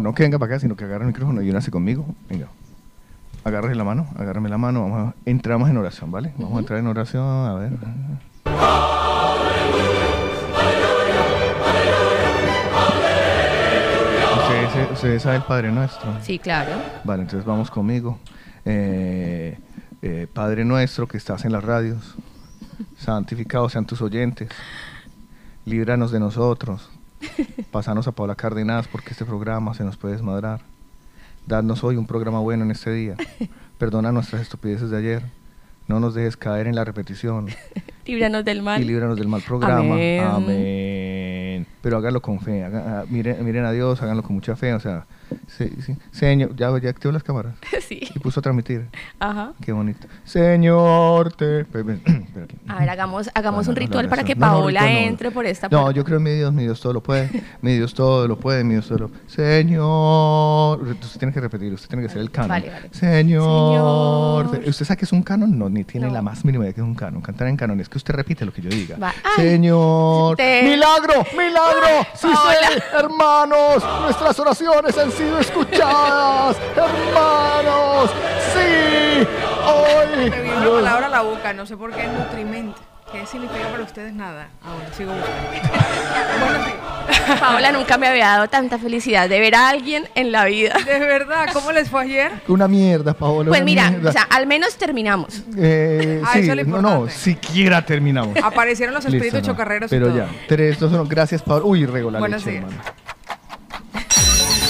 No, que venga para acá, sino que agarre el micrófono y únase conmigo. Venga. Agárrese la mano, agárrame la mano. Vamos a, entramos en oración, ¿vale? Vamos a entrar en oración, a ver. ¿Ustedes, ustedes saben el Padre Nuestro? Sí, claro. Vale, entonces vamos conmigo. Eh, eh, Padre nuestro que estás en las radios, santificados sean tus oyentes, líbranos de nosotros, pasanos a Paula Cárdenas porque este programa se nos puede desmadrar. Dadnos hoy un programa bueno en este día. Perdona nuestras estupideces de ayer. No nos dejes caer en la repetición. Líbranos del mal. Y líbranos del mal programa. Amén. Amén. Pero háganlo con fe. haga- ah, miren, miren a Dios, háganlo con mucha fe. O sea, sí, sí. Señor, ya, ya activó las cámaras. sí. Y puso a transmitir. Ajá. Qué bonito. Señor, te... A ver, hagamos, hagamos No, un no, ritual no, para no, que no, no, Paola no. entre por esta No, puerta. yo creo en mi Dios, mi Dios todo lo puede. Mi Dios todo lo puede, mi Dios todo lo Señor. Usted tiene que repetir, usted tiene que ser el canon. Vale, vale. Señor. Señor. ¿Usted sabe que es un canon? No, ni tiene No. la más mínima idea que es un canon. Cantar en canon es que usted repite lo que yo diga. Va. Señor. te- ¡Milagro! ¡Milagro! ¡Sí sé! ¡Hermanos! ¡Nuestras oraciones han sido escuchadas! ¡Hermanos! ¡Sí! ¡Hoy! Me vino una palabra a la boca, no sé por qué, nutriment. ¿Qué significa para ustedes? Nada. Ahora sigo buscando. Paola nunca me había dado tanta felicidad de ver a alguien en la vida. De verdad, ¿cómo les fue ayer? Una mierda, Paola. Pues mira, mierda. o sea, al menos terminamos. Eh, Ah, sí, eso es lo no, no, siquiera terminamos. Aparecieron los espíritus Listo, no. chocarreros Pero y todo. ya, tres, dos, uno. Gracias, Pablo. Uy, rego la Buenos leche, días. hermano.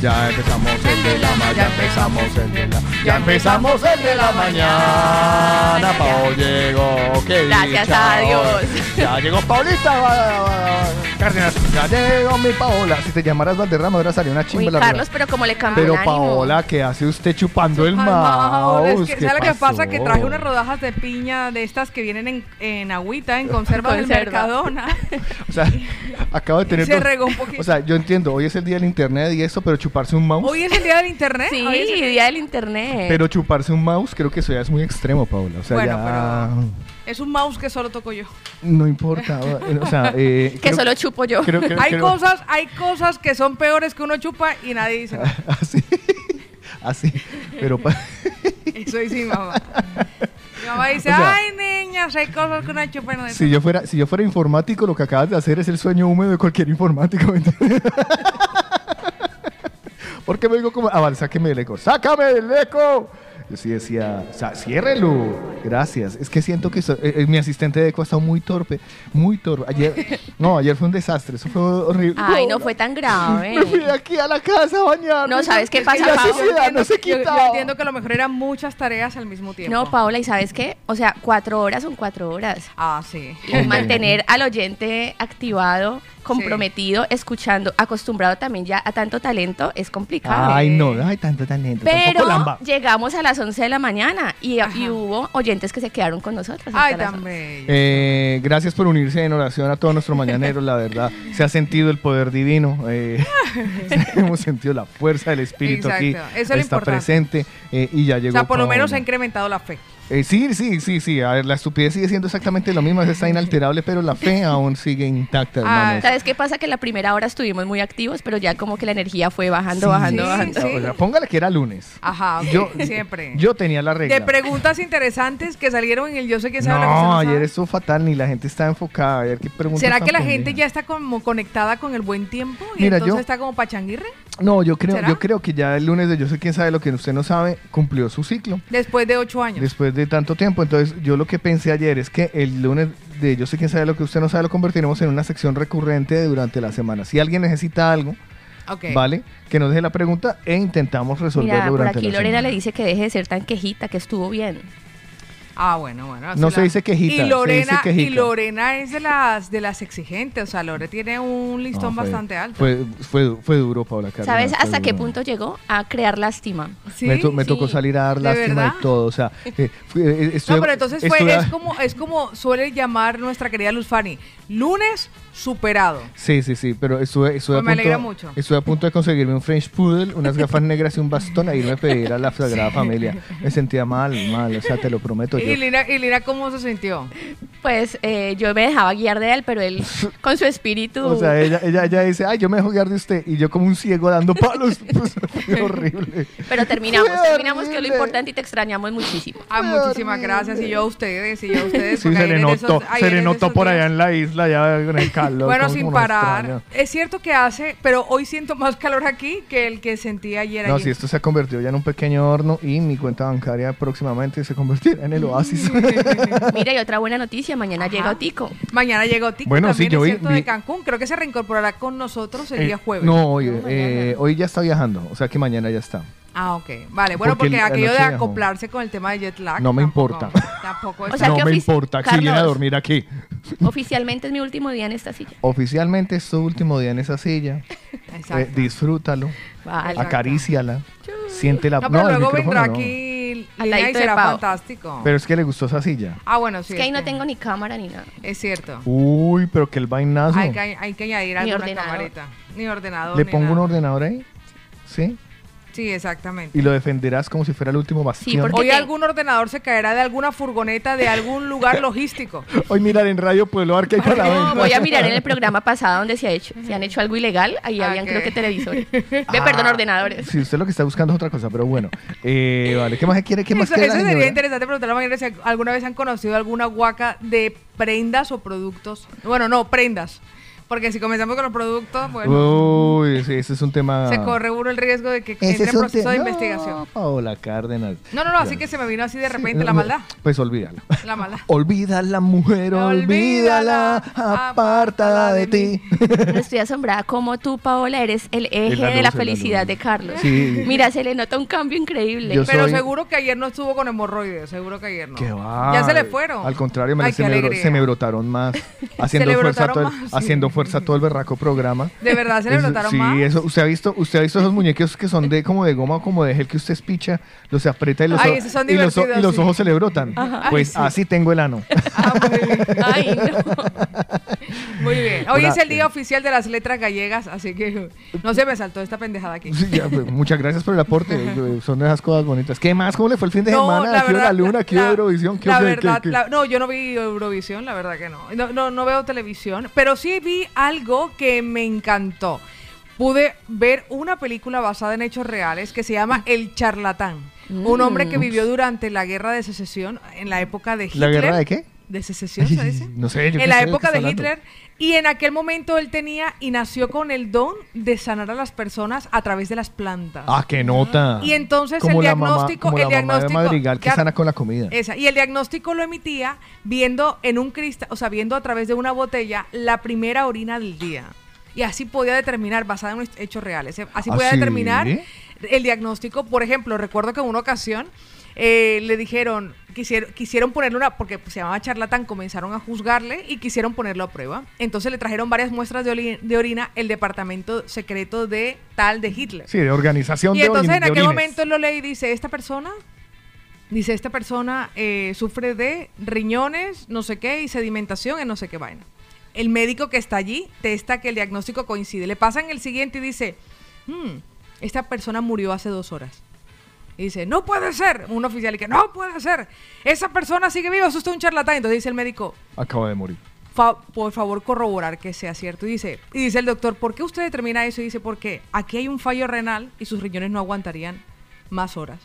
Ya empezamos el de la mañana, ya empezamos el de la Ya empezamos el de la mañana. Pao llegó, qué Gracias dicha a Dios. hoy. Ya llegó Paulita. va, va, va, Cárdenas, ya llegó mi Paola. Si te llamaras Valderrama, ahora salió una chimba Uy, la Carlos, pero como le cambió Pero el ánimo. Paola, ¿qué hace usted chupando el mouse? es que, ¿Qué ¿Sabes lo que pasa? Que traje unas rodajas de piña de estas que vienen en, en agüita, en conservas del Conserva. Mercadona. O sea, acabo de tener. Se dos- regó un poquito. O sea, yo entiendo, hoy es el día del internet y eso, pero chuparse un mouse. Hoy es el día del internet. Sí, Hoy es el- día del internet. Pero chuparse un mouse, creo que eso ya es muy extremo, Paula. O sea, Bueno, ya. Es un mouse que solo toco yo. No importa. O sea, eh, que creo- solo chupo yo. creo que- Hay creo- cosas, hay cosas que son peores que uno chupa y nadie dice nada. Así. Así. Pero. Eso dice mi mamá. Mi mamá dice, O sea- ay niñas, hay cosas que uno chupa y no dice Si yo, fuera, si yo fuera informático, lo que acabas de hacer es el sueño húmedo de cualquier informático. ¿me? Porque me digo como, ah, vale, sáqueme el eco, sácame el eco. Yo sí decía, "Sa- ciérrelo. Gracias. Es que siento que so- eh, eh, mi asistente de eco ha estado muy torpe, muy torpe. Ayer, no, ayer fue un desastre, eso fue horrible. Ay, no fue tan grave. Me fui de aquí a la casa a bañar. No, ¿sabes qué pasa, Y la Pau? Yo suciedad entiendo, no se yo- yo quitaba. entiendo que lo mejor eran muchas tareas al mismo tiempo. No, Paola, ¿y sabes qué? O sea, cuatro horas son cuatro horas. Ah, sí. Y mantener al oyente activado, comprometido, escuchando, acostumbrado también ya a tanto talento es complicado. Ay, no, ay, tanto talento. Pero llegamos a las 11 de la mañana y, y hubo oyentes que se quedaron con nosotros. Ay, las tan 11. bello. Eh, gracias por unirse en oración a todos nuestros mañaneros, la verdad. Se ha sentido el poder divino. eh, hemos sentido la fuerza del Espíritu aquí. Exacto, eso es lo está importante. presente eh, y ya o llegó. sea, por lo menos ha incrementado la fe. Eh, sí, sí, sí, sí. A ver, la estupidez sigue siendo exactamente lo mismo, está inalterable, pero la fe aún sigue intacta, Ah, hermanos. ¿Sabes qué pasa? Que la primera hora estuvimos muy activos, pero ya como que la energía fue bajando, Sí, bajando, sí, bajando. sí. O sea, póngale que era lunes. Ajá, ok, Yo, siempre. yo tenía la regla. de preguntas interesantes que salieron en el Yo sé que sabe no, no ayer estuvo fatal, ni la gente está enfocada. Ayer, ¿qué preguntas ¿Será que la gente ya está como conectada con el buen tiempo y Mira, entonces yo- está como pachanguirre? No, yo creo, ¿Será? yo creo que ya el lunes de Yo sé quién sabe lo que usted no sabe, cumplió su ciclo. Después de ocho años. Después de tanto tiempo, entonces yo lo que pensé ayer es que el lunes de Yo sé quién sabe lo que usted no sabe lo convertiremos en una sección recurrente durante la semana. Si alguien necesita algo. ¿vale? Que nos deje la pregunta e intentamos resolverlo Mira, por durante aquí la Lorena semana. le dice que deje de ser tan quejita, que estuvo bien. Ah, bueno, bueno. No se dice quejita, Y se Lorena, dice quejica. y Lorena es de las de las exigentes, o sea, Lore tiene un listón No, fue- bastante alto. Fue, fue, fue duro, Paola Cárdenas. ¿Sabes hasta qué punto llegó? A crear lástima. ¿Sí? me, to- me tocó salir a dar ¿De lástima y todo. O sea, eh, eh, No, pero entonces fue, es como, es como suele llamar nuestra querida Luz Fanny, lunes superado. Sí, sí, sí, pero estuve, estuve, Pues a me alegra punto, mucho. estuve a punto de conseguirme un French Poodle, unas gafas negras y un bastón a irme a pedir a la Sagrada Familia. Me sentía mal, mal, o sea, te lo prometo. Yo, Y Lina, y Lina, ¿cómo se sintió? Pues eh, yo me dejaba guiar de él, pero él con su espíritu... o sea, ella, ella, ella dice, ay, yo me dejo guiar de usted. Y yo como un ciego dando palos. Pues, fue horrible. pero terminamos, Fue terminamos que es lo importante y te extrañamos muchísimo. Ah, muchísimas horrible. gracias. Y yo a ustedes, y yo a ustedes. Sí, se le notó, esos- se le notó por días- allá en la isla, ya con el calor. Bueno, sin parar. Es cierto que hace, pero hoy siento más calor aquí que el que sentí ayer No, allí. si esto se ha convertido ya en un pequeño horno y mi cuenta bancaria próximamente se convertirá en el oasis. Mira, y otra buena noticia, mañana Ajá. llega Otico. Mañana llegó Tico Bueno, también, sí, yo es vi- cierto, vi- de Cancún. Creo que se reincorporará con nosotros el Eh, día jueves. No, hoy, eh, hoy ya está viajando, o sea que mañana ya está. Ah, ok. Vale, bueno, Porque porque, el- aquello de viajó. acoplarse con el tema de jet lag. No me tampoco- importa. Tampoco O es- sea, no que me importa, si viene a dormir aquí. Oficialmente es mi último día en esta silla. Oficialmente es tu último día en esa silla. Exacto. Eh, disfrútalo, Vale. Acaríciala, siéntela. No, pero luego vendrá no. aquí Al Lina y ladito de será Pau. fantástico. Pero es que le gustó esa silla. ah, bueno, sí. Es que ahí no tengo ni cámara ni nada. Es cierto. Uy, pero que el vainazo. Hay que, hay que añadir Ni alguna ordenador. camarita. Ni ordenador. ¿Le ni pongo un nada. ordenador ahí? ¿Sí? Sí, exactamente. Y lo defenderás como si fuera el último bastión. porque- Hoy te- algún ordenador se caerá de alguna furgoneta de algún lugar logístico. Hoy mirar en Radio Pueblo a ver qué hay para la No, voy a mirar en el programa pasado donde se ha hecho. Se han hecho algo ilegal, ahí habían Ok. creo que televisores. Ve, perdón, Ah, ordenadores. Si usted lo que está buscando es otra cosa, pero bueno. Eh, vale, ¿qué más quiere? ¿Qué más Eso, quiere eso sería señora? interesante preguntarle a Mañana si alguna vez han conocido alguna guaca de prendas o productos. Bueno, no, prendas. Porque si comenzamos con los productos, bueno, Uy, sí, ese es un tema. se corre uno el riesgo de que entre en proceso de No, investigación. Paola Cárdenas. No, no, no, así que se me vino así de repente Sí, la maldad. Pues olvídalo. La maldad. Olvídala, mujer, olvídala, Olvídala, apártala de ti. Estoy asombrada como tú, Paola, eres el eje de la felicidad de Carlos. Sí. Mira, se le nota un cambio increíble. Yo Pero soy- seguro que ayer no estuvo con hemorroides, seguro que ayer no. Que va. Ya se le fueron. Al contrario, Ay, se, qué me, se me brotaron más. Haciendo, le fuerza, brotaron todo el, más, sí. haciendo fuerza todo el berraco programa. ¿De verdad se le brotaron sí, más? eso, usted ha visto, usted ha visto esos muñequitos que son de como de goma o como de gel que usted espicha, los aprieta y los, Ay, esos son y los, y los sí. ojos se le brotan. Pues Ay, sí. así tengo el ano. Ah, muy bien. Ay, no. Muy bien. Hoy es el día oficial de las letras gallegas, así que no se me saltó esta pendejada aquí. Sí, ya, pues, muchas gracias por el aporte. Son de esas cosas bonitas. ¿Qué más? ¿Cómo le fue el fin de semana? ¿Qué hubo la luna? ¿Qué hubo la- Eurovisión? ¿Qué la qué- verdad, qué- la- no, yo no vi Eurovisión, la verdad que no. No, no. no veo televisión, pero sí vi algo que me encantó. Pude ver una película basada en hechos reales que se llama El Charlatán. Un hombre que vivió durante la guerra de secesión en la época de Hitler. ¿La guerra de qué? ¿De secesión se dice? No sé, yo en la época de hablando. Hitler. Y en aquel momento él tenía y nació con el don de sanar a las personas a través de las plantas. Ah, qué nota. Y entonces Como el la mamá- diagnóstico, como el la mamá de diagnóstico Madrigal que sana con la comida. esa, y el diagnóstico lo emitía viendo en un cristal, o sea, viendo a través de una botella la primera orina del día. Y así podía determinar, basada en hechos reales, ¿eh? así ¿Ah, podía sí? determinar el diagnóstico. Por ejemplo, recuerdo que en una ocasión eh, le dijeron, quisieron, quisieron ponerle una, porque pues, se llamaba charlatán, comenzaron a juzgarle y quisieron ponerlo a prueba. Entonces le trajeron varias muestras de, orina el departamento secreto de tal de Hitler. Sí, de organización Y de entonces en de aquel orines. momento lo leí y dice, esta persona, dice, esta persona eh, sufre de riñones, no sé qué, y sedimentación en no sé qué vaina. El médico que está allí testa que el diagnóstico coincide. Le pasan el siguiente y dice, "Hmm, esta persona murió hace dos horas. Y dice, no puede ser. Un oficial y que, no puede ser. Esa persona sigue viva, eso es un charlatán. Entonces dice el médico, Acaba de morir. fa- por favor corroborar que sea cierto. Y dice, y dice el doctor, ¿por qué usted determina eso? Y dice, porque aquí hay un fallo renal y sus riñones no aguantarían más horas.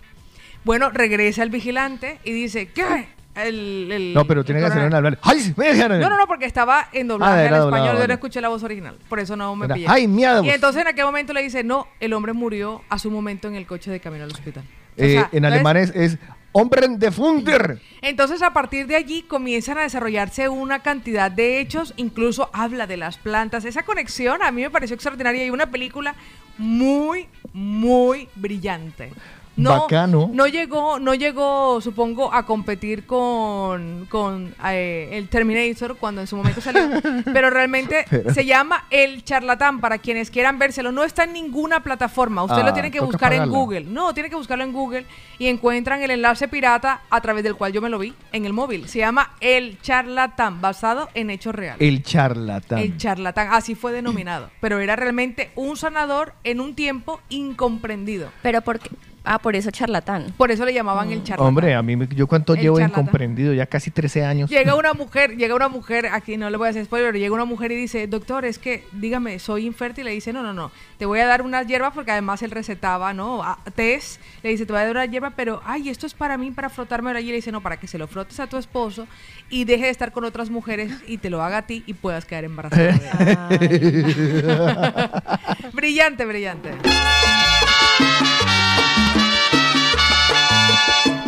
Bueno, regresa el vigilante y dice, ¿qué? El, el- No, pero tiene que hacer coronel- un hablar. ¡Ay, me dejaron! no, no, no, porque estaba en doblaje Ah, al doblado, español, yo vale. no escuché la voz original, por eso no me Era, pillé. ¡ay, miedo! Y entonces en aquel momento le dice, no, el hombre murió a su momento en el coche de camino al hospital. O Eh, sea, en entonces- alemán es, es Hombre de Funder. entonces, a partir de allí comienzan a desarrollarse una cantidad de hechos, incluso habla de las plantas. Esa conexión a mí me pareció extraordinaria y una película muy, muy brillante. No, Bacano. no llegó, no llegó, supongo, a competir con, con eh, el Terminator cuando en su momento salió. pero realmente Pero- se llama El Charlatán para quienes quieran vérselo. No está en ninguna plataforma. Usted Ah, lo tiene que buscar en. Google. No, tiene que buscarlo en Google y encuentran el enlace pirata a través del cual yo me lo vi en el móvil. Se llama El Charlatán, basado en hechos reales. El charlatán. El charlatán, así fue denominado. Pero era realmente un sanador en un tiempo incomprendido. Pero porque. Ah, por eso charlatán. Por eso le llamaban el charlatán. Hombre, a mí, me- yo cuánto El llevo charlatán. incomprendido, ya casi 13 años. Llega una mujer, llega una mujer, aquí no le voy a hacer spoiler, pero llega una mujer y dice, doctor, es que, dígame, soy infértil. Le dice, no, no, no, te voy a dar unas hierbas porque además él recetaba, ¿no? A- Test. Le dice, te voy a dar una hierba, pero, ay, esto es para mí, para frotarme ahora. Y le dice, no, para que se lo frotes a tu esposo y deje de estar con otras mujeres y te lo haga a ti y puedas quedar embarazada. de él". brillante, brillante. Se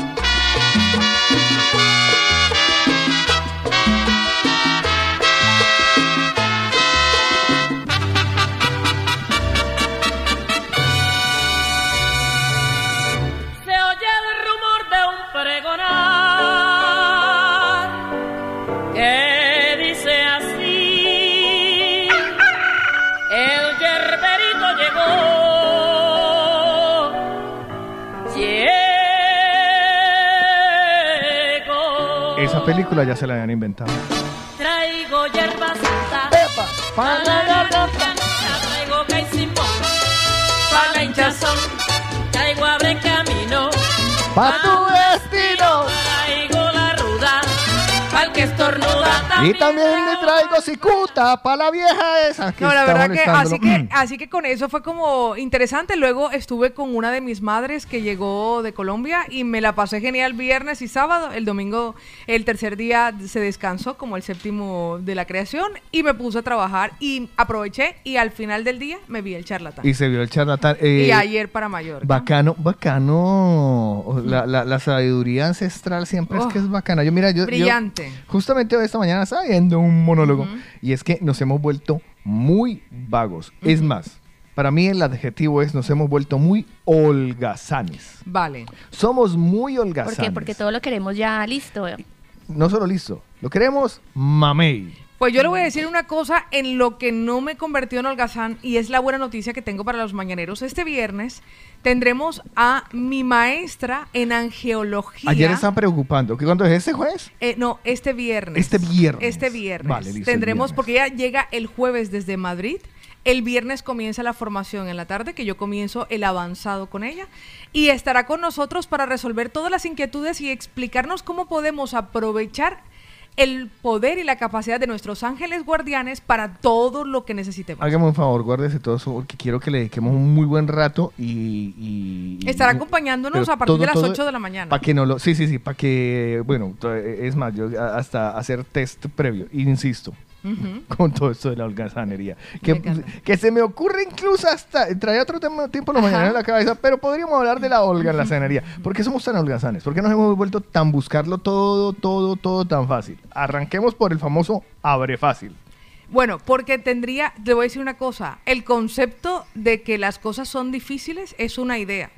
película ya se la habían inventado. Traigo hierba santa. pa' la garganta. Traigo caisimón. Pa' la hinchazón. Traigo abre camino. ¡Pa' tu destino! Traigo la ruda. Pa'l que estornuda. Y también le traigo cicuta para la vieja esa. que No, la verdad que así, que Mm. así que con eso fue como interesante. Luego estuve con una de mis madres que llegó de Colombia y me la pasé genial viernes y sábado. El domingo, el tercer día se descansó como el séptimo de la creación y me puse a trabajar y aproveché y al final del día me vi el charlatán. Y se vio el charlatán. Y, eh, ayer para mayor. Bacano, bacano. La, la- la sabiduría ancestral siempre Oh, es que es bacana. Yo, mira, yo. yo brillante. justamente hoy esta mañana estaba viendo un monólogo y es que nos hemos vuelto muy vagos. Es más, para mí el adjetivo es nos hemos vuelto muy holgazanes. Vale. Somos muy ¿Por holgazanes. qué? Porque todo lo queremos ya listo. No solo listo, lo queremos mamey. Pues yo le voy a decir una cosa en lo que no me convirtió en holgazán y es la buena noticia que tengo para los mañaneros. Este viernes tendremos a mi maestra en angeología. Ayer estaban preocupando. ¿Qué cuándo es este jueves? Eh, no, este viernes. Este viernes. Este viernes. Vale, listo, el Tendremos, viernes. porque ella llega el jueves desde Madrid. El viernes comienza la formación en la tarde, que yo comienzo el avanzado con ella. Y estará con nosotros para resolver todas las inquietudes y explicarnos cómo podemos aprovechar el poder y la capacidad de nuestros ángeles guardianes para todo lo que necesitemos. Hágame un favor, guárdese todo eso porque quiero que le dediquemos un muy buen rato y... y- y- Estará acompañándonos a partir todo, de las todo 8 de la mañana. Para que no lo... Sí, sí, sí, para que... Bueno, to- es más, yo hasta hacer test previo, insisto. Con todo esto de la holgazanería. Que, que se me ocurre incluso hasta. Traía otro tema, tiempo Ajá. mañana en la cabeza, pero podríamos hablar de la holgazanería. ¿Por qué somos tan holgazanes? ¿Por qué nos hemos vuelto tan buscarlo todo, todo, todo tan fácil? Arranquemos por el famoso abre fácil. Bueno, porque tendría, te voy a decir una cosa, el concepto de que las cosas son difíciles es una idea.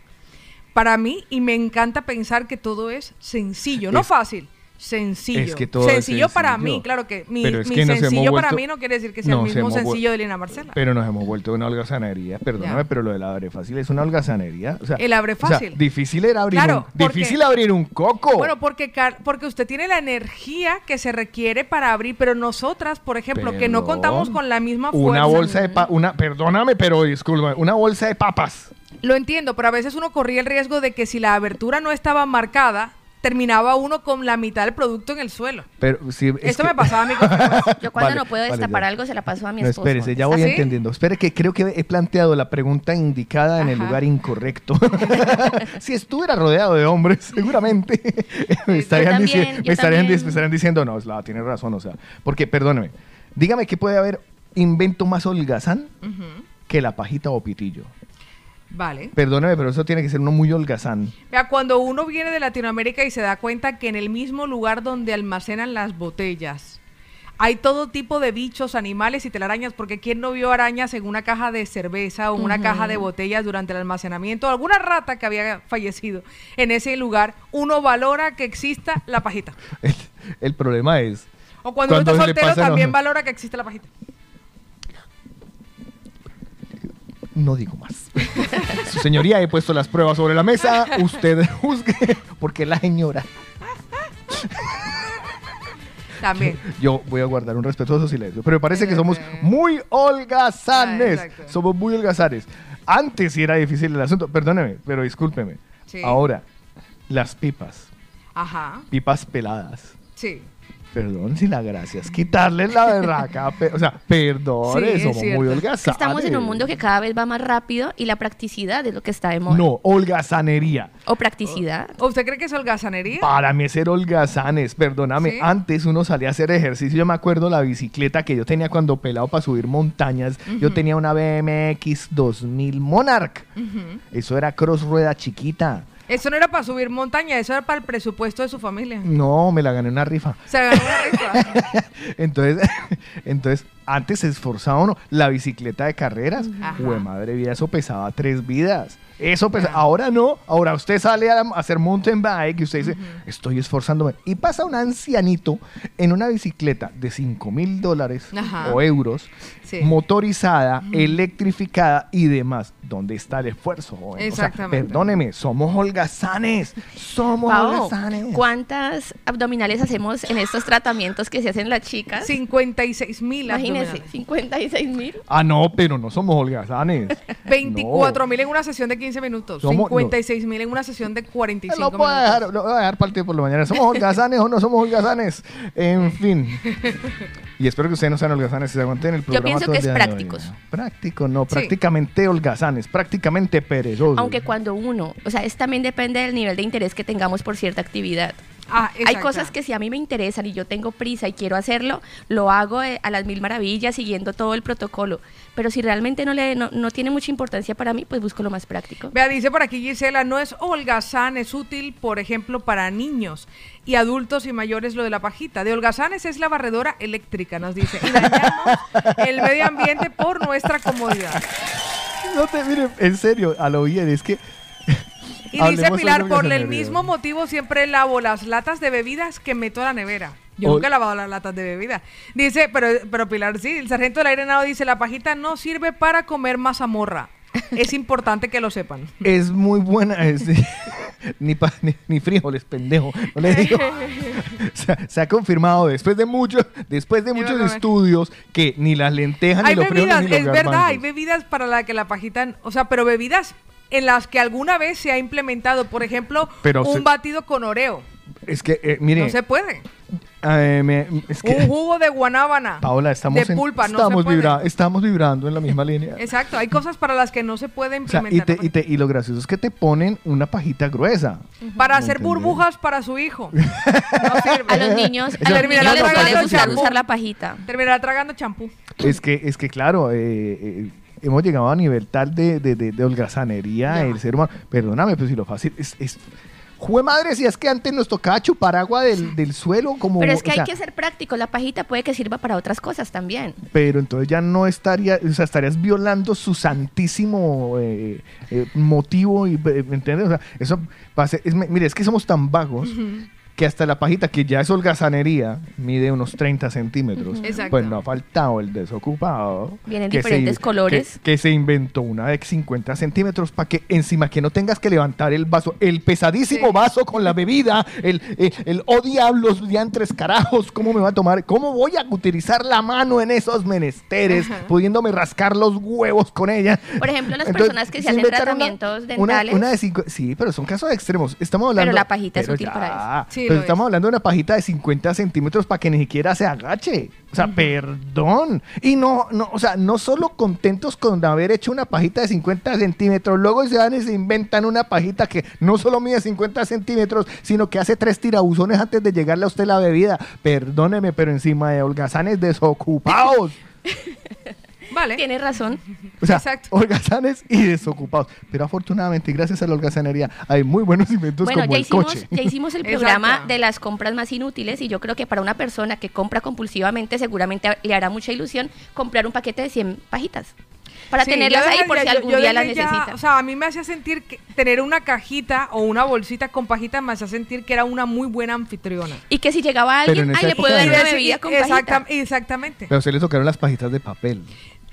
Para mí, y me encanta pensar que todo es sencillo, no fácil, sencillo. es que todo es sencillo para mí, claro que mi, que sencillo para vuelto- mí no quiere decir que sea el mismo sencillo de Lina Marcela. Pero nos hemos vuelto una holgazanería, perdóname, Ya. pero lo del abre fácil es una holgazanería. O sea, El abre o sea, fácil. difícil era abrir Claro, un, porque- difícil abrir un coco. Bueno, porque, porque usted tiene la energía que se requiere para abrir, pero nosotras, por ejemplo, que no contamos con la misma fuerza. una bolsa de pa- una, perdóname, pero disculpa, una bolsa de papas. Lo entiendo, pero a veces uno corría el riesgo de que si la abertura no estaba marcada, terminaba uno con la mitad del producto en el suelo. Pero sí, es Esto que- me pasaba a mí. Yo cuando Vale, no puedo vale, destapar ya. algo se la paso a mi No, esposo. espérese, ya ¿Ah, voy sí? entendiendo. Espere que creo que he planteado la pregunta indicada en el lugar incorrecto. si estuviera rodeado de hombres, seguramente me estarían, también, dici- me estarían, me estarían diciendo, no, Slava, tiene razón, o sea, porque, perdóneme, dígame que puede haber invento más holgazán que la pajita o pitillo. Vale. Perdóneme, pero eso tiene que ser uno muy holgazán. Vea, cuando uno viene de Latinoamérica y se da cuenta que en el mismo lugar donde almacenan las botellas Hay todo tipo de bichos, animales y telarañas, porque ¿quién no vio arañas en una caja de cerveza o en una caja de botellas durante el almacenamiento? Alguna rata que había fallecido en ese lugar, uno valora que exista la pajita. El, el problema es. O cuando, uno Cuando está le soltero no. también valora que existe la pajita. No digo más. Su señoría, he puesto las pruebas sobre la mesa. Usted juzgue, porque la señora. También. Yo voy a guardar un respetuoso silencio. Pero me parece que somos muy holgazanes. Ah, somos muy holgazanes. Antes sí era difícil el asunto. Perdóneme, pero discúlpeme. Sí. Ahora, las pipas. Ajá. Pipas peladas. Sí. Perdón si la gracia es quitarle la berraca. o sea, perdón, Sí, somos muy holgazanes. Estamos en un mundo que cada vez va más rápido y la practicidad es lo que está de moda. No, holgazanería. O practicidad. ¿O ¿Usted cree que es holgazanería? Para mí es ser holgazanes, perdóname. ¿Sí? Antes uno salía a hacer ejercicio. Yo me acuerdo la bicicleta que yo tenía cuando pelado para subir montañas. Yo tenía una BMX 2000 Monarch. Eso era cross rueda chiquita. Eso no era para subir montaña, eso era para el presupuesto de su familia. No, me la gané una rifa. Se ganó una rifa. Entonces, entonces antes se esforzaba uno. La bicicleta de carreras. Jue madre vida, eso pesaba tres vidas. Eso pesaba. Ahora no. Ahora usted sale a hacer mountain bike y usted dice, estoy esforzándome. Y pasa un ancianito en una bicicleta de 5 mil dólares Ajá. o euros, Sí. motorizada, electrificada y demás. ¿Dónde está el esfuerzo? joven? O sea, Exactamente. perdóneme, somos holgazanes. Somos Pao, holgazanes. ¿cuántas abdominales hacemos en estos tratamientos que se hacen las chicas? 56 mil Imagínense, 56 mil. Ah, no, pero no somos holgazanes. 24 mil en una sesión de 15 minutos. Somos- 56 mil en una sesión de 45 Lo puedo minutos. dejar, lo voy a dejar partido por la mañana. ¿Somos holgazanes o no somos holgazanes? En fin. Y espero que ustedes no sean holgazanes y se aguanten el programa. pienso todo que es prácticos. Práctico, no. Sí. Prácticamente holgazanes. Prácticamente perezosos. Aunque cuando uno, o sea, es también depende del nivel de interés que tengamos por cierta actividad. Ah, Hay cosas que si a mí me interesan y yo tengo prisa y quiero hacerlo, lo hago eh, a las mil maravillas siguiendo todo el protocolo. Pero si realmente no, le, no, no tiene mucha importancia para mí, pues busco lo más práctico. Vea, dice por aquí Gisela, no es holgazán, es útil, por ejemplo, para niños y adultos y mayores lo de la pajita. De holgazanes es la barredora eléctrica, nos dice. Y dañamos el medio ambiente por nuestra comodidad. No te miren, en serio, a lo bien, es que. Y dice Pilar, por el mismo motivo siempre lavo las latas de bebidas que meto a la nevera. Yo Hoy- nunca he lavado las latas de bebida. Dice, pero, pero Pilar, sí, el sargento del arenado dice, la pajita no sirve para comer mazamorra. Es importante que lo sepan. Es muy buena. es- ni, pa- ni, ni frijoles, pendejo. No le digo. se, ha- se ha confirmado después de muchos, después de muchos estudios que ni las lentejas hay ni los frijoles bebidas, ni los es verdad, hay bebidas para la que la pajita, o sea, pero bebidas en las que alguna vez se ha implementado, por ejemplo, Pero un se- batido con oreo. Es que, eh, mire, No se puede. eh, me- es que, Un jugo de guanábana. Paola, estamos, de en- pulpa, no estamos, se puede. vibra- estamos vibrando en la misma línea. Exacto, hay cosas para las que no se puede O sea, y, implementar. te- y, te- y lo gracioso es que te ponen una pajita gruesa. Para ¿Me hacer burbujas para su hijo. No sirve. A los niños, a los niños les gustar usar la pajita. Terminará tragando champú. Es que, es que claro, eh, eh, hemos llegado a nivel tal de, de, de- de holgazanería el ser humano. Perdóname, pero si lo fácil es... es Jue madre, si es que antes nos tocaba chupar agua del, del suelo como... Pero es que o hay que ser práctico. La pajita puede que sirva para otras cosas también. Pero entonces ya no estaría, o sea, estarías violando su santísimo eh, eh, motivo y, eh, ¿me entiendes? O sea, eso va a ser, es- mire, es que somos tan vagos que hasta la pajita, que ya es holgazanería, mide unos 30 centímetros. Exacto. Pues no ha faltado el desocupado. Vienen que se- diferentes colores. Que, que se inventó una de 50 centímetros para que encima que no tengas que levantar el vaso, el pesadísimo Sí. vaso con la bebida, el, el, el, oh diablos, diantres carajos, ¿cómo me va a tomar? ¿Cómo voy a utilizar la mano en esos menesteres, Ajá. pudiéndome rascar los huevos con ella? Por ejemplo, las Entonces, personas que se se hacen tratamientos una- dentales. Una, de cinco, sí, pero son casos extremos. Estamos hablando. Pero la pajita es útil ya, para Sí, pero estamos es. hablando de una pajita de 50 centímetros para que ni siquiera se agache. O sea, perdón. Y no, no, o sea, no solo contentos con haber hecho una pajita de 50 centímetros, luego se van y se inventan una pajita que no solo mide 50 centímetros, sino que hace tres tirabuzones antes de llegarle a usted la bebida. Perdóneme, pero encima de holgazanes desocupados. Vale. Tienes razón. O sea, Exacto. holgazanes y desocupados. Pero afortunadamente, y gracias a la holgazanería, hay muy buenos inventos Bueno, como ya el hicimos, coche. ya hicimos el Exacto. programa de las compras más inútiles y yo creo que para una persona que compra compulsivamente seguramente le hará mucha ilusión comprar un paquete de 100 pajitas para Sí, tenerlas ahí por si ya- algún yo día las desde ya- necesita. o sea, a mí me hacía sentir que tener una cajita o una bolsita con pajitas me hacía sentir que era una muy buena anfitriona. y que si llegaba alguien, en ay, le puedo dar una bebida con exacta- pajita. Exactamente. Pero se le tocaron las pajitas de papel.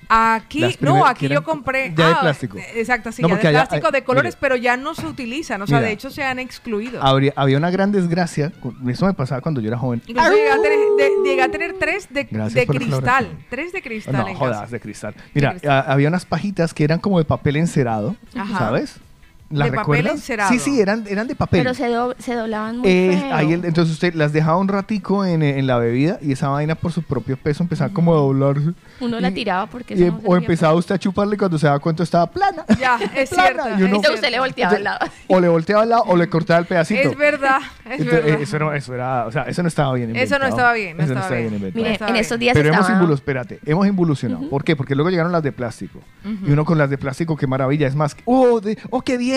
Aquí, Las no, aquí yo compré. ya de ah, plástico. Exacto, sí, No, ya de allá- plástico, de colores, pero ya no se utilizan. O sea, Mira. de hecho se han excluido. Habría- había una gran desgracia, eso me pasaba cuando yo era joven. Incluso llegué a, tener, de- llegué a tener tres de, de cristal. Tres de cristal No, en jodas, casa. de cristal. Mira, cristal. a- había unas pajitas que eran como de papel encerado, Ajá. ¿sabes? ¿Las De papel encerado. Sí, sí, eran, eran de papel. Pero se, do- se doblaban muy Eh, feo. ahí el- entonces usted las dejaba un ratico en, en la bebida y esa vaina por su propio peso empezaba como a doblarse. Uno la tiraba porque y- eso no o empezaba usted a chuparle cuando se daba cuenta estaba plana. Ya, es Plana, cierto. y es uno- Entonces usted le volteaba al lado. O le volteaba al lado o le cortaba el pedacito. Es verdad, es Entonces, verdad. eh, eso, no, eso era, o sea, eso no estaba bien Eso inventado. no estaba bien, no Eso estaba bien. inventado. Mire, Estaba en bien. estos días Pero hemos, estaba... involu- espérate, hemos involucionado. ¿Por qué? Porque luego llegaron las de plástico. Y uno con las de plástico, qué maravilla. Es más, ¡oh, oh qué bien!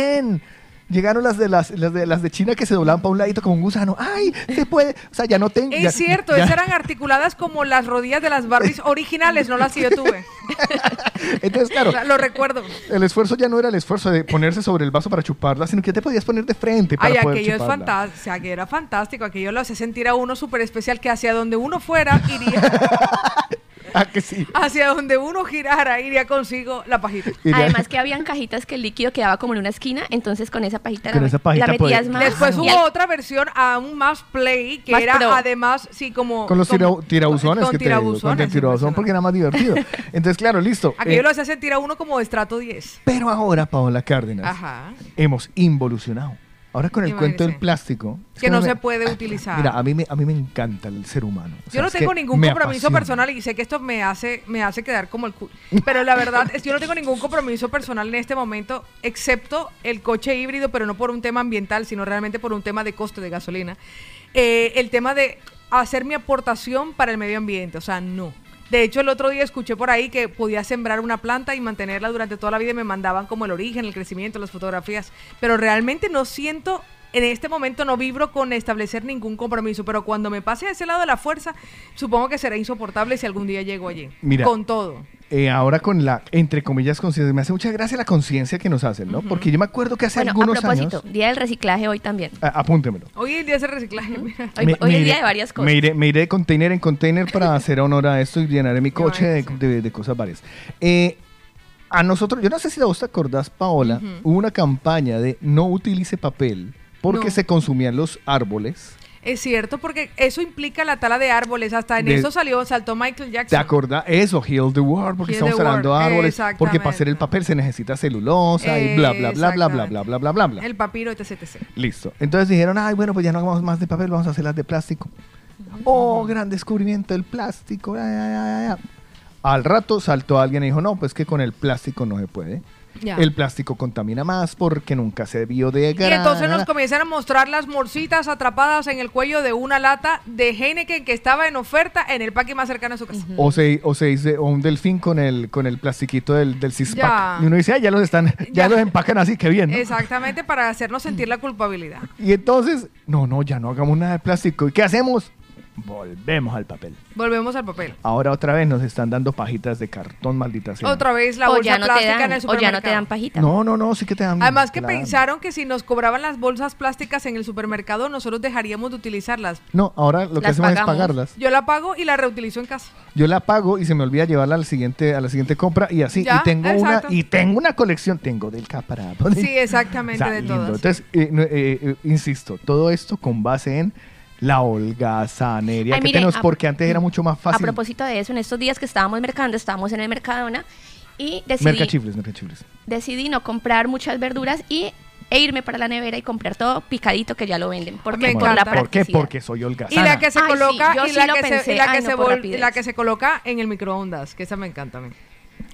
Llegaron las de las, las de las de China que se doblaban para un ladito como un gusano. ¡Ay! Se puede. O sea, ya no tengo. Es ya- cierto, ya- esas eran articuladas como las rodillas de las Barbies originales, no las que yo tuve. Entonces, claro, lo recuerdo. el esfuerzo ya no era el esfuerzo de ponerse sobre el vaso para chuparla, sino que te podías poner de frente para Ay, poder aquello es fantástico, o sea, que era fantástico, aquello lo hace sentir a uno súper especial, que hacia donde uno fuera, iría, Ah, que sí. hacia donde uno girara, iría consigo la pajita. Además que habían cajitas que el líquido quedaba como en una esquina, entonces con esa pajita, Con la, esa pajita la metías podía- más. Después hubo al- otra versión aún más play, que Más era pro. además, sí, como... con los como- tirabuzones con que te con el tirabuzón porque era más divertido. Entonces, claro, listo. Aquello Eh, lo hacía sentir a uno como de estrato 10. pero ahora, Paola Cárdenas, Ajá. hemos involucionado. Ahora con el cuento del plástico. es Que no me- se puede utilizar. Mira, a mí, me, a mí me encanta el ser humano. O sea, Yo no tengo que ningún compromiso personal y sé que esto me hace, me hace quedar como el culo. Pero la verdad es que yo no tengo ningún compromiso personal en este momento, excepto el coche híbrido, pero no por un tema ambiental, sino realmente por un tema de coste de gasolina. Eh, el tema de hacer mi aportación para el medio ambiente, o sea, no. De hecho, el otro día escuché por ahí que podía sembrar una planta y mantenerla durante toda la vida y me mandaban como el origen, el crecimiento, las fotografías. Pero realmente no siento, en este momento no vibro con establecer ningún compromiso. Pero cuando me pase a ese lado de la fuerza, supongo que será insoportable si algún día llego allí. Mira. Con todo. Eh, ahora con la, entre comillas, conciencia. Me hace mucha gracia la conciencia que nos hacen, ¿no? Porque yo me acuerdo que hace Bueno, a algunos propósito, años... Día del Reciclaje hoy también. Apúntemelo. Hoy el día es el reciclaje. Hoy, Me- hoy me es día iré- de varias cosas. Me iré, me iré de container en container para hacer honor a esto y llenaré mi coche de, de- de cosas varias. Eh, a nosotros, yo no sé si a vos te acordás, Paola, hubo una campaña de no utilice papel porque No. se consumían los árboles. Es cierto, porque eso implica la tala de árboles. Hasta en De- eso salió, saltó Michael ¿Te Jackson. acordás? Eso, Heal the World, porque Heal estamos talando árboles. Porque para hacer el papel se necesita celulosa y bla, bla, bla, bla, bla, bla, bla, bla, bla, bla. El papiro, etc, etc. Listo. Entonces dijeron, ay, bueno, pues ya no hagamos más de papel, vamos a hacer las de plástico. Oh, gran descubrimiento del plástico. Al rato saltó alguien y dijo, no, pues que con el plástico no se puede. Ya. El plástico contamina más porque nunca se biodegrada. Y entonces nos comienzan a mostrar las morcitas atrapadas en el cuello de una lata de Heineken que estaba en oferta en el parque más cercano a su casa. O se, o se dice, o un delfín con el, con el plastiquito del, del. Y uno dice, ah, ya los están, ya, Ya. los empacan así, qué bien. ¿no? Exactamente, para hacernos sentir la culpabilidad. Y entonces, no, no, ya no hagamos nada de plástico. ¿Y qué hacemos? Volvemos al papel. Volvemos al papel. Ahora otra vez nos están dando pajitas de cartón, maldita sea. Otra vez la o bolsa ya no te plástica en el o ya supermercado. no te dan pajita. No, no, no, sí que te dan. Además que pensaron que si nos cobraban las bolsas plásticas en el supermercado, nosotros dejaríamos de utilizarlas. No, ahora lo que hacemos es pagarlas. Yo la pago y la reutilizo en casa. Yo la pago y se me olvida llevarla al siguiente, a la siguiente compra y así. Ya, y tengo una, y tengo una colección, tengo del caparapa. Sí, exactamente, de todas. Entonces, eh, eh, eh, insisto, todo esto con base en la holgazanería Ay, que mire, tenemos, a- porque antes era mucho más A fácil. propósito de eso, en estos días que estábamos mercando, estábamos en el Mercadona y decidí, Mercachifles, mercachifles. decidí no comprar muchas verduras y e irme para la nevera y comprar todo picadito que ya lo venden. ¿Por Me qué? Por la encanta. ¿Por qué? Porque soy holgazana. coloca y la que se, pensé. y la que se coloca en el microondas, que esa me encanta a mí.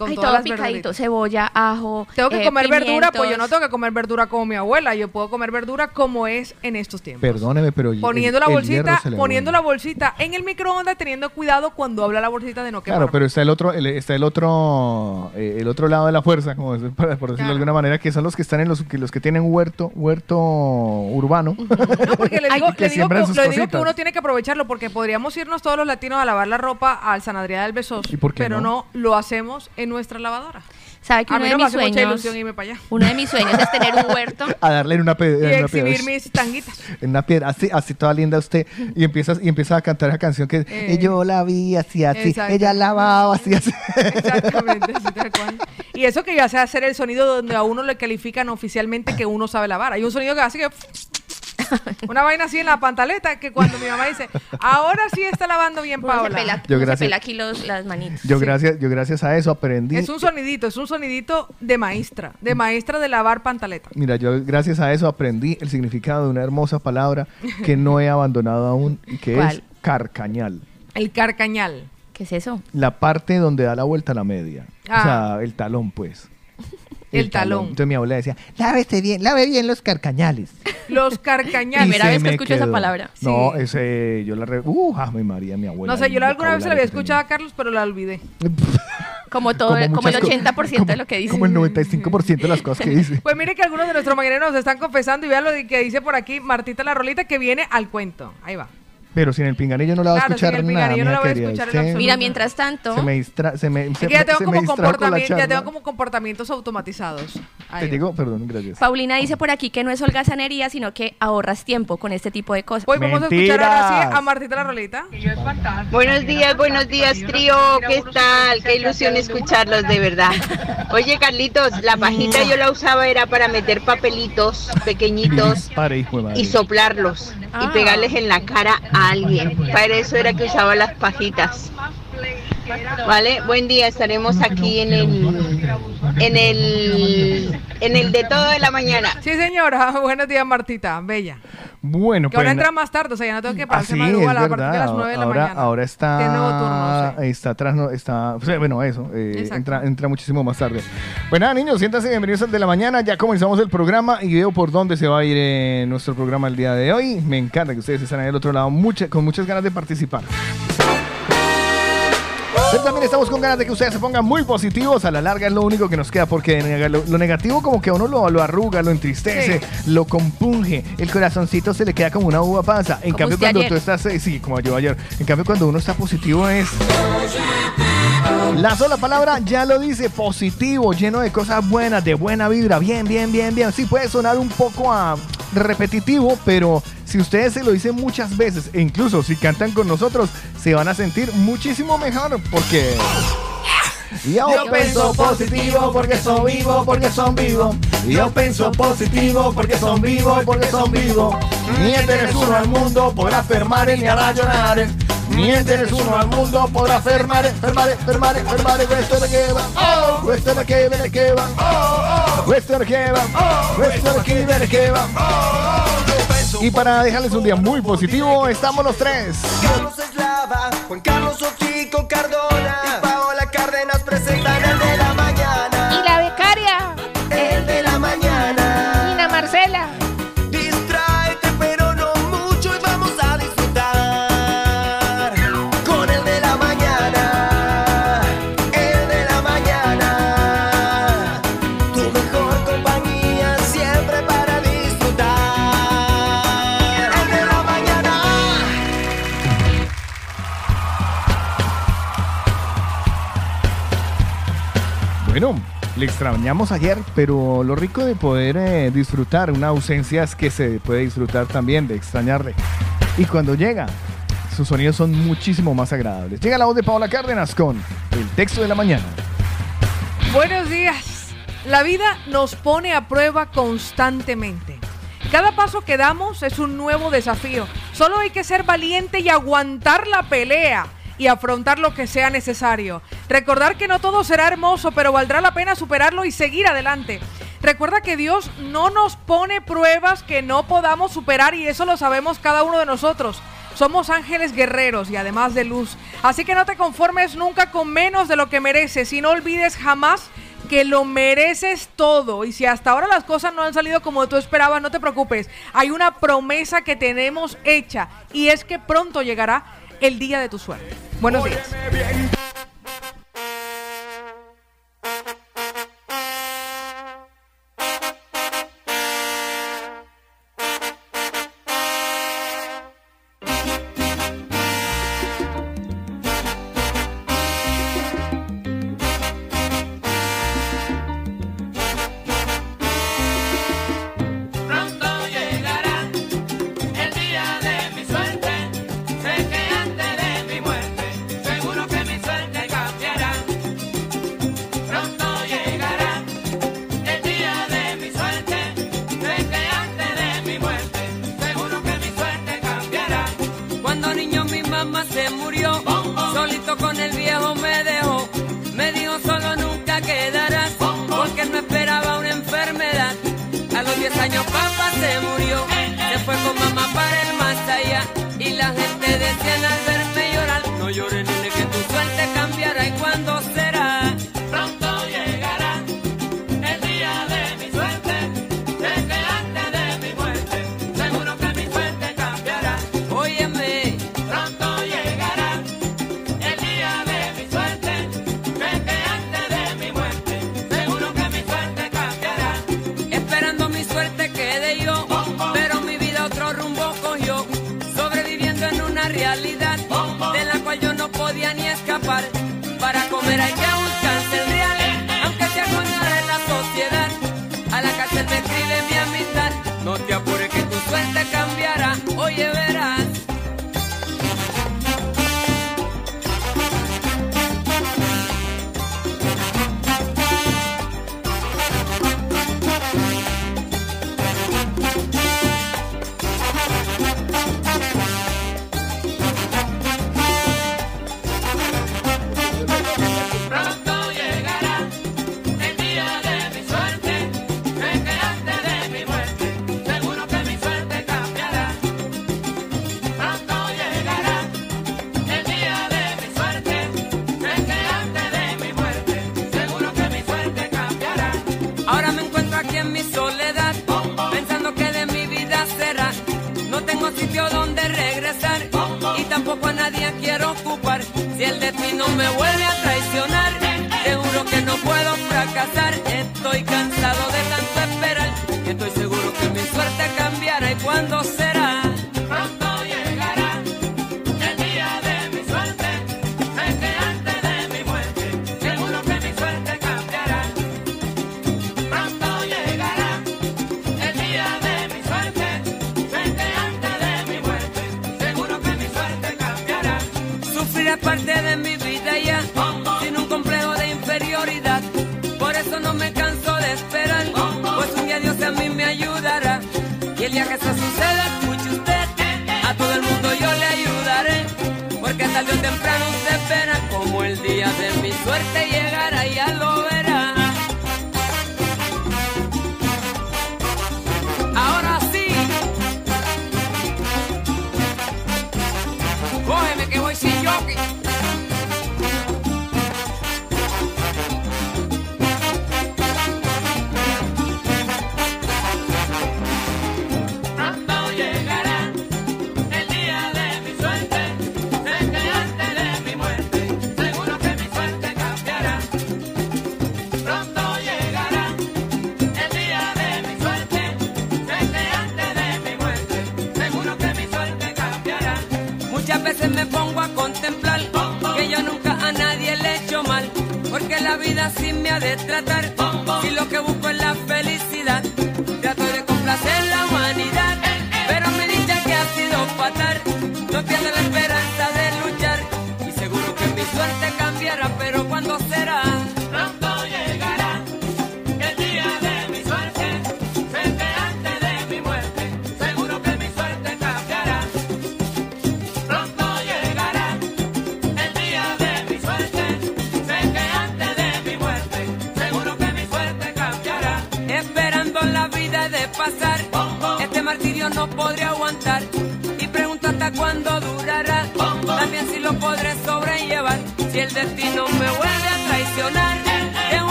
Con Ay, todas todo las picadito, verduritas. cebolla, ajo. Tengo que eh, comer verdura, pues yo no tengo que comer verdura como mi abuela. Yo puedo comer verdura como es en estos tiempos. Perdóneme, pero Poniendo el- la bolsita, poniendo la bolsita en el microondas, teniendo cuidado cuando habla la bolsita de no quemar. Claro, pero está el otro, el- está el otro, eh, el otro lado de la fuerza, como es- por, por decirlo de alguna manera, que son los que están en los que los que tienen huerto, huerto urbano. No, porque le Ay, digo, que le digo que, le digo que uno tiene que aprovecharlo porque podríamos irnos todos los latinos a lavar la ropa al San Adrián del Besós, ¿Y por qué pero no? no? lo hacemos en nuestra lavadora. ¿Sabe que A uno mí de no me mis hace mucha sueños, ilusión irme para allá uno de mis sueños es tener un huerto? a darle en una, pe- y en una piedra. exhibir mis tanguitas. En una piedra, así, así toda linda usted, y empiezas, y empieza a cantar esa canción que Eh, yo la vi así, así, ella lavaba así, así. Exactamente, así tal cual. Y eso que ya sé hacer el sonido donde a uno le califican oficialmente que uno sabe lavar. Hay un sonido que hace que... Una vaina así en la pantaleta que cuando mi mamá dice, ahora sí está lavando bien Uno se pela, Yo uno se gracias- pela aquí los, las manitas. Yo gracias, yo gracias a eso aprendí. Es un sonidito, es un sonidito de maestra, de maestra de lavar pantaleta. Mira, yo gracias a eso aprendí el significado de una hermosa palabra que no he abandonado aún y que es carcañal. El carcañal. ¿Qué es eso? La parte donde da la vuelta a la media. O Ah. sea, el talón, pues. El talón. Entonces mi abuela decía, lávese bien, lave bien los carcañales. Los carcañales. Primera vez que escucho esa palabra. No, Sí. ese, yo la... Re... Uh, ah, mi María, mi abuela. No sé, yo alguna vez se la había vocabulario escuchado a Carlos, pero la olvidé. tenía. Como todo, como, el muchas co- 80% de lo que dice. Como el 95% de las cosas que dice. Pues mire que algunos de nuestros mañaneros nos están confesando y vean lo que dice por aquí Martita la Rolita que viene al cuento. Ahí va. Pero sin el pinganillo no la va a Claro, sin escuchar el nada, pinganillo no la voy a escuchar en. Mira, mientras tanto, Se me distra... Se me, Es se que ya tengo, se como comportamiento, ya tengo como comportamientos automatizados. Ahí Te va. digo, perdón, gracias. Paulina dice por aquí que no es holgazanería, sino que ahorras tiempo con este tipo de cosas. Pues vamos a escuchar ahora sí a Martita la Rolita. Buenos días, buenos días, trío. ¿Qué tal? Qué ilusión escucharlos, de verdad. Oye, Carlitos, la pajita yo la usaba era para meter papelitos pequeñitos y soplarlos y Ah. pegarles en la cara a alguien. Para eso era que usaba las pajitas. Vale, buen día. Estaremos aquí en el, en el, en el de todo de la mañana. Sí, señora. Buenos días, Martita. Bella. Bueno, Que ahora pues, entra más tarde, o sea, ya no tengo que pararse es a partir de las 9 de la ahora, mañana. ahora está, Tiene nuevo turno, sí. está atrás, no, está, o sea, bueno, eso, eh, Exacto. entra, entra muchísimo más tarde. Bueno, nada, niños, siéntanse bienvenidos al de la mañana, ya comenzamos el programa y veo por dónde se va a ir eh, nuestro programa el día de hoy. Me encanta que ustedes están ahí del otro lado, mucha- con muchas ganas de participar. Pero también estamos con ganas de que ustedes se pongan muy positivos. A la larga es lo único que nos queda, porque lo, lo negativo como que a uno lo, lo arruga, lo entristece, lo compunge. El corazoncito se le queda como una uva pasa. En Como cambio, cuando ayer. tú estás, eh, sí, como yo ayer. En cambio, cuando uno está positivo es... La sola palabra ya lo dice, positivo, lleno de cosas buenas, de buena vibra, bien, bien, bien, bien. Sí, puede sonar un poco a repetitivo, pero si ustedes se lo dicen muchas veces, e incluso si cantan con nosotros, se van a sentir muchísimo mejor, porque... Yo pienso positivo porque son vivos, porque son vivos. Yo pienso positivo porque son vivos, porque son vivos. Niente nessuno al mundo podrà fermare ni a ragionare. Niente nessuno al mundo podrà fermare, fermare, fermare, fermare. Questo è perché va, oh, questo è perché viene che va, oh, oh, questo è perché va, oh, questo è perché viene che va. Y para dejarles un día muy positivo, estamos los tres. Carlos Eslava, Juan Carlos Ochico Cardona Bueno, le extrañamos ayer, pero lo rico de poder eh, disfrutar una ausencia es que se puede disfrutar también de extrañarle. Y cuando llega, sus sonidos son muchísimo más agradables. Llega la voz de Paola Cárdenas con el texto de la mañana. Buenos días. La vida nos pone a prueba constantemente. Cada paso que damos es un nuevo desafío. Solo hay que ser valiente y aguantar la pelea y afrontar lo que sea necesario. Recordar que no todo será hermoso, pero valdrá la pena superarlo y seguir adelante. Recuerda que Dios no nos pone pruebas que no podamos superar y eso lo sabemos cada uno de nosotros. Somos ángeles guerreros y además de luz. Así que no te conformes nunca con menos de lo que mereces y no olvides jamás que lo mereces todo. Y si hasta ahora las cosas no han salido como tú esperabas, no te preocupes. Hay una promesa que tenemos hecha y es que pronto llegará el día de tu suerte. Buenos días. se murió.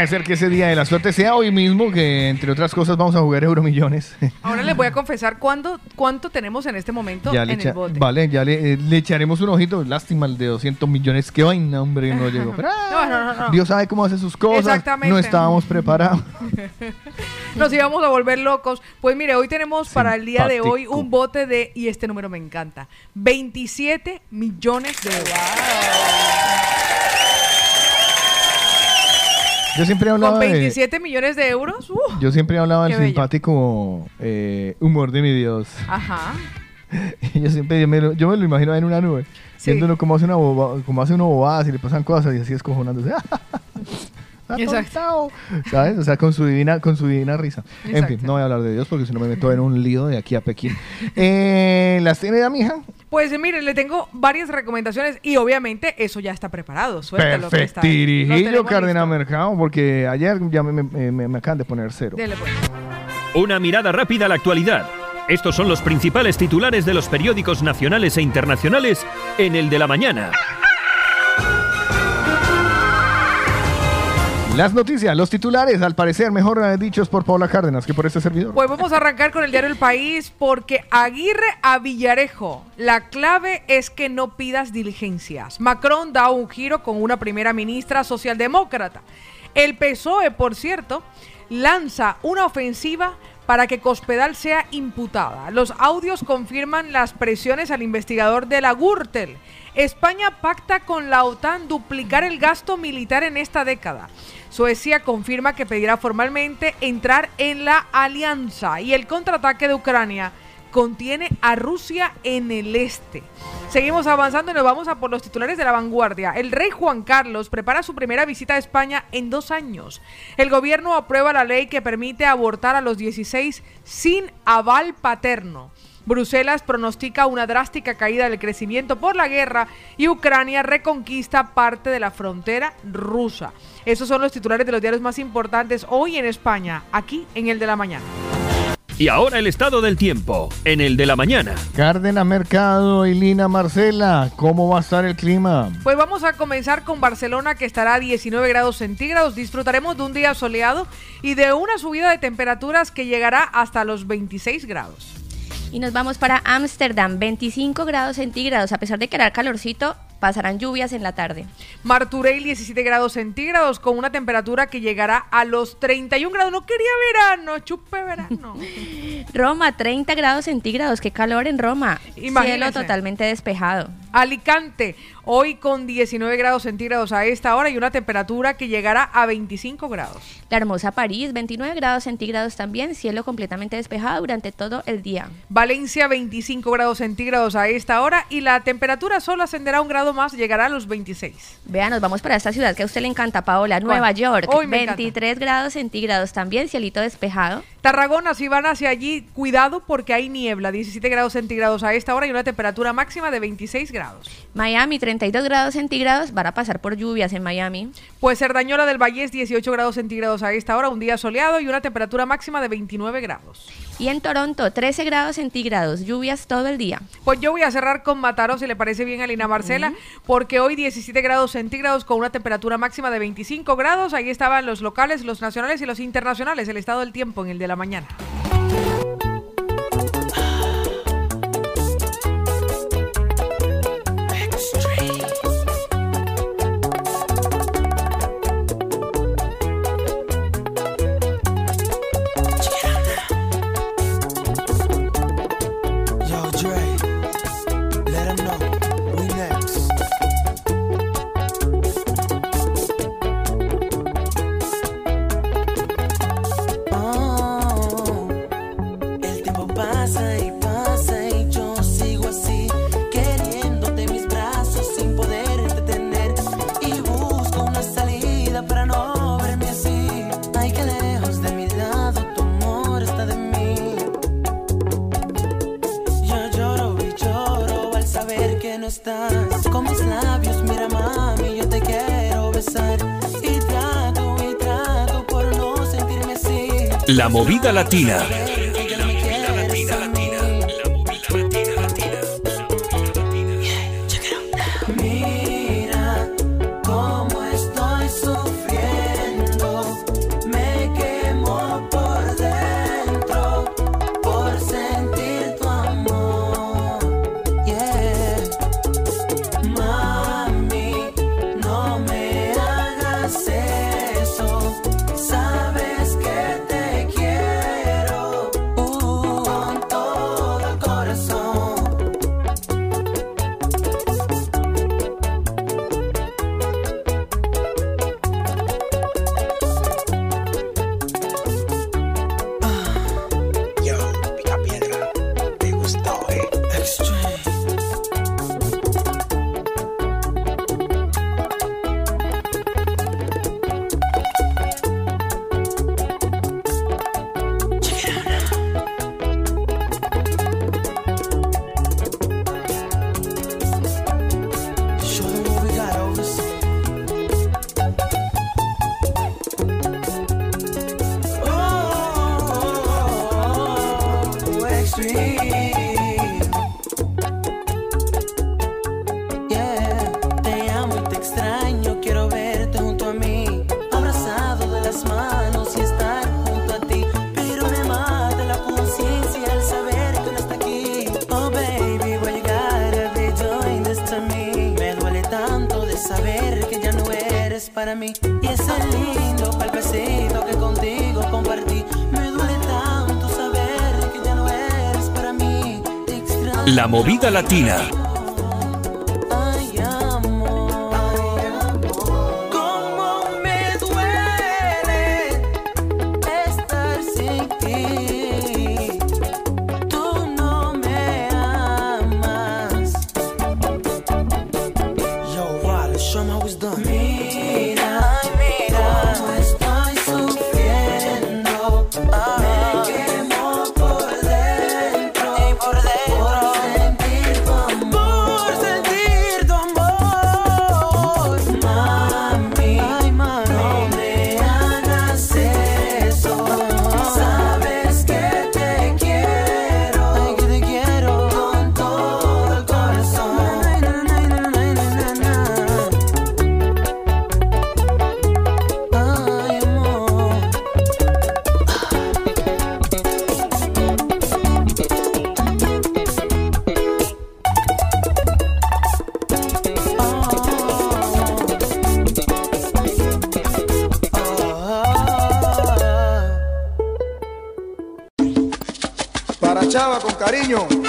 Puede ser que ese día de la suerte sea hoy mismo, que entre otras cosas vamos a jugar Euromillones. Ahora les voy a confesar cuándo, cuánto tenemos en este momento Ya en el bote. vale, ya le, eh, le echaremos un ojito. Lástima el de 200 millones. Qué vaina, hombre, no llegó. Pero, No, no, no, no. Dios sabe cómo hace sus cosas. Exactamente. No estábamos preparados. Nos íbamos a volver locos. Pues mire, hoy tenemos para el día de hoy un bote de, y este número me encanta, 27 millones de euros. Yo siempre hablaba Con de, 27 millones de euros, uh, yo siempre hablaba del simpático eh, humor de mi Dios. ajá. Y yo siempre yo me, lo, yo me lo imagino en una nube, Sí. viéndolo cómo hace una boba, cómo hace uno bobadas y le pasan cosas y así escojonándose. Exacto. ¿Sabes? O sea, con su divina, con su divina risa. En fin, no voy a hablar de Dios porque si no me meto en un lío de aquí a Pekín. Eh, ¿Las tiene ya, mija? Pues eh, mire, le tengo varias recomendaciones y obviamente eso ya está preparado. Suéltalo, que está- lo Perfectirijillo, Cardenal. Mercado, porque ayer ya me, me- me- me acaban de poner cero. Dele, pues. Una mirada rápida a la actualidad. Estos son los principales titulares de los periódicos nacionales e internacionales en el de la mañana. Las noticias, los titulares, al parecer mejor eh, dichos por Paula Cárdenas que por este servidor. Pues vamos a arrancar con el diario El País porque Aguirre a Villarejo. La clave es que no pidas diligencias. Macron da un giro con una primera ministra socialdemócrata. El PSOE, por cierto, lanza una ofensiva para que Cospedal sea imputada. Los audios confirman las presiones al investigador de la Gürtel. España pacta con la OTAN duplicar el gasto militar en esta década. Suecia confirma que pedirá formalmente entrar en la alianza y el contraataque de Ucrania contiene a Rusia en el este. Seguimos avanzando y nos vamos a por los titulares de la vanguardia. El rey Juan Carlos prepara su primera visita a España en dos años. El gobierno aprueba la ley que permite abortar a los 16 sin aval paterno. Bruselas pronostica una drástica caída del crecimiento por la guerra y Ucrania reconquista parte de la frontera rusa. Esos son los titulares de los diarios más importantes hoy en España, aquí en el de la mañana. Y ahora el estado del tiempo en el de la mañana. Cárdenas Mercado y Lina Marcela, ¿cómo va a estar el clima? Pues vamos a comenzar con Barcelona que estará a 19 grados centígrados. Disfrutaremos de un día soleado y de una subida de temperaturas que llegará hasta los 26 grados. Y nos vamos para Ámsterdam, 25 grados centígrados. A pesar de que hará calorcito, pasarán lluvias en la tarde. Marturell 17 grados centígrados con una temperatura que llegará a los 31 grados. No quería verano, chupe verano. Roma, 30 grados centígrados. Qué calor en Roma. Cielo totalmente despejado. Alicante, hoy con 19 grados centígrados a esta hora y una temperatura que llegará a 25 grados. La hermosa París, 29 grados centígrados también. Cielo completamente despejado durante todo el día. Valencia 25 grados centígrados a esta hora y la temperatura solo ascenderá un grado más, llegará a los 26. Vean, nos vamos para esta ciudad que a usted le encanta, Paola, Nueva York. Me encanta. 23 grados centígrados también, cielito despejado. Tarragona, si van hacia allí, cuidado porque hay niebla, 17 grados centígrados a esta hora y una temperatura máxima de 26 grados. Miami, 32 grados centígrados. Van a pasar por lluvias en Miami. Pues Cerdañola del Vallés, 18 grados centígrados a esta hora, un día soleado y una temperatura máxima de 29 grados. Y en Toronto, 13 grados centígrados. Lluvias todo el día. Pues yo voy a cerrar con Mataro, si le parece bien a Lina Marcela, porque hoy 17 grados centígrados con una temperatura máxima de 25 grados. Ahí estaban los locales, los nacionales y los internacionales. El estado del tiempo en el de la mañana. Movida latina. Latina. Cariño.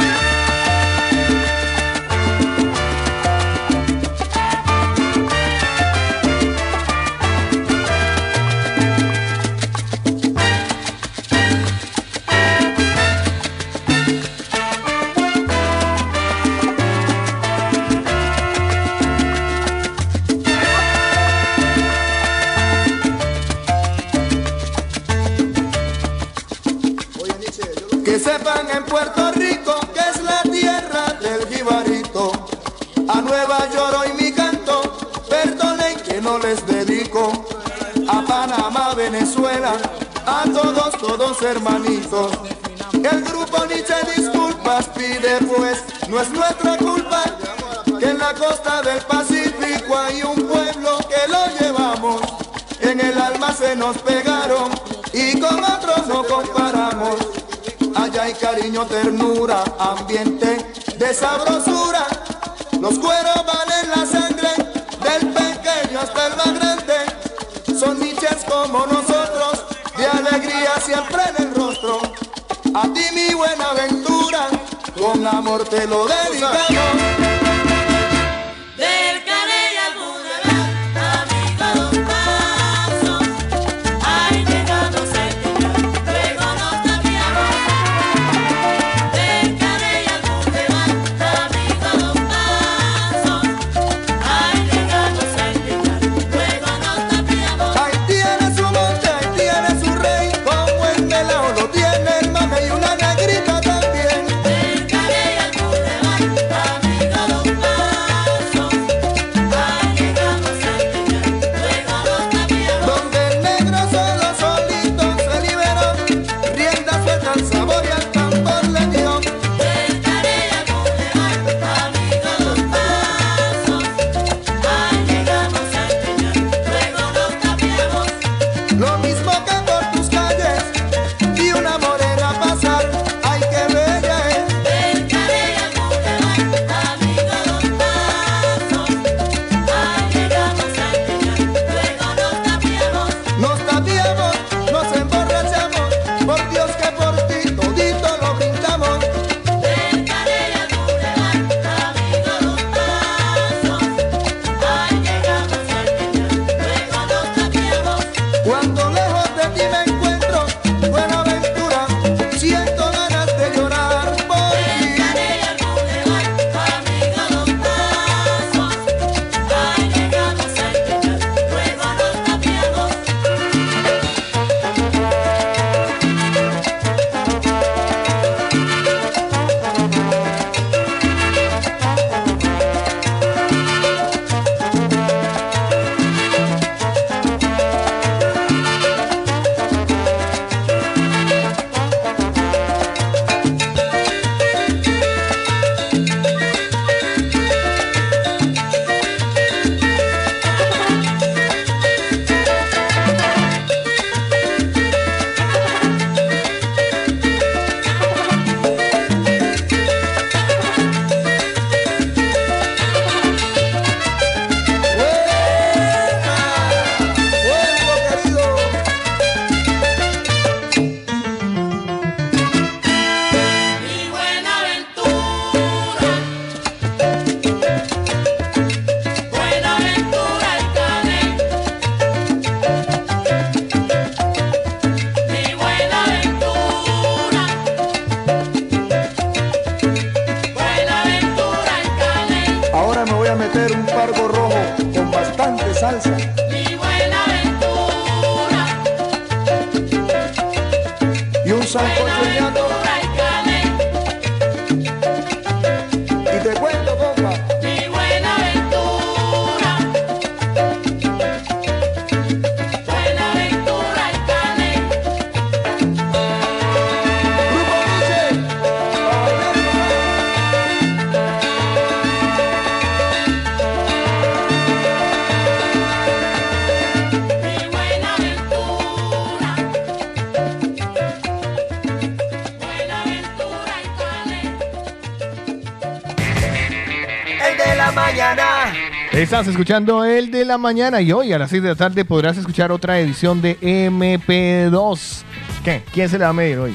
Escuchando el de la mañana y hoy a las 6 de la tarde podrás escuchar otra edición de MP2. ¿Qué? ¿Quién se le va a medir hoy?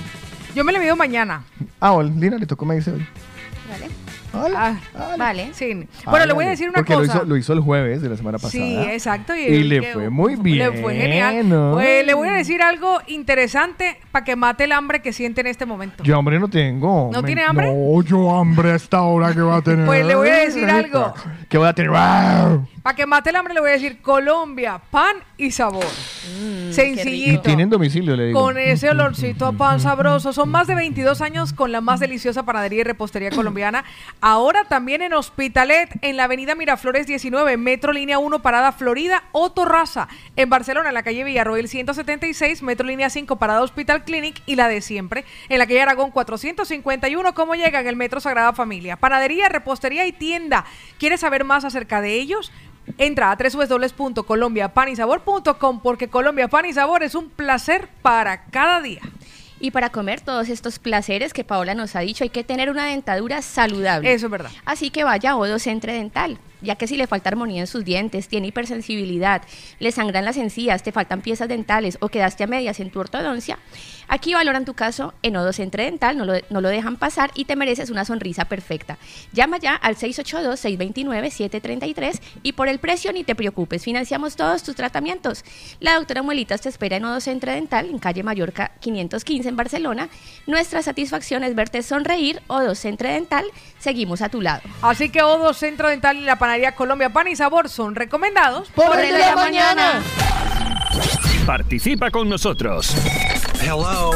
Yo me le mido mañana. Ah, Lina le tocó medirse hoy. Vale. Ah, Vale. sí. Bueno, le voy a decir una Porque cosa. lo hizo, lo hizo el jueves de la semana pasada. Sí, exacto. Y le que- fue muy bien. Le fue genial. ¿no? Pues, le voy a decir algo interesante para que mate el hambre que siente en este momento. Yo hambre no tengo. ¿No Me- tiene hambre? No, yo hambre a esta hora que va a tener. Pues le voy a decir algo. Que voy a tener. Para que mate el hambre le voy a decir Colombia, pan y sabor. Y Sencillito. tienen domicilio, le digo. Con ese olorcito a pan sabroso. Son más de 22 años con la más deliciosa panadería y repostería colombiana. Ahora también en Hospitalet, en la avenida Miraflores 19, Metro Línea 1, Parada Florida o Torraza. En Barcelona, en la calle Villarroel 176, Metro Línea 5, Parada Hospital Clinic y la de siempre. En la calle Aragón 451, ¿cómo llega en el Metro Sagrada Familia? Panadería, repostería y tienda. ¿Quieres saber más acerca de ellos? Entra a www.colombiapanisabor.com porque Colombia Pan y Sabor es un placer para cada día. Y para comer todos estos placeres que Paola nos ha dicho, hay que tener una dentadura saludable. Eso es verdad. Así que vaya a Odo Centre Dental, ya que si le falta armonía en sus dientes, tiene hipersensibilidad, le sangran las encías, te faltan piezas dentales o quedaste a medias en tu ortodoncia, aquí valoran tu caso en Odo Centre Dental, no lo, no lo dejan pasar y te mereces una sonrisa perfecta. Llama ya al 682-629-733 y por el precio ni te preocupes, financiamos todos tus tratamientos. La doctora Muelitas te espera en Odo Centre Dental, en calle Mallorca 515 en Barcelona. Nuestra satisfacción es verte sonreír. Odo Centre Dental, seguimos a tu lado. Así que Odo Centro Dental y la panadería Colombia Pan y Sabor son recomendados Por el de la mañana. Participa con nosotros. Hello.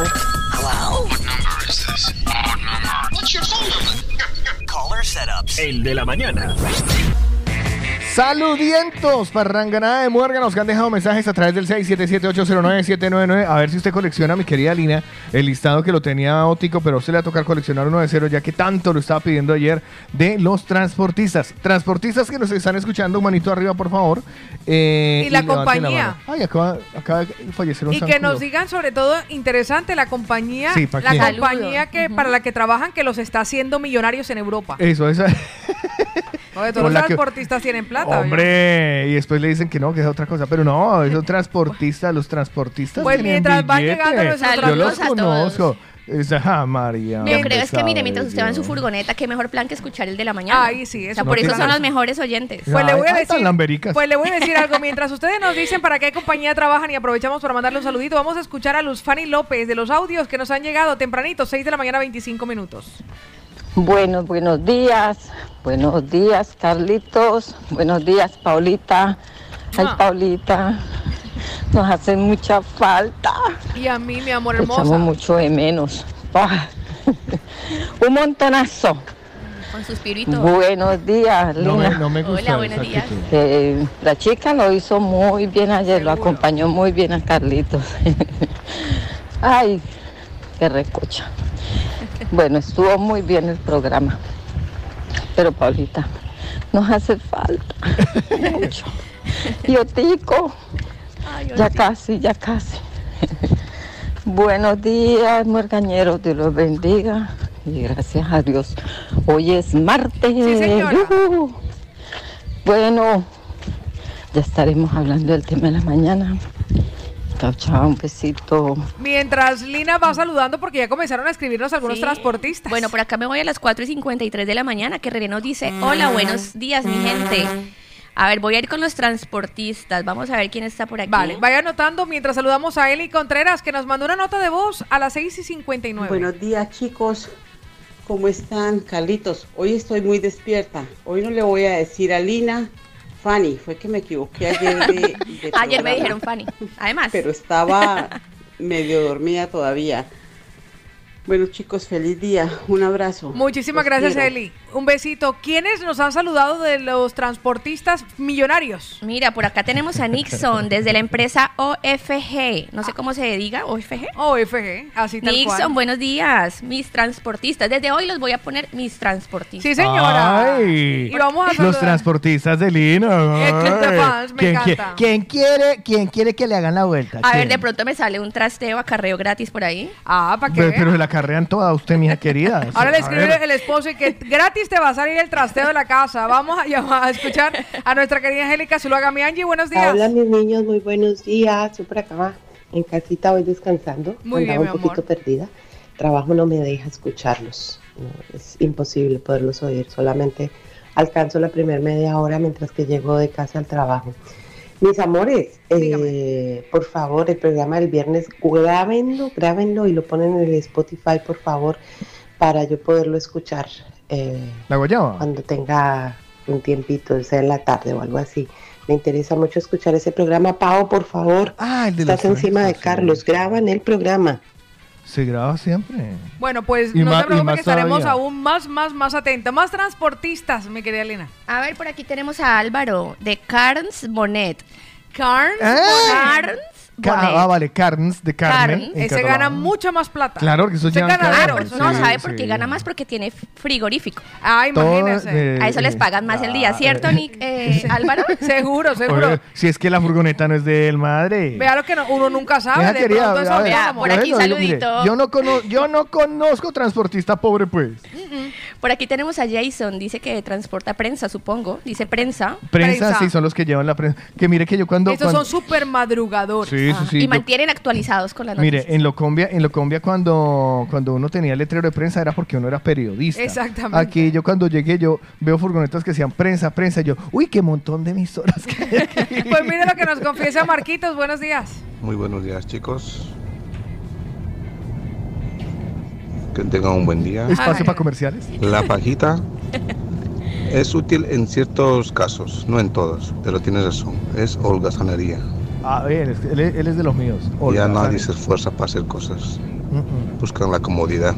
Hello. What number is this? What number? What's your phone number? Caller setups. El de la mañana. Saludientos, parranganada de muérganos que han dejado mensajes a través del 677-809-799. A ver si usted colecciona, mi querida Lina, el listado que lo tenía óptico, pero usted le va a tocar coleccionar uno de cero, ya que tanto lo estaba pidiendo ayer de los transportistas. Transportistas que nos están escuchando, manito arriba, por favor. eh, Y la compañía. Ay, acaba, acaba de fallecer un y que nos digan sobre todo interesante la compañía, Sí, ¿pa' la quién? compañía que para la que trabajan que los está haciendo millonarios en Europa. Eso, esa. Todos los que- transportistas tienen plata. Hombre, y después le dicen que no, que es otra cosa. Pero no, esos transportistas, los transportistas. Pues tienen mientras van llegando nuestros Yo los conozco. Esa María. Yo creo es que, mire, mientras usted va en su furgoneta, qué mejor plan que escuchar el de la mañana. Ay, sí, O eso sea, no por eso son los mejores oyentes. Pues le voy a decir, lambericas. pues le voy a decir algo. Mientras ustedes nos dicen para qué compañía trabajan y aprovechamos para mandarle un saludito, vamos a escuchar a Luz Fanny López de los audios que nos han llegado tempranito, 6 de la mañana, 25 minutos. Buenos, buenos días. Buenos días, Carlitos. Buenos días, Paulita. Ay, Ah. Paulita. Nos hacen mucha falta. Y a mí, mi amor Te echamos mucho de menos. Un montonazo. Con suspirito. Buenos días, No me, Lina. no me gusta Hola, buenos esa días. Eh, la chica lo hizo muy bien ayer, lo acompañó muy bien a Carlitos. Ay, qué recocha. Bueno, estuvo muy bien el programa. Pero Paulita, nos hace falta mucho. Y Otico, ya casi, ya casi. Buenos días, muergañeros, Dios los bendiga. Y gracias a Dios. Hoy es martes. Sí. Bueno, ya estaremos hablando del tema de la mañana. Chao, chao, un besito. Mientras Lina va saludando porque ya comenzaron a escribirnos algunos Sí. transportistas. Bueno, por acá me voy a las 4 y 53 de la mañana, que René nos dice, hola, buenos días, mi gente. A ver, voy a ir con los transportistas. Vamos a ver quién está por aquí. Vale, vaya anotando mientras saludamos a Eli Contreras que nos mandó una nota de voz a las 6 y 59. Buenos días chicos, ¿cómo están? Carlitos, hoy estoy muy despierta. Hoy no le voy a decir a Lina, Fanny, fue que me equivoqué ayer de, de Ayer me dijeron Fanny. Además. Pero estaba medio dormida todavía. Bueno chicos, feliz día. Un abrazo. Muchísimas Los gracias, quiero. Eli. Un besito. ¿Quiénes nos han saludado de los transportistas millonarios? Mira, por acá tenemos a Nixon desde la empresa OFG. No sé cómo se diga, OFG. OFG, así tal Nixon, cual. buenos días, mis transportistas. Desde hoy los voy a poner mis transportistas. Sí, señora. Ay, Y vamos a los saludar. transportistas de Ay. fans, me ¿Quién, encanta. quién quiere, ¿Quién quiere que le hagan la vuelta? A ver, de pronto me sale un trasteo acarreo gratis por ahí. Ah, para Pero, pero se la carrean toda usted, mija querida. Ahora le escribe el esposo y que gratis te va a salir el trasteo de la casa. Vamos a, llamar, a escuchar a nuestra querida Angélica Zuluaga. Mi Angie, buenos días. Hola mis niños, muy buenos días. Yo por acá en casita voy descansando. Muy bien, Andaba mi un poquito perdida. Trabajo no me deja escucharlos. No, es imposible poderlos oír. Solamente alcanzo la primer media hora mientras que llego de casa al trabajo. Mis amores, eh, por favor, el programa del viernes, grábenlo, grábenlo y lo ponen en el Spotify, por favor, para yo poderlo escuchar. Eh, ¿La guayaba? cuando tenga un tiempito, sea en la tarde o algo así. Me interesa mucho escuchar ese programa. Pau, por favor, de estás encima de Carlos, graban el programa. Se graba siempre. Bueno, pues Y no más- te preocupes que estaremos todavía. aún más, más, más atentos. Más transportistas, mi querida Lina. A ver, por aquí tenemos a Álvaro de Carnes Bonet. Carnes ¡Eh! Carnes Bonet. Ah, vale, Carnes de carne. Carnes. en Ese catalán. gana mucha más plata. Claro, que eso Ese ya claro, No, sí, ¿sabe por qué sí. gana más? Porque tiene frigorífico. Ah, imagínese. Eh, A eso les pagan más el día, ah, ¿cierto, eh. Nick? Eh, Álvaro. Seguro, seguro. Oye, si es que la furgoneta no es de él, madre. Vea lo que no- uno nunca sabe. De querida, pronto eso a ver, viene Vea, como- por aquí yo mire, saludito. yo, no cono- yo no conozco transportista pobre, pues. Por aquí tenemos a Jason, dice que transporta prensa, supongo. Dice prensa. Prensa, sí, son los que llevan la prensa. Que mire que yo cuando... Estos cuando- son súper madrugadores. Sí, sí, sí. y yo- mantienen actualizados con las noticias. Mire, en Locombia, en Locombia cuando, cuando uno tenía letrero de prensa era porque uno era periodista. Exactamente. Aquí yo cuando llegué yo veo furgonetas que decían prensa, prensa, y yo, uy, qué montón de emisoras que hay aquí". Pues mire lo que nos confiesa Marquitos. Buenos días. Muy buenos días, chicos. Que tengan un buen día. Espacio para comerciales. La pajita es útil en ciertos casos, no en todos, pero tienes razón. Es holgazanería. A ver, es que él, es- él es de los míos. ya nadie se esfuerza para hacer cosas. Buscan la comodidad.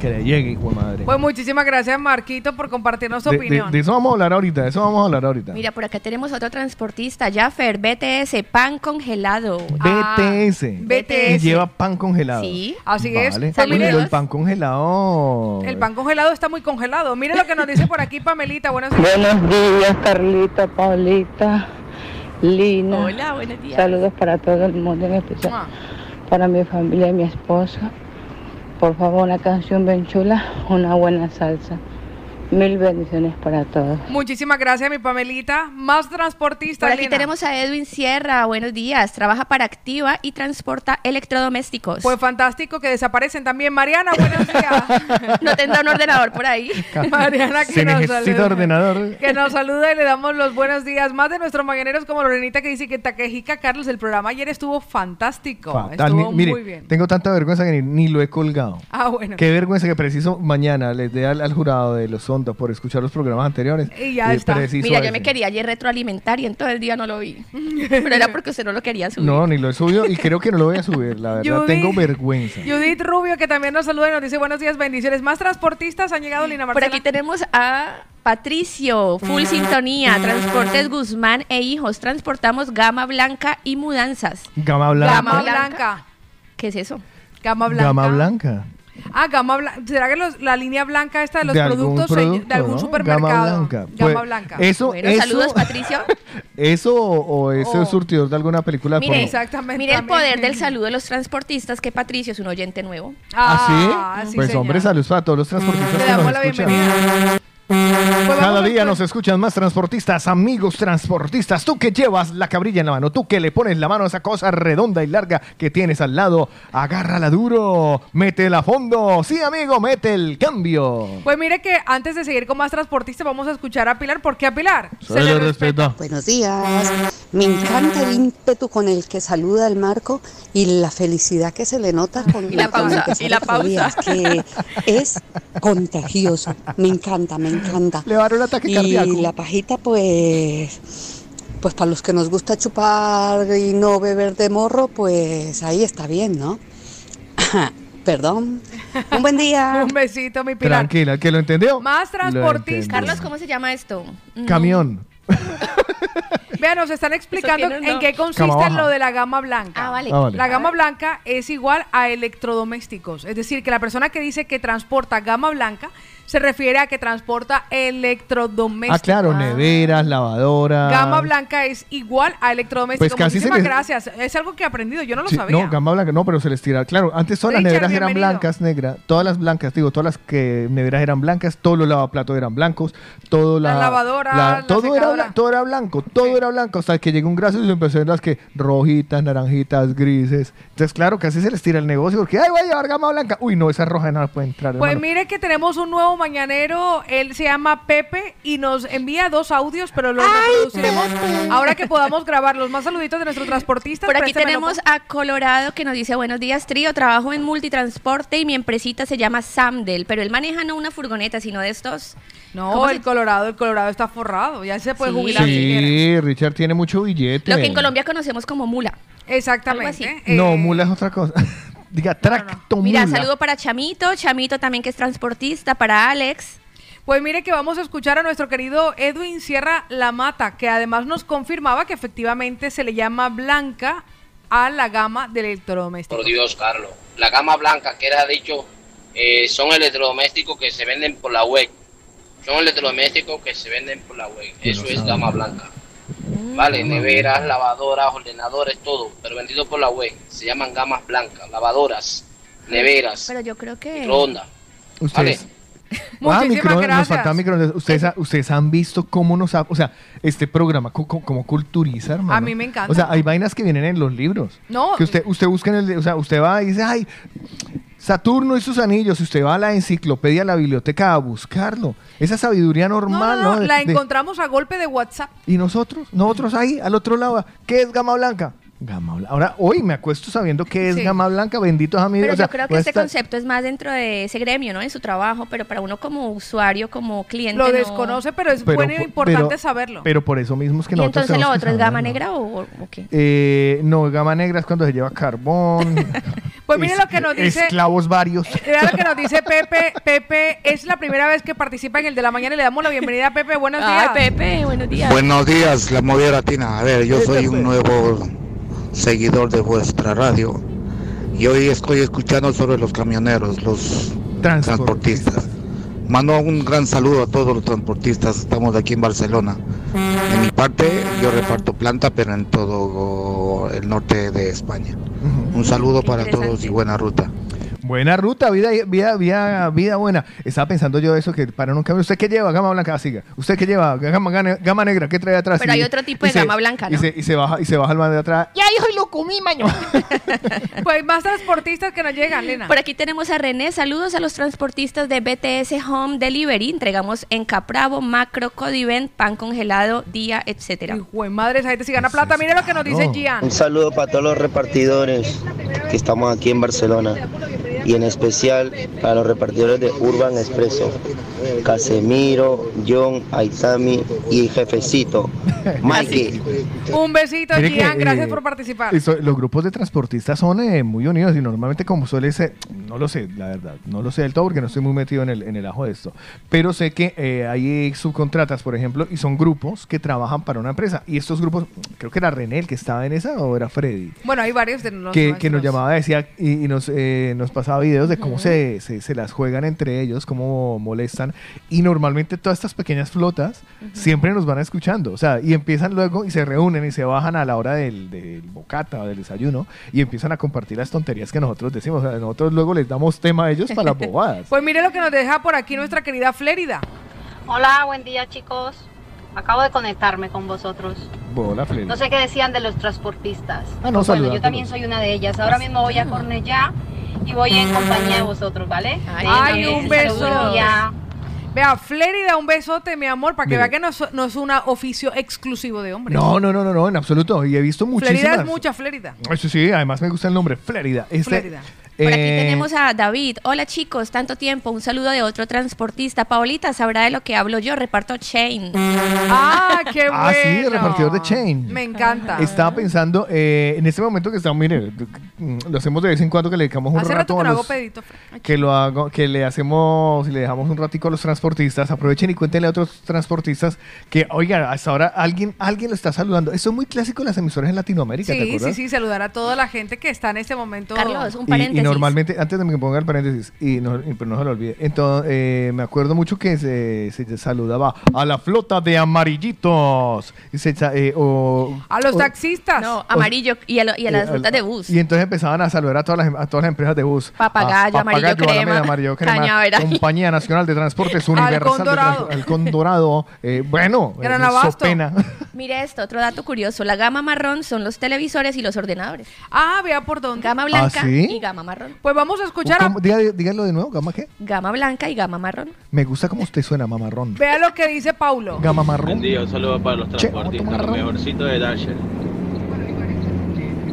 Que le llegue, hijo de madre. Pues muchísimas gracias, Marquito, por compartirnos tu de, opinión. de- de eso vamos a hablar ahorita, de eso vamos a hablar ahorita. Mira, por acá tenemos otro transportista, Jaffer, BTS, pan congelado. BTS. BTS. Y lleva pan congelado. Sí. Así es. Vale. Mire, Uy, el pan congelado. el pan congelado está muy congelado. Mire lo que nos dice por aquí Pamelita. Buenos días. Buenos días, Carlita, Paulita, Lina. Hola, buenos días. Saludos para todo el mundo, en especial para mi familia y mi esposa. Por favor, una canción bien chula, una buena salsa. Mil bendiciones para todos. Muchísimas gracias, mi Pamelita. Más transportistas. Por aquí Lina. tenemos a Edwin Sierra, buenos días. Trabaja para Activa y transporta electrodomésticos. Pues fantástico que desaparecen también. Mariana, buenos días. no tendrá un ordenador por ahí. Mariana, que Se nos saluda. ordenador. Que nos saluda y le damos los buenos días. Más de nuestros mañaneros como Lorenita que dice que Taquejica Carlos, el programa ayer estuvo fantástico. Fatal. Estuvo Ni- mire, muy bien. tengo tanta vergüenza que ni, ni lo he colgado. Ah, bueno. Qué vergüenza que preciso mañana les dé al, al jurado de los Por escuchar los programas anteriores. Y ya está. preciso Mira, yo ese. me quería ayer retroalimentar y en todo el día no lo vi. Pero era porque usted no lo quería subir. No, ni lo he subido y creo que no lo voy a subir, la verdad. Judith. Tengo vergüenza. Judith Rubio, que también nos saluda y nos dice buenos días, bendiciones. Más transportistas han llegado, Lina Por Marcela. aquí tenemos a Patricio, full sintonía, Transportes Guzmán e hijos. Transportamos gama blanca y mudanzas. Gama blanca. Gama Blanca. ¿Qué es eso? Gama Blanca. Gama blanca. Ah, Gama Blanca. ¿Será que los- la línea blanca esta de los de algún productos producto, de algún ¿no? supermercado? Gama blanca. Gama Pues, Blanca. Eso, Bueno, eso, saludos, Patricio. eso o, o ese Oh. surtidor de alguna película de Mire. Exactamente. Mire el poder del saludo de los transportistas, que Patricio es un oyente nuevo. ¿Ah, sí? sí, pues señor. hombre, saludos para todos los transportistas Le que damos nos la escuchan. bienvenida. Pues Cada día nos escuchan más transportistas, amigos transportistas. Tú que llevas la cabrilla en la mano, tú que le pones la mano a esa cosa redonda y larga que tienes al lado, agárrala duro, métela a fondo. Sí, amigo, mete el cambio. Pues mire que antes de seguir con más transportistas vamos a escuchar a Pilar. ¿Por qué a Pilar? Se le respeta. Buenos días. Me encanta el ímpetu con el que saluda el Marco y la felicidad que se le nota con, Y la con el pausa, que y la pausa. que es contagioso. Me encanta, me encanta. Le va a dar un ataque y cardíaco. la pajita, pues, pues para los que nos gusta chupar y no beber de morro, pues ahí está bien, ¿no? Perdón. Un buen día. Un besito, mi Pilar. Tranquila, ¿que lo entendió? Más entendió. Carlos, ¿cómo se llama esto? Mm. Camión. Vean, nos están explicando en qué consiste lo de la gama blanca. Ah, vale. Ah, vale. La gama blanca es igual a electrodomésticos. Es decir, que la persona que dice que transporta gama blanca se refiere a que transporta electrodomésticos. Ah, claro, neveras, lavadoras. Gama blanca es igual a electrodomésticos. Pues casi se Muchísimas les- gracias. Es algo que he aprendido. Yo no lo Sí, sabía. No, gama blanca, no, pero se les tira. Claro, antes todas las neveras eran blancas, negras. Todas las blancas, digo, todas las que neveras eran blancas, todos los lavaplatos eran blancos, todo la, Las lavadoras, la todo, era todo era blanco, todo era blanco, hasta que llegó un graso y se empezó a ver las que rojitas, naranjitas, grises. Entonces, claro, casi se les tira el negocio porque, ay, voy a llevar gama blanca. Uy, no, esa roja no puede entrar. Pues hermano. mire que tenemos un nuevo mañanero, él se llama Pepe y nos envía dos audios, pero los reproduciremos ahora que podamos grabarlos. Más saluditos de nuestros transportistas. Por aquí tenemos a Colorado que nos dice buenos días trío, trabajo en multitransporte y mi empresita se llama Samdel, pero él maneja no una furgoneta, sino de estos... No, ¿cómo el se- Colorado, el Colorado está forrado, ya se puede Sí. jubilar si quiere. Sí, Richard tiene mucho billete. Lo que en Colombia conocemos como mula. Exactamente. No, Eh, mula es otra cosa. Diga, tracto Mira, saludo para Chamito, Chamito también que es transportista, para Alex. Pues mire que vamos a escuchar a nuestro querido Edwin Sierra La Mata, que además nos confirmaba que efectivamente se le llama blanca a la gama del electrodoméstico. Por Dios, Carlos. La gama blanca que era dicho eh, son electrodomésticos que se venden por la web. Son electrodomésticos que se venden por la web. Eso es gama blanca. Vale, neveras, lavadoras, ordenadores, todo, pero vendido por la web. Se llaman gamas blancas, lavadoras, neveras, Pero yo creo que... microondas. Ustedes. Muchísimas microondas, nos gracias. faltan microondas. Ustedes, ustedes han visto cómo nos ha, o sea, este programa, cómo, culturiza, hermano. A mí me encanta. O sea, hay vainas que vienen en los libros. No. Que usted, usted busca en el, o sea, usted va y dice, ay, Saturno y sus anillos. Si usted va a la enciclopedia, a la biblioteca a buscarlo. Esa sabiduría No, normal, no, la de- encontramos a golpe de WhatsApp. y nosotros, nosotros ahí, al otro lado, ¿qué es gama blanca? Gama blanca. Ahora, hoy me acuesto sabiendo qué es Sí. gama blanca, benditos amigos. Pero o sea, yo creo que a este estar- concepto es más dentro de ese gremio, ¿no? En su trabajo, pero para uno como usuario, como cliente. Lo no- desconoce, pero es Pero bueno y por- importante pero- saberlo. Pero por eso mismo es que ¿Y nosotros entonces lo que otro es gama negra o, o qué? Eh, no, gama negra es cuando se lleva carbón. Pues mire es- lo que nos dice. Esclavos varios. Mira lo que nos dice Pepe. Pepe es la primera vez que participa en el de la mañana y le damos la bienvenida a Pepe. Buenos días. Ay, Pepe, buenos días. Buenos días, la movida latina. A ver, yo soy un nuevo seguidor de vuestra radio y hoy estoy escuchando sobre los camioneros, los transportistas. Mando un gran saludo a todos los transportistas. Estamos aquí en Barcelona. En mi parte, yo reparto planta, pero en todo el norte de España. Un saludo para todos y buena ruta. Buena ruta, vida, vida, vida, vida buena. Estaba pensando yo eso, que para un cambio, ¿usted qué lleva? Gama blanca, ah, siga. ¿Usted qué lleva? Gama, gama, negra, ¿qué trae atrás? Pero Y- hay otro tipo y de se- gama blanca, Y ¿no? se, y se baja, y se baja el man de atrás. Ya, hijo, y lo comí, maño. Pues más transportistas que nos llegan, Lena. Por aquí tenemos a René. Saludos a los transportistas de BTS Home Delivery. Entregamos en Capravo, Macro, Codivent, pan congelado, día, etcétera. Buen madre, esa gente si gana plata. Mire lo que nos dice Gian. Un saludo para todos los repartidores que estamos aquí en Barcelona y en especial para los repartidores de Urban Expreso. Casemiro, John, Aitami y jefecito, Mikey. Un besito, que, Gian. Gracias eh, por participar. Eso, los grupos de transportistas son eh, muy unidos y normalmente como suele ser, no lo sé, la verdad, no lo sé del todo porque no estoy muy metido en el, en el ajo de esto, pero sé que eh, hay subcontratas, por ejemplo, y son grupos que trabajan para una empresa y estos grupos, creo que era René el que estaba en esa o era Freddy. Bueno, hay varios de los Que, que nos llamaba decía y, y nos, eh, nos pasaba videos de cómo se, se, se las juegan entre ellos, cómo molestan. Y normalmente todas estas pequeñas flotas siempre nos van escuchando. O sea, y empiezan luego y se reúnen y se bajan a la hora del, del bocata o del desayuno y empiezan a compartir las tonterías que nosotros decimos. O sea, nosotros luego les damos tema a ellos para las bobadas. Pues mire lo que nos deja por aquí nuestra querida Flérida. Hola, buen día chicos. Acabo de conectarme con vosotros. Freddy. No sé qué decían de los transportistas. Ah, no, Pues bueno, yo también soy una de ellas. Ahora mismo voy a Cornellá y voy en compañía de vosotros, ¿vale? Ay, un un beso. Vea, Flérida, un besote, mi amor, para que vea que no es, no es un oficio exclusivo de hombres. No, no, no, no, no, en absoluto. Y he visto muchísimas. Flérida es mucha Flérida. Eso sí, además me gusta el nombre, Flérida. Este, Flérida. Por aquí eh, tenemos a David. Hola chicos, tanto tiempo. Un saludo de otro transportista. Paolita sabrá de lo que hablo yo. Reparto Chain. Ah, qué bueno. Ah, sí, repartidor de Chain. Me encanta. Estaba pensando, eh, en este momento que estamos, mire, lo hacemos de vez en cuando que le dedicamos un Hace rato rato que a los, pedito. Que lo hago, que le hacemos, le dejamos un ratico a los transportistas, aprovechen y cuéntenle a otros transportistas que, oiga, hasta ahora alguien, alguien lo está saludando. Eso es muy clásico en las emisoras en Latinoamérica, ¿te Sí, sí, sí, saludar a toda la gente que está en este momento. Carlos, un Y, y normalmente, antes de que ponga el paréntesis, y no, y- pero no se lo olvide, entonces, eh, me acuerdo mucho que se, se saludaba a la flota de amarillitos. Y, se cha- eh, o- A los o- taxistas. No, amarillo y a, lo- y a las al- de bus. Y entonces empezaban a saludar a todas las, a todas las empresas de bus. Papagayo, A Amarillo Papagayo, Crema, Alameda, Amarillo Crema, Cañaveral. Compañía Nacional de Transportes Universal. Halcón de Dorado. Trans- Halcón Dorado. eh, bueno, eh, Gran. Sopena. Mire esto, otro dato curioso. La gama marrón son los televisores y los ordenadores. Ah, vea por dónde. Gama blanca ¿Ah, sí? y gama marrón. Pues vamos a escuchar a... De nuevo, ¿gama qué? Gama blanca y gama marrón. Me gusta cómo usted suena, mamarrón. Vea lo que dice Paulo. Gama marrón. Buen día, un saludo para los Che, transportistas, lo mejorcito de Dasher.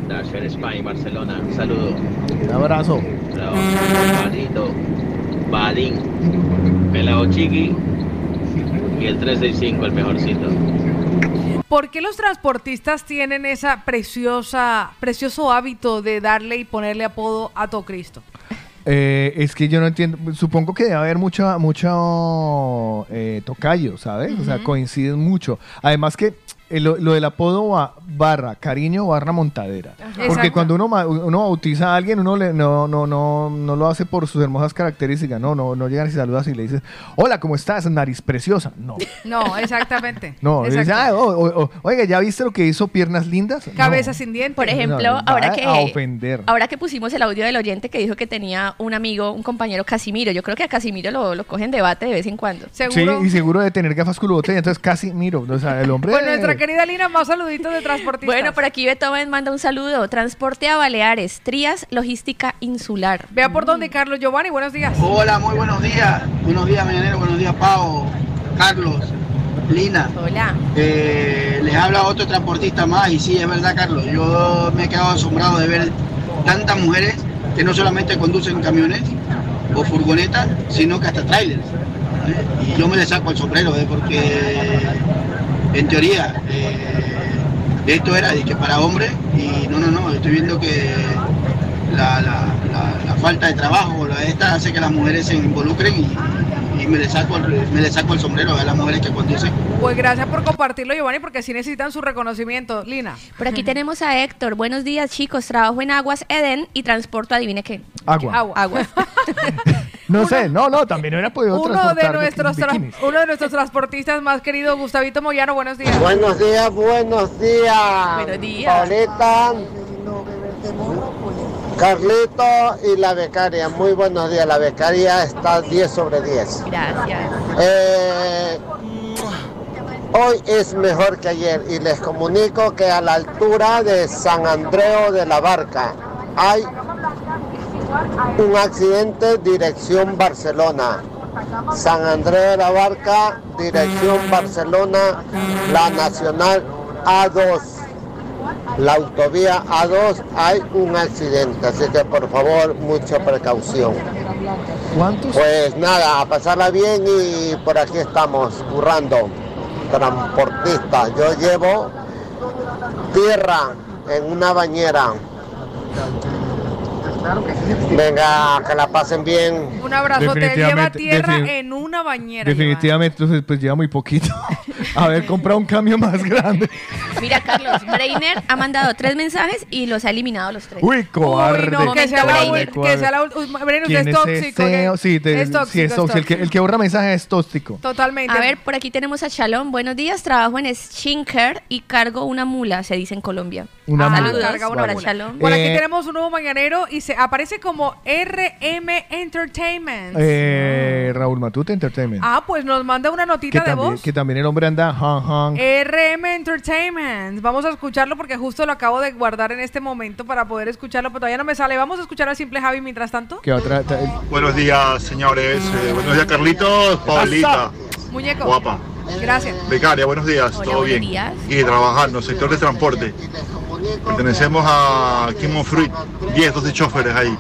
Dasher Spain, Barcelona, un saludo. Un abrazo. Trabajo Balito, Balín, Pelao Chiqui y el 365, el mejorcito. ¿Por qué los transportistas tienen esa preciosa, precioso hábito de darle y ponerle apodo a todo Cristo? Eh, es que yo no entiendo. Supongo que debe haber mucha, mucho eh, tocayo, ¿sabes? O sea, coinciden mucho. Además que eh, lo, lo del apodo ba- barra cariño barra montadera. Porque Exacto. cuando uno, ma- uno bautiza a alguien, uno le, no, no, no, no lo hace por sus hermosas características. No, no, no llegan y saludas y le dices, hola, ¿cómo estás? Nariz preciosa. No. No, exactamente. No. "Ah, oh, oh, oh, oiga, ¿ya viste lo que hizo Piernas Lindas? No. Cabeza sin dientes. Por ejemplo, No, ahora va que a ofender. ahora que pusimos el audio del oyente que dijo que tenía un amigo, un compañero Casimiro, yo creo que a Casimiro lo, lo cogen debate de vez en cuando. Sí, y seguro de tener gafas culobotellas, entonces casi miro. O sea, el hombre. Nuestra querida Lina, más saluditos de transportistas. Bueno, por aquí Beethoven manda un saludo. Transporte a Baleares, Trías, logística insular. Vea por dónde, Carlos Giovanni, buenos días. Hola, muy buenos días. Buenos días, Mañanero. Buenos días, Pau, Carlos, Lina. Hola. Eh, les habla otro transportista más y sí, es verdad, Carlos. Yo me he quedado asombrado de ver tantas mujeres que no solamente conducen camiones o furgonetas, sino que hasta trailers. ¿eh? Y yo me le saco el sombrero, ¿eh? porque en teoría eh, esto era de que para hombres y no, no, no, estoy viendo que la, la- la- la falta de trabajo, la esta hace que las mujeres se involucren y, y me, le saco el, me le saco el sombrero a las mujeres que conducen. Pues gracias por compartirlo, Giovanni, porque sí necesitan su reconocimiento. Lina. Por aquí tenemos a Héctor. Buenos días, chicos. Trabajo en Aguas Eden y transporto, adivine qué. Agua. Agua. Agua. No sé, no, no, también hubiera podido Uno de, nuestros uno de nuestros transportistas más queridos, Gustavito Moyano, buenos días. Buenos días, buenos días. Buenos días. Paulita, Carlito y la becaria. Muy buenos días. La becaria está 10 sobre 10. Gracias. Eh, hoy es mejor que ayer y les comunico que a la altura de San Andreo de la Barca hay un accidente dirección Barcelona. San Andreo de la Barca, dirección Barcelona, la Nacional A2. La autovía A2 hay un accidente, así que por favor mucha precaución. ¿Cuántos? Pues nada, a pasarla bien y por aquí estamos, currando. Transportista, yo llevo tierra en una bañera. Venga, que la pasen bien. Un abrazo, te lleva Definitivamente, tierra en una bañera. Definitivamente, entonces pues lleva muy poquito. Haber comprado un cambio más grande. Mira, Carlos, Breiner ha mandado tres mensajes y los ha eliminado los tres. Uy, cobarde. no, que sea la Breiner. que sea la uy, Breiner, usted ¿Quién es tóxico. ese? que- Sí, te- es tóxico, sí, es es tóxico. El que, el que borra mensajes es tóxico. Totalmente. A ver, por aquí tenemos a Shalom. Buenos días, trabajo en Schinker y cargo una mula, se dice en Colombia. Una Ah, mula. Saludos carga una mula. Shalom. Por aquí Eh, tenemos un nuevo mañanero y se aparece como RM Entertainment. Eh, Raúl Matute Entertainment. Ah, pues nos manda una notita de también, voz. que también el hombre anda banda, Han Han. RM Entertainment. Vamos a escucharlo porque justo lo acabo de guardar en este momento para poder escucharlo, pero todavía no me sale. Vamos a escuchar al simple Javi mientras tanto. ¿Qué otra? Buenos días, señores. Eh, buenos días, Carlitos. Paulita. Muñeco. Guapa. Gracias. Becaria, buenos días. Hola, ¿Todo buenos bien? días. Y trabajando, sector de transporte. Pertenecemos a Kimon Fruit. 10, 12 choferes ahí.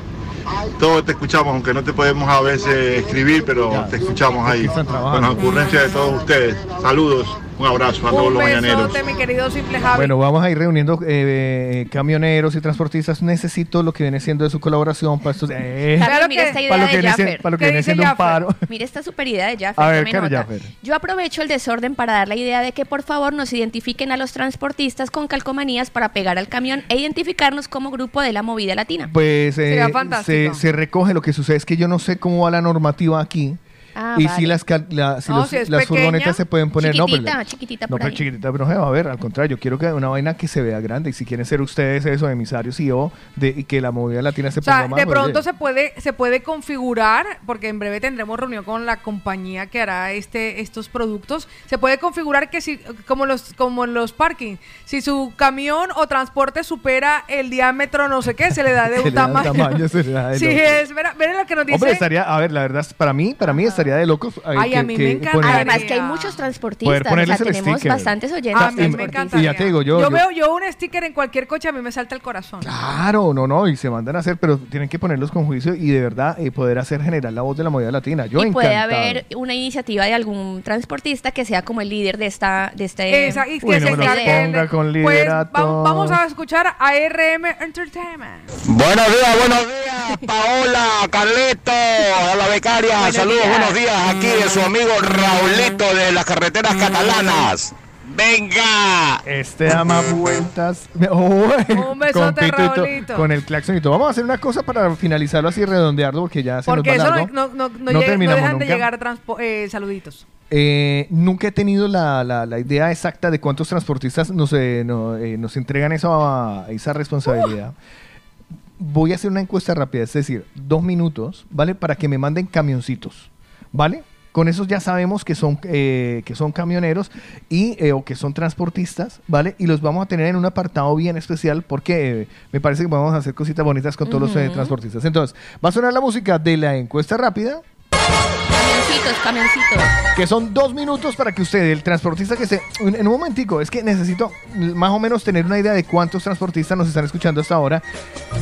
Todos te escuchamos, aunque no te podemos a veces escribir, pero te escuchamos ahí. Con las ocurrencias de todos ustedes. Saludos, un abrazo a todos Un los mañaneros. mi querido simple Javi. Bueno, vamos a ir reuniendo eh, camioneros y transportistas. Necesito lo que viene siendo de su colaboración para estos. eh, Carlos, mira esta idea para lo de viene, para lo que ¿Qué viene siendo un Jaffer? paro. Mira esta super idea de Jaffer. A ver, nota. Jaffer. Yo aprovecho el desorden para dar la idea de que por favor nos identifiquen a los transportistas con calcomanías para pegar al camión e identificarnos como grupo de la movida latina. Pues eh, Sería se, fantástico. se recoge. Lo que sucede es que yo no sé cómo va la normativa aquí. Ah, y vale. si las, la- si No, los- si es las pequeña, furgonetas se pueden poner no, pero- chiquitita, chiquitita no, por pero ahí. chiquitita, pero no se va a ver, al contrario, yo quiero que una vaina que se vea grande y si quieren ser ustedes eso, emisarios y yo, de, y que la movida latina se O sea, ponga más. de pues, pronto oye. se puede, se puede configurar, porque en breve tendremos reunión con la compañía que hará este, estos productos. Se puede configurar que si, como los, como en los parking, si su camión o transporte supera el diámetro no sé qué, se le da de un tamaño. tamaño, se le da de Sí, es, lo que nos dice. Hombre, estaría, a ver, la verdad, para mí, para mí estaría de locos. eh, Ay, a que- mí que me encanta. poner- Además que hay muchos Poder transportistas, o sea, tenemos sticker. bastantes oyentes. A mí me encanta. Y ya te digo, yo- Yo, yo- veo yo un sticker en cualquier coche, a mí me salta el corazón. Claro, no, no, y se mandan a hacer, pero tienen que ponerlos con juicio y de verdad eh, poder hacer generar la voz de la movida latina. Yo y puede encantado. haber una iniciativa de algún transportista que sea como el líder de esta de este Esa, y que Uy, no se encargue con Pues liderato. va- vamos a escuchar a RM Entertainment. Buenos días, buenos días, Paola, Carleto, a la becaria, Buenos saludos, días. buenos días, aquí de su amigo Raulito de las carreteras catalanas. ¡Venga! Este da más vueltas. Oh, Un besote, Raulito. Con el claxon y todo. Vamos a hacer una cosa para finalizarlo así, redondearlo, porque ya se Porque nos va eso no, largo. no, no, no No llega- no terminamos dejan de nunca. llegar transpo- eh, saluditos. Eh, nunca he tenido la, la- la idea exacta de cuántos transportistas nos, eh, no- eh, nos entregan esa, esa responsabilidad. Voy a hacer una encuesta rápida, es decir, dos minutos, ¿vale? Para que me manden camioncitos, ¿vale? Con esos ya sabemos que son, eh, que son camioneros y, eh, o que son transportistas, ¿vale? Y los vamos a tener en un apartado bien especial porque eh, me parece que vamos a hacer cositas bonitas con todos los eh, transportistas. Entonces, va a sonar la música de la encuesta rápida. Camioncitos, camioncitos. Que son dos minutos para que usted, el transportista que esté... En un momentico, es que necesito más o menos tener una idea de cuántos transportistas nos están escuchando hasta ahora.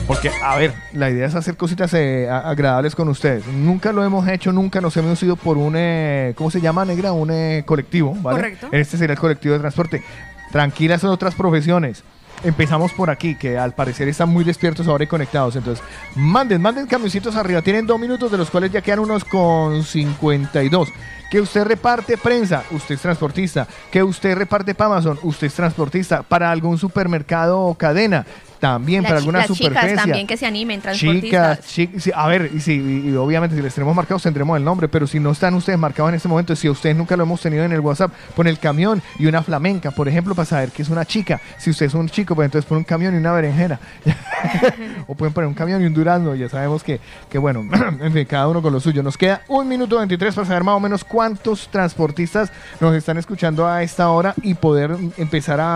Porque, a ver, la idea es hacer cositas eh, agradables con ustedes. Nunca lo hemos hecho, nunca nos hemos ido por un... eh, ¿Cómo se llama, negra? Un eh, colectivo, ¿vale? Correcto. Este sería el colectivo de transporte. Tranquilas son otras profesiones. Empezamos por aquí, que al parecer están muy despiertos ahora y conectados. Entonces, manden, manden camioncitos arriba. Tienen dos minutos, de los cuales ya quedan unos con 52. Que usted reparte prensa, usted es transportista. Que usted reparte para Amazon, usted es transportista. Para algún supermercado o cadena, también La para chi- alguna las chicas superficie. también que se animen, transportistas. Chicas, chi- sí, a ver, y, sí, y- y obviamente si les tenemos marcados tendremos el nombre, pero si no están ustedes marcados en este momento, si ustedes nunca lo hemos tenido en el WhatsApp, pon el camión y una flamenca, por ejemplo, para saber que es una chica. Si usted es un chico, pues entonces pon un camión y una berenjena. o pueden poner un camión y un durazno, ya sabemos que, que bueno, en fin, cada uno con lo suyo. Nos queda un minuto 23 para saber más o menos cuántos transportistas nos están escuchando a esta hora y poder empezar a,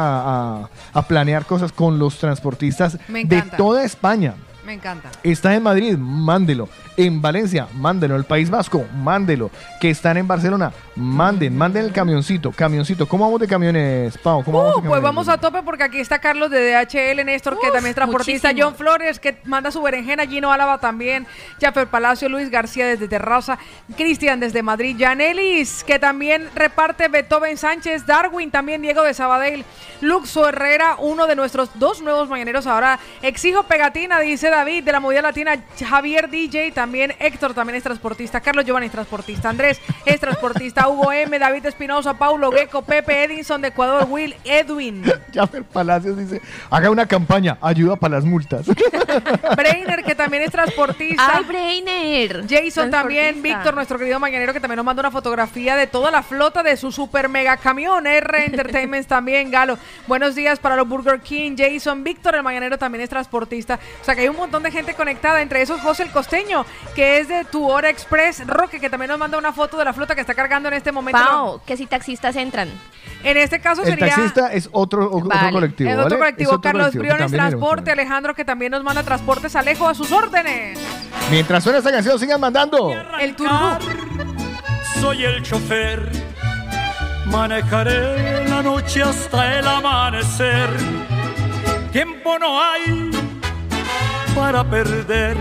a- a planear cosas con los transportistas de toda España. Me encanta. Está en Madrid, mándelo. En Valencia, mándelo. El País Vasco, mándelo. Que están en Barcelona, manden, manden el camioncito. Camioncito. ¿Cómo vamos de camiones, Pau? ¿Cómo vamos de Uh, pues vamos a tope porque aquí está Carlos de DHL, Néstor, que también es transportista, muchísimo. John Flores, que manda su berenjena, Gino Álava también, Jaffer Palacio, Luis García desde Terraza, Cristian desde Madrid, Janelis, que también reparte Beethoven Sánchez, Darwin también, Diego de Sabadell, Luxo Herrera, uno de nuestros dos nuevos mañaneros ahora, exijo pegatina, dice David, de la movida latina, Javier DJ, también Héctor también es transportista, Carlos Giovanni es transportista, Andrés es transportista, Hugo M, David Espinosa, Paulo Gecko, Pepe Edinson de Ecuador, Will Edwin. Jaffer Palacios dice, haga una campaña, ayuda para las multas. Brainer, que también es transportista. ¡Ay, Brainer! Jason también. Víctor, nuestro querido mañanero, que también nos manda una fotografía de toda la flota de su super mega camión. R Entertainment también, Galo. Buenos días para los Burger King, Jason, Víctor, el mañanero también es transportista. O sea que hay un montón montón de gente conectada, entre esos José el Costeño, que es de Tu Hora Express, Roque, que también nos manda una foto de la flota que está cargando en este momento. Pau, que si taxistas entran. En este caso El sería... taxista es otro, o- otro Vale. colectivo. Es ¿vale? otro colectivo, Es otro Carlos colectivo Briones. Transporte, Alejandro, que también nos manda transportes, Alejo, a sus órdenes. Mientras suena esta canción, sigan mandando. El tururú. Soy el chofer, manejaré la noche hasta el amanecer. Tiempo no hay para perder.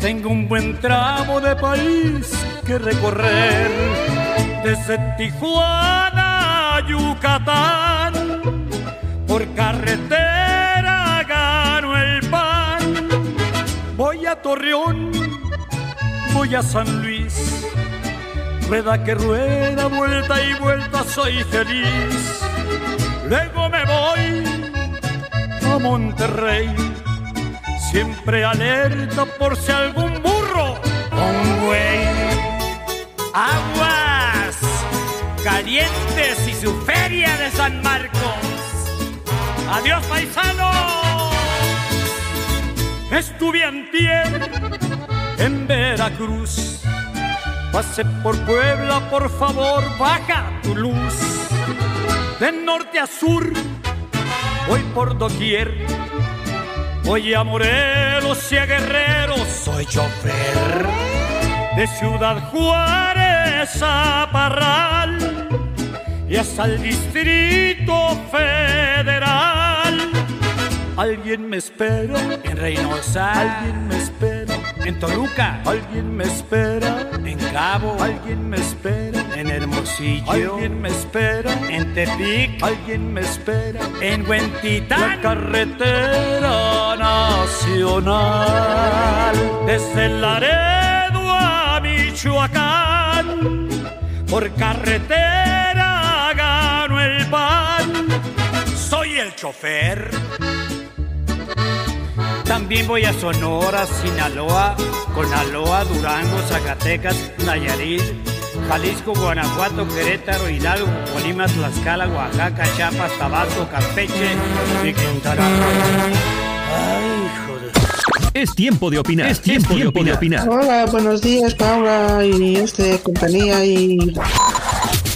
Tengo un buen tramo de país que recorrer. Desde Tijuana a Yucatán, por carretera gano el pan. Voy a Torreón, voy a San Luis. Rueda que rueda, vuelta y vuelta, soy feliz. Luego me voy a Monterrey, siempre alerta por si algún burro o un güey. Aguas calientes y su feria de San Marcos. Adiós, paisano. Estuve antier en Veracruz. Pasé por Puebla, por favor, baja tu luz. De norte a sur, voy por doquier. Voy a Morelos y a Guerrero, soy chofer. De Ciudad Juárez a Parral y hasta el Distrito Federal. Alguien me espera en Reynosa. Alguien me espera en Toluca. Alguien me espera en Cabo. Alguien me espera en Hermosillo. Alguien me espera en Tepic. Alguien me espera en Huentitán. La carretera nacional desde Laredo a Michoacán. Por carretera gano el pan. Soy el chofer. También voy a Sonora, Sinaloa, Conaloa, Durango, Zacatecas, Nayarit, Jalisco, Guanajuato, Querétaro, Hidalgo, Colima, Tlaxcala, Oaxaca, Chiapas, Tabasco, Campeche y Quintana Roo. Ay, joder. Es tiempo de opinar. Es tiempo, de opinar. Hola, buenos días, Paula y este compañía y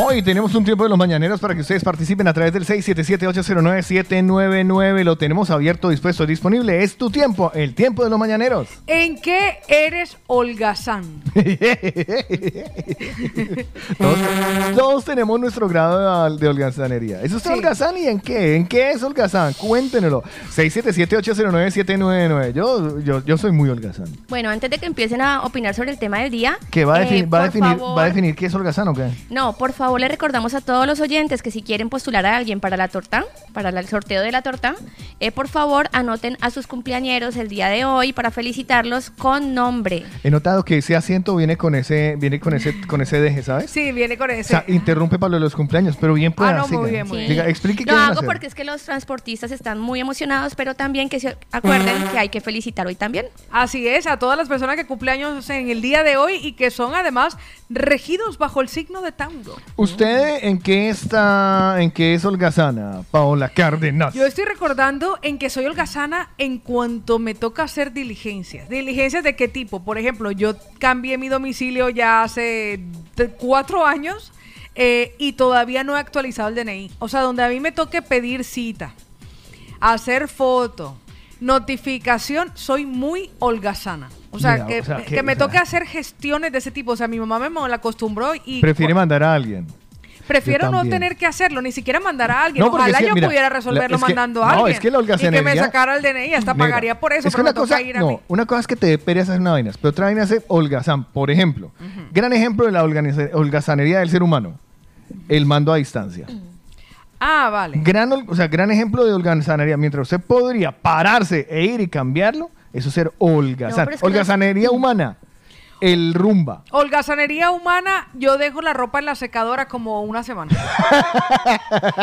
Hoy tenemos un tiempo de los mañaneros para que ustedes participen a través del 677-809-799. Lo tenemos abierto, dispuesto, disponible. Es tu tiempo, el tiempo de los mañaneros. ¿En qué eres holgazán? Todos, todos tenemos nuestro grado de, de holgazanería. ¿Es usted Sí. holgazán y en qué? ¿En qué es holgazán? Cuéntenlo. 677-809-799. Yo, yo, yo soy muy holgazán. Bueno, antes de que empiecen a opinar sobre el tema del día. ¿Que va a, eh, defini- va, a definir, favor- ¿Va a definir qué es holgazán o qué? No, por favor, le recordamos a todos los oyentes que si quieren postular a alguien para la torta, para el sorteo de la torta, eh, por favor anoten a sus cumpleañeros el día de hoy para felicitarlos con nombre. He notado que ese asiento viene con ese, viene con ese, con ese deje, ¿sabes? Sí, viene con O ese. sea, interrumpe para lo de los cumpleaños, pero bien pueda. no, muy siga. bien, muy Sí. Diga, explique qué Lo hago porque es que los transportistas están muy emocionados, pero también que se acuerden que hay que felicitar hoy también. Así es, a todas las personas que cumpleaños en el día de hoy y que son además regidos bajo el signo de Tauro. ¿Usted en qué está, en qué es holgazana, Paola Cárdenas? Yo estoy recordando en que soy holgazana en cuanto me toca hacer diligencias. ¿Diligencias de qué tipo? Por ejemplo, yo cambié mi domicilio ya hace cuatro años eh, y todavía no he actualizado el DNI. O sea, donde a mí me toque pedir cita, hacer foto, notificación, soy muy holgazana. O sea, Mira, que, o sea, que que- me toque hacer gestiones de ese tipo. O sea, mi mamá me mal acostumbró y Prefiere mandar a alguien. Prefiero no tener que hacerlo, ni siquiera mandar a alguien. No, porque Ojalá es que, yo mira, pudiera la- resolverlo es que- mandando a no, alguien. es que la y que me holgazanería- sacara el DNI, hasta Mira, pagaría por eso, es que pero una toca cosa, ir a no, mí. una cosa es que te dé pereza hacer una vaina, pero otra vaina es ser holgazán. Por ejemplo, gran ejemplo de la holganiza- holgazanería del ser humano, el mando a distancia. Ah, vale. Gran, hol- o sea, gran ejemplo de holgazanería. Mientras usted podría pararse e ir y cambiarlo, eso es ser holgazán. No, pero es que holgazanería humana. El rumba. Holgazanería humana, yo dejo la ropa en la secadora como una semana.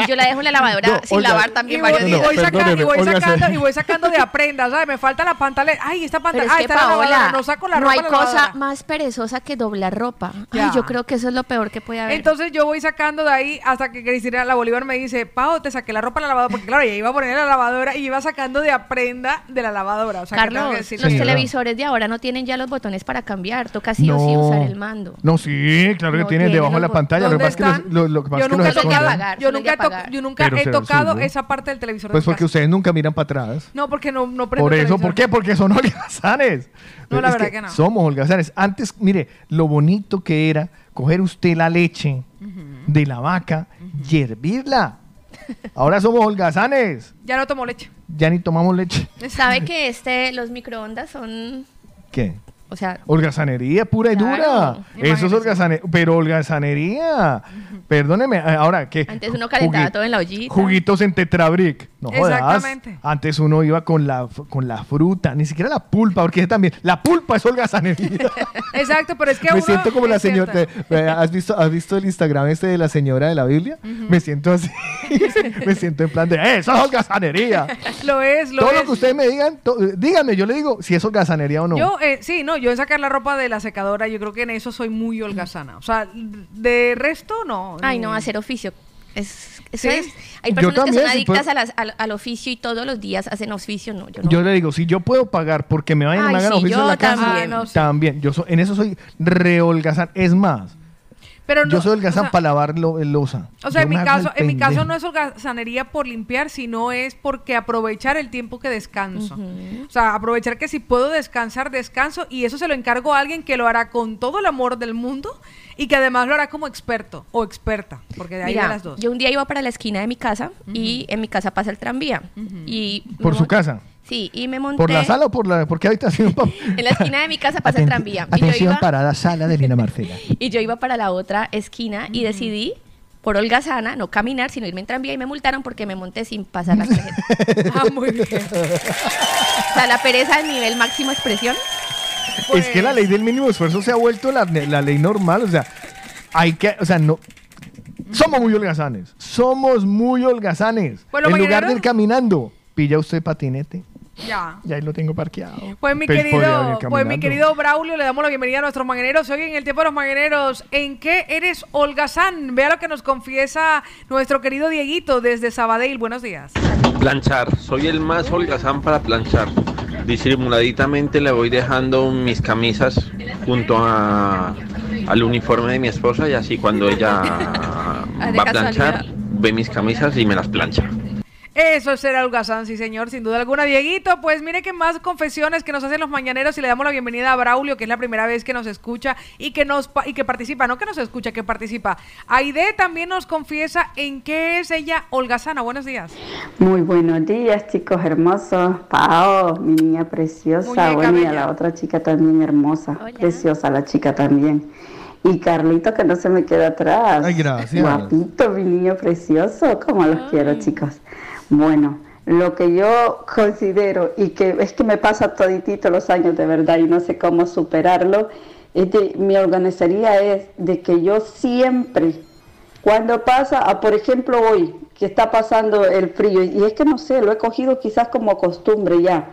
Y yo la dejo en la lavadora No, sin Olga, lavar también Y voy, varios y días. voy saca- perdóneme, y voy Olga, sacando, y voy sacando de aprenda, ¿sabes? Me falta la pantaleta. Ay, esta Pero pantaleta. es que está la lavadora. Paola, No saco la no ropa hay de la cosa lavadora. más perezosa que doblar ropa. Ya. Ay, yo creo que eso es lo peor que puede haber. Entonces yo voy sacando de ahí hasta que Cristina la Bolívar me dice, Pau, te saqué la ropa en la lavadora, porque claro, ella iba a poner en la lavadora y iba sacando de aprenda de la lavadora. O sea, que tengo Carlos, que decir los televisores de ahora no tienen ya los botones para cambiar. Toca sí o sí No. usar el mando. No, sí, claro que No tiene debajo de la pantalla. Lo que ¿Dónde pasa es que los, lo, lo que pasa Yo es que nunca, he los tocado, esconden. apagar, yo nunca, apagar. yo nunca Pero he tocado esa parte del televisor. Pues de porque casa. ustedes nunca miran para atrás. No, porque no, no prendo Por eso, televisor. ¿por qué? Porque son holgazanes. No, la Es verdad que no. Somos holgazanes. Antes, mire, lo bonito que era coger usted la leche de la vaca y hervirla. Ahora somos holgazanes. Ya no tomo leche. Ya ni tomamos leche. ¿Sabe que este, los microondas son, ¿Qué? O sea, Holgazanería pura y Claro, dura. Eso es holgazanería. Pero holgazanería. Perdóneme, eh, ahora que. antes uno calentaba todo en la ollita. Juguitos en Tetrabric. No jodas. Exactamente. Antes uno iba con la, con la fruta, ni siquiera la pulpa, porque también la pulpa es holgazanería. Exacto, pero es que Me uno- siento como la señora. te- eh, ¿Has visto, ¿Has visto el Instagram este de la señora de la Biblia? Me siento así. me siento en plan de, ¡eh, eso es holgazanería! Lo es, lo Todo es. lo que ustedes me digan, díganme, yo le digo si es holgazanería o no. Yo, eh, sí, no, yo en sacar la ropa de la secadora, yo creo que en eso soy muy holgazana. O sea, de resto, no. Ay, no, hacer oficio. Es, eso Sí. es. Hay Yo personas que también, son sí, adictas a las- al, al oficio y todos los días hacen oficio. No, yo no. Yo le digo, si yo puedo pagar porque me vayan me hagan sí, oficio yo en la casa, también. Ah, no, sí. también. Yo so- en eso soy reholgazán. Es más, Pero no, yo soy holgazán o sea, para lavar lo, el losa. O sea, Yo en mi caso, en mi caso no es holgazanería por limpiar, sino es porque aprovechar el tiempo que descanso. O sea, aprovechar que si puedo descansar, descanso y eso se lo encargo a alguien que lo hará con todo el amor del mundo y que además lo hará como experto o experta, porque de ahí de Mira, las dos. yo un día iba para la esquina de mi casa y en mi casa pasa el tranvía. y ¿Por su casa? Sí, y me monté. ¿Por la sala o por, la, por qué habitación? En la esquina de mi casa pasa el tranvía. Y yo, Atención, iba, parada sala de Lina Marcela. y yo iba para la otra esquina y decidí, por holgazana, no caminar, sino irme en tranvía y me multaron porque me monté sin pasar la tarjeta. Ah, muy bien. o sea, la pereza al nivel máximo expresión. Es que la ley del mínimo esfuerzo se ha vuelto la, la ley normal. O sea, hay que, o sea, no. Somos muy holgazanes. Somos muy holgazanes. Bueno, en lugar de ir caminando, pilla usted patinete. Ya. Y ahí lo tengo parqueado. Pues mi Pues querido, pues mi querido Braulio, le damos la bienvenida a nuestros mañaneros. Hoy en el tiempo de los mañaneros, ¿en qué eres holgazán? Vea lo que nos confiesa nuestro querido Dieguito desde Sabadell. Buenos días. Planchar, soy el más holgazán para planchar. Disimuladitamente le voy dejando mis camisas junto a, al uniforme de mi esposa y así cuando ella Ah, va a planchar, ve mis camisas y me las plancha. Eso es ser holgazán, sí señor, sin duda alguna. Dieguito, pues mire que más confesiones que nos hacen los mañaneros y le damos la bienvenida a Braulio, que es la primera vez que nos escucha y que nos pa- y que participa, no que nos escucha, que participa. Aide también nos confiesa en qué es ella holgazana. Buenos días. Muy buenos días, chicos hermosos. Pao, mi niña preciosa. Bueno, y a la otra chica también hermosa. Preciosa la chica también. Y Carlito, que no se me queda atrás. Ay, gracias. Guapito, mi niño precioso. Como los quiero, chicos. Bueno, lo que yo considero y que es que me pasa toditito los años de verdad y no sé cómo superarlo, es de, mi organizaría es de que yo siempre cuando pasa, ah, por ejemplo hoy, que está pasando el frío, y es que no sé, lo he cogido quizás como costumbre ya.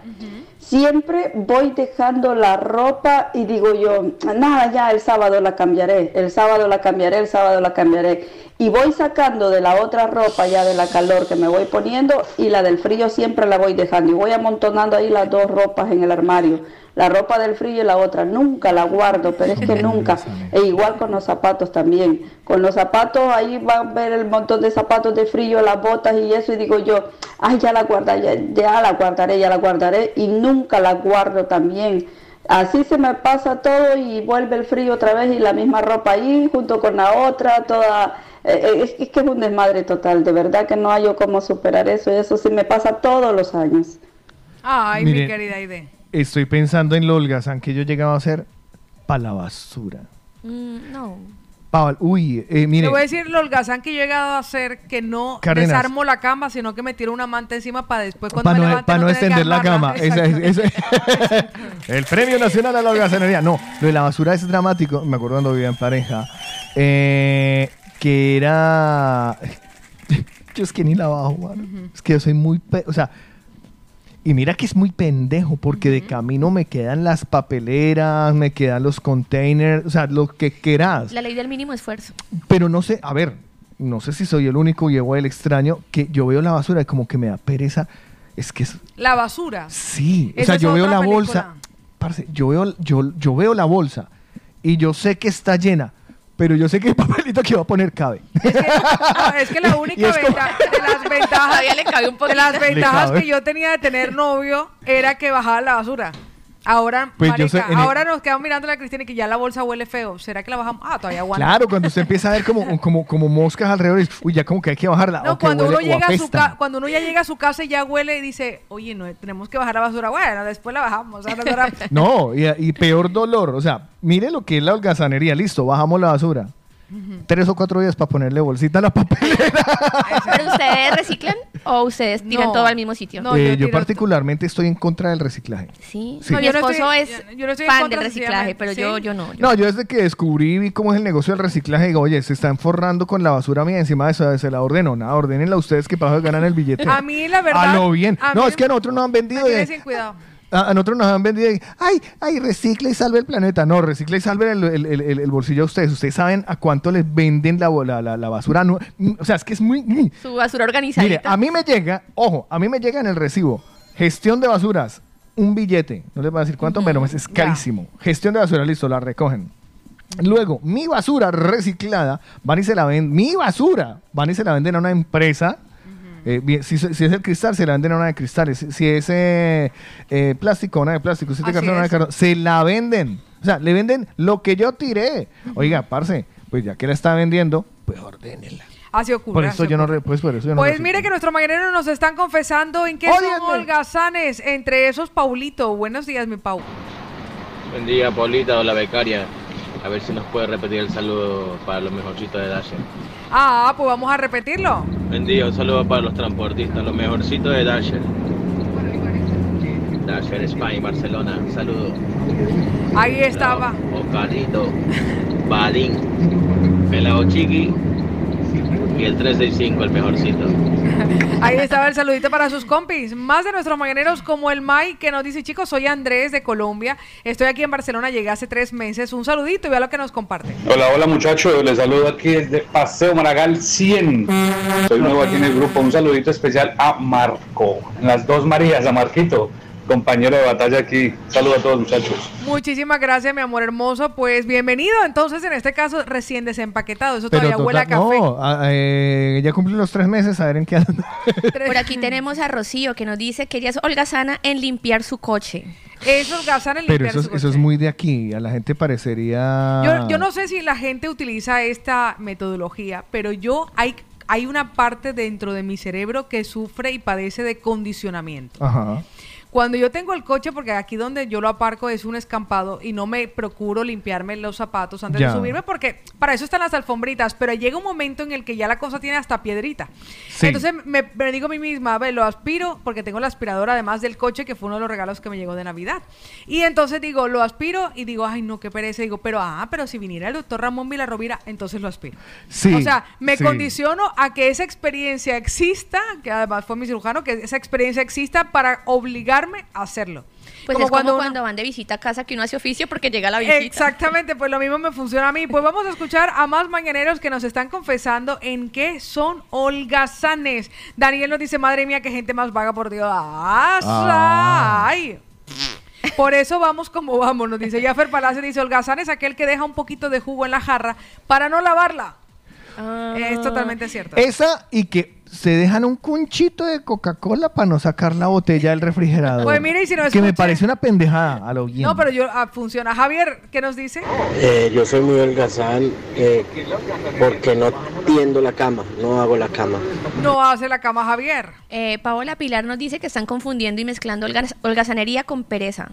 Siempre voy dejando la ropa y digo yo, nada, ya el sábado la cambiaré, el sábado la cambiaré, el sábado la cambiaré. Y voy sacando de la otra ropa ya de la calor que me voy poniendo y la del frío siempre la voy dejando. Y voy amontonando ahí las dos ropas en el armario. La ropa del frío y la otra. Nunca la guardo, pero es que nunca. E igual con los zapatos también. Con los zapatos ahí van a ver el montón de zapatos de frío, las botas y eso. Y digo yo, ay, ya la guardaré, ya, ya la guardaré, ya la guardaré. Y nunca la guardo también. Así se me pasa todo y vuelve el frío otra vez y la misma ropa ahí junto con la otra, toda... eh, eh, es, es que es un desmadre total, de verdad que no hay yo cómo superar eso y eso sí me pasa todos los años. Ay, mi Miren, querida Aide. Estoy pensando en lo holgazán que yo llegaba a hacer para la basura. Mm, no. Uy, eh, Te mire, voy a decir el holgazán que yo he llegado a hacer, que no Cárdenas. desarmo la cama, sino que me tiro una manta encima para después cuando para me no, levante pa' no que extender la cama. Esa es- esa- el premio nacional a la holgazanería. No, lo de la basura es dramático. Me acuerdo cuando vivía en pareja. eh, que era. Yo es que ni la bajo, mano. Es que yo soy muy. pe- O sea. Y mira que es muy pendejo, porque de camino me quedan las papeleras, me quedan los containers, o sea, lo que quieras. La ley del mínimo esfuerzo. Pero no sé, a ver, no sé si soy el único y o el extraño, que yo veo la basura y como que me da pereza. Es que es, La basura. sí, o sea, yo veo la película. bolsa, parce, yo veo, yo, yo veo la bolsa y yo sé que está llena, pero yo sé que el papelito que va a poner cabe. No, es que la única es como- ventaja de las ventajas, le cabe un de las ventajas que yo tenía de tener novio era que bajaba la basura. Ahora, Pues marica, el- ahora nos quedamos mirando a la Cristina y que ya la bolsa huele feo. ¿Será que la bajamos? Ah, todavía aguanta. Claro, cuando usted empieza a ver como, como, como moscas alrededor, y, uy, ya como que hay que bajarla. No, cuando huele uno, llega a su ca- cuando uno ya llega a su casa y ya huele y dice, oye, no, tenemos que bajar la basura. Bueno, después la bajamos. ahora- No, y, y peor dolor. O sea, mire lo que es la holgazanería. Listo, bajamos la basura. Tres o cuatro días para ponerle bolsita a la papelera. ¿Pero ustedes reciclan o ustedes tiran No. todo al mismo sitio? Eh, yo, particularmente estoy en contra del reciclaje. Sí. Sí. No, mi yo no esposo estoy- es yo- no fan del reciclaje, pero yo, yo no. yo- No, yo desde que descubrí vi cómo es el negocio del reciclaje, digo, oye, se están forrando con la basura mía encima de eso, se la ordeno. Nada, ordénenla ustedes que para ganan el billete. A mí, la verdad. A lo bien. a No, mí es que a nosotros nos han vendido. me de- cuidado. A, a nosotros nos han vendido. ay, ay, recicla y salve el planeta. No, recicla y salve el, el- el- bolsillo a ustedes. Ustedes saben a cuánto les venden la, la, la- basura. No, mm, o sea, es que es muy. Su basura organizada. Mire, a mí me llega, ojo, a mí me llega en el recibo, gestión de basuras, un billete, no les voy a decir cuánto, pero es carísimo. Gestión de basura, listo, la recogen. Luego, mi basura reciclada, van y se la venden, mi basura, van y se la venden a una empresa. Eh, bien, si, si es el cristal, se la venden a una de cristales. Si, si es eh, eh, plástico, una de plástico. Si es de cartón, una de cartón. Se la venden. O sea, le venden lo que yo tiré. Oiga, parce, pues ya que la está vendiendo, pues ordénela. Así ocurre. Por eso yo no, re- pues por eso yo no Pues mire que nuestros mañaneros nos están confesando en qué son holgazanes. Entre esos, Paulito. Buenos días, mi Pau. Buen día, Paulita o la becaria. A ver si nos puede repetir el saludo para los mejorcitos de Dasher. Ah, pues vamos a repetirlo. Buen día, un saludo para los transportistas, los mejorcitos de Dasher. Dasher Spain, Barcelona, un saludo. Ahí estaba. Oscarito, Balín, Pelao Chiqui y el 365, el mejorcito. Ahí estaba el saludito para sus compis. Más de nuestros mañaneros como el Mai que nos dice, chicos, soy Andrés de Colombia. Estoy aquí en Barcelona, llegué hace tres meses. Un saludito y vea lo que nos comparte. Hola, hola muchachos, les saludo aquí desde Paseo Maragall 100. Soy nuevo aquí en el grupo. Un saludito especial a Marco, en las dos Marías, a Marquito, compañero de batalla aquí. Saludo a todos muchachos. Muchísimas gracias, mi amor hermoso. Pues bienvenido. Entonces, en este caso, recién desempaquetado. Eso Pero todavía huele a café. No, a- eh, ya cumplí los tres meses, a ver en qué anda. Por aquí tenemos a Rocío que nos dice que ella es holgazana en limpiar su coche. Esos gasan Pero eso, es- eso es muy de aquí. A la gente parecería. Yo, yo no sé si la gente utiliza esta metodología, pero yo hay, hay una parte dentro de mi cerebro que sufre y padece de condicionamiento. Ajá. Cuando yo tengo el coche, porque aquí donde yo lo aparco es un escampado y no me procuro limpiarme los zapatos antes Ya. de subirme, porque para eso están las alfombritas, pero llega un momento en el que ya la cosa tiene hasta piedrita. Sí. Entonces me, me digo a mí misma, a ver, lo aspiro, porque tengo la aspiradora además del coche, que fue uno de los regalos que me llegó de Navidad. Y entonces digo, lo aspiro y digo, ay, no, qué pereza. Digo, pero, ah, pero si viniera el doctor Ramón Vilarrovira, entonces lo aspiro. Sí, O sea, me sí. condiciono a que esa experiencia exista, que además fue mi cirujano, que esa experiencia exista para obligarme a hacerlo. Pues Como es cuando como uno- cuando van de visita a casa que uno hace oficio porque llega la visita. Exactamente, pues lo mismo me funciona a mí. Pues vamos a escuchar a más mañaneros que nos están confesando en qué son holgazanes. Daniel nos dice, madre mía, qué gente más vaga, por Dios. ¡Ah! Ah. ¡Ay! Por eso vamos como vamos, nos dice Jaffer Palacio, dice, holgazán es aquel que deja un poquito de jugo en la jarra para no lavarla. Es totalmente cierto. Esa y que se dejan un cunchito de Coca-Cola para no sacar la botella del refrigerador. Pues mire, y si no Que me parece una pendejada a lo bien. No, pero yo ah, funciona. Javier, ¿qué nos dice? Eh, yo soy muy holgazán eh, porque no tiendo la cama, no hago la cama. No hace la cama, Javier. Eh, Paola Pilar nos dice que están confundiendo y mezclando holgazanería con pereza.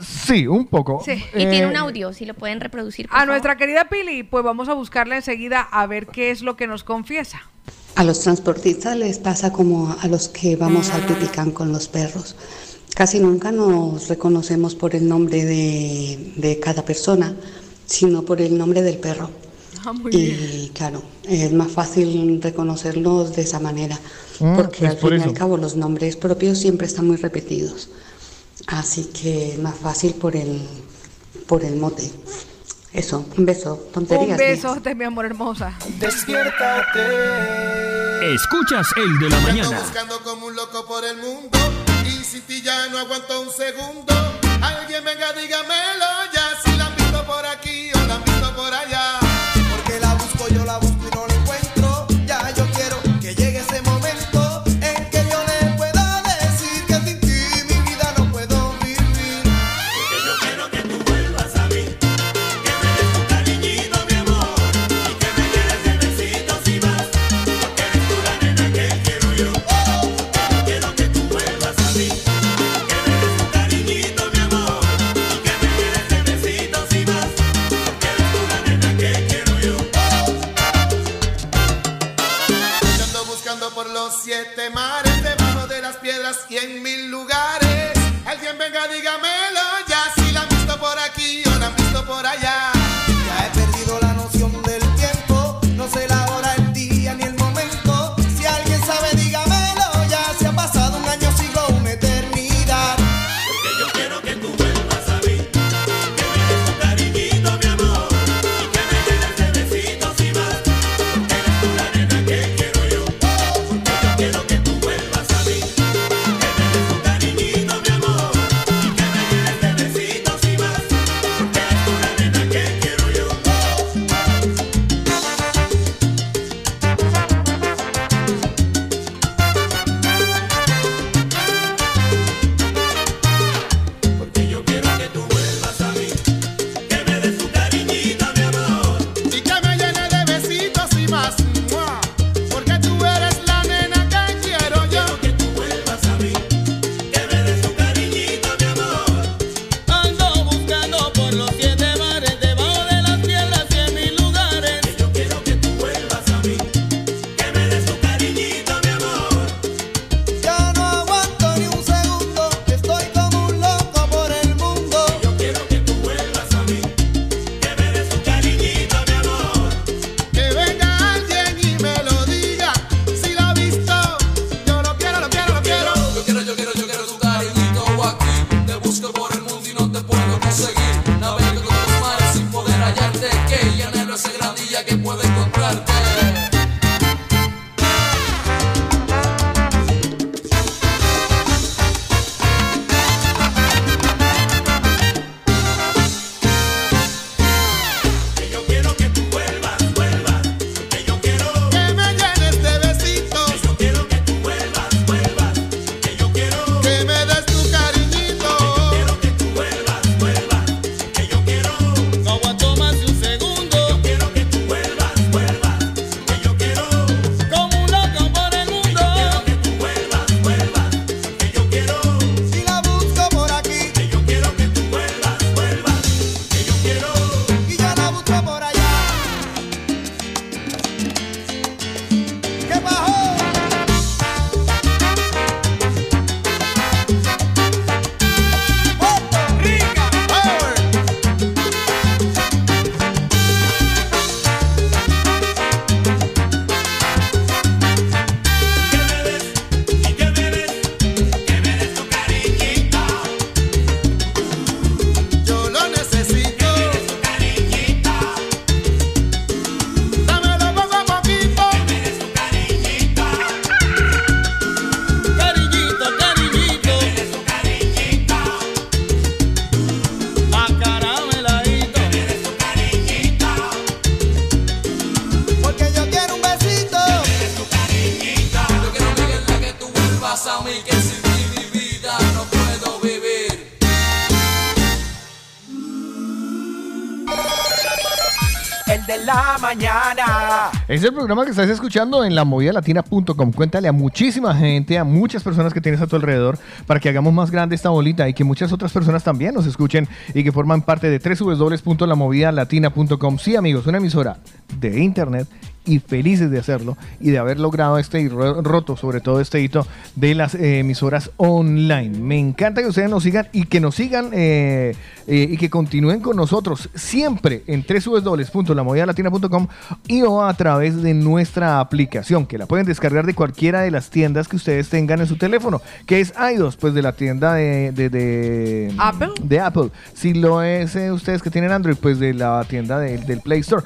Sí, un poco. Sí. Y tiene un eh, audio, si lo pueden reproducir. A nuestra querida Pili, pues vamos a buscarla enseguida a ver qué es lo que nos confiesa. A los transportistas les pasa como a los que vamos al Pipicán con los perros. Casi nunca nos reconocemos por el nombre de, de cada persona, sino por el nombre del perro. Ah, y claro, es más fácil reconocerlos de esa manera, ah, porque pues al fin y al cabo los nombres propios siempre están muy repetidos. Así que es más fácil por el, por el mote. Eso, un beso, tonterías. Un beso, de mi amor hermosa. Despiértate. Escuchas el de la mañana. Estoy buscando como un loco por el mundo y sin ti ya no aguanto un segundo. Alguien venga, dígame. Es el programa que estás escuchando en lamovidalatina.com. Cuéntale a muchísima gente, a muchas personas que tienes a tu alrededor, para que hagamos más grande esta bolita y que muchas otras personas también nos escuchen y que forman parte de www.lamovidalatina.com. Sí, amigos, una emisora de internet y felices de hacerlo y de haber logrado este y ro- roto sobre todo este hito de las eh, emisoras online. Me encanta que ustedes nos sigan y que nos sigan eh, eh, y que continúen con nosotros siempre en www.lamovidalatina.com y o a través de nuestra aplicación que la pueden descargar de cualquiera de las tiendas que ustedes tengan en su teléfono, que es iDos, pues de la tienda de, de, de- Apple. de Apple. Si lo es eh, ustedes que tienen Android, pues de la tienda de- del Play Store.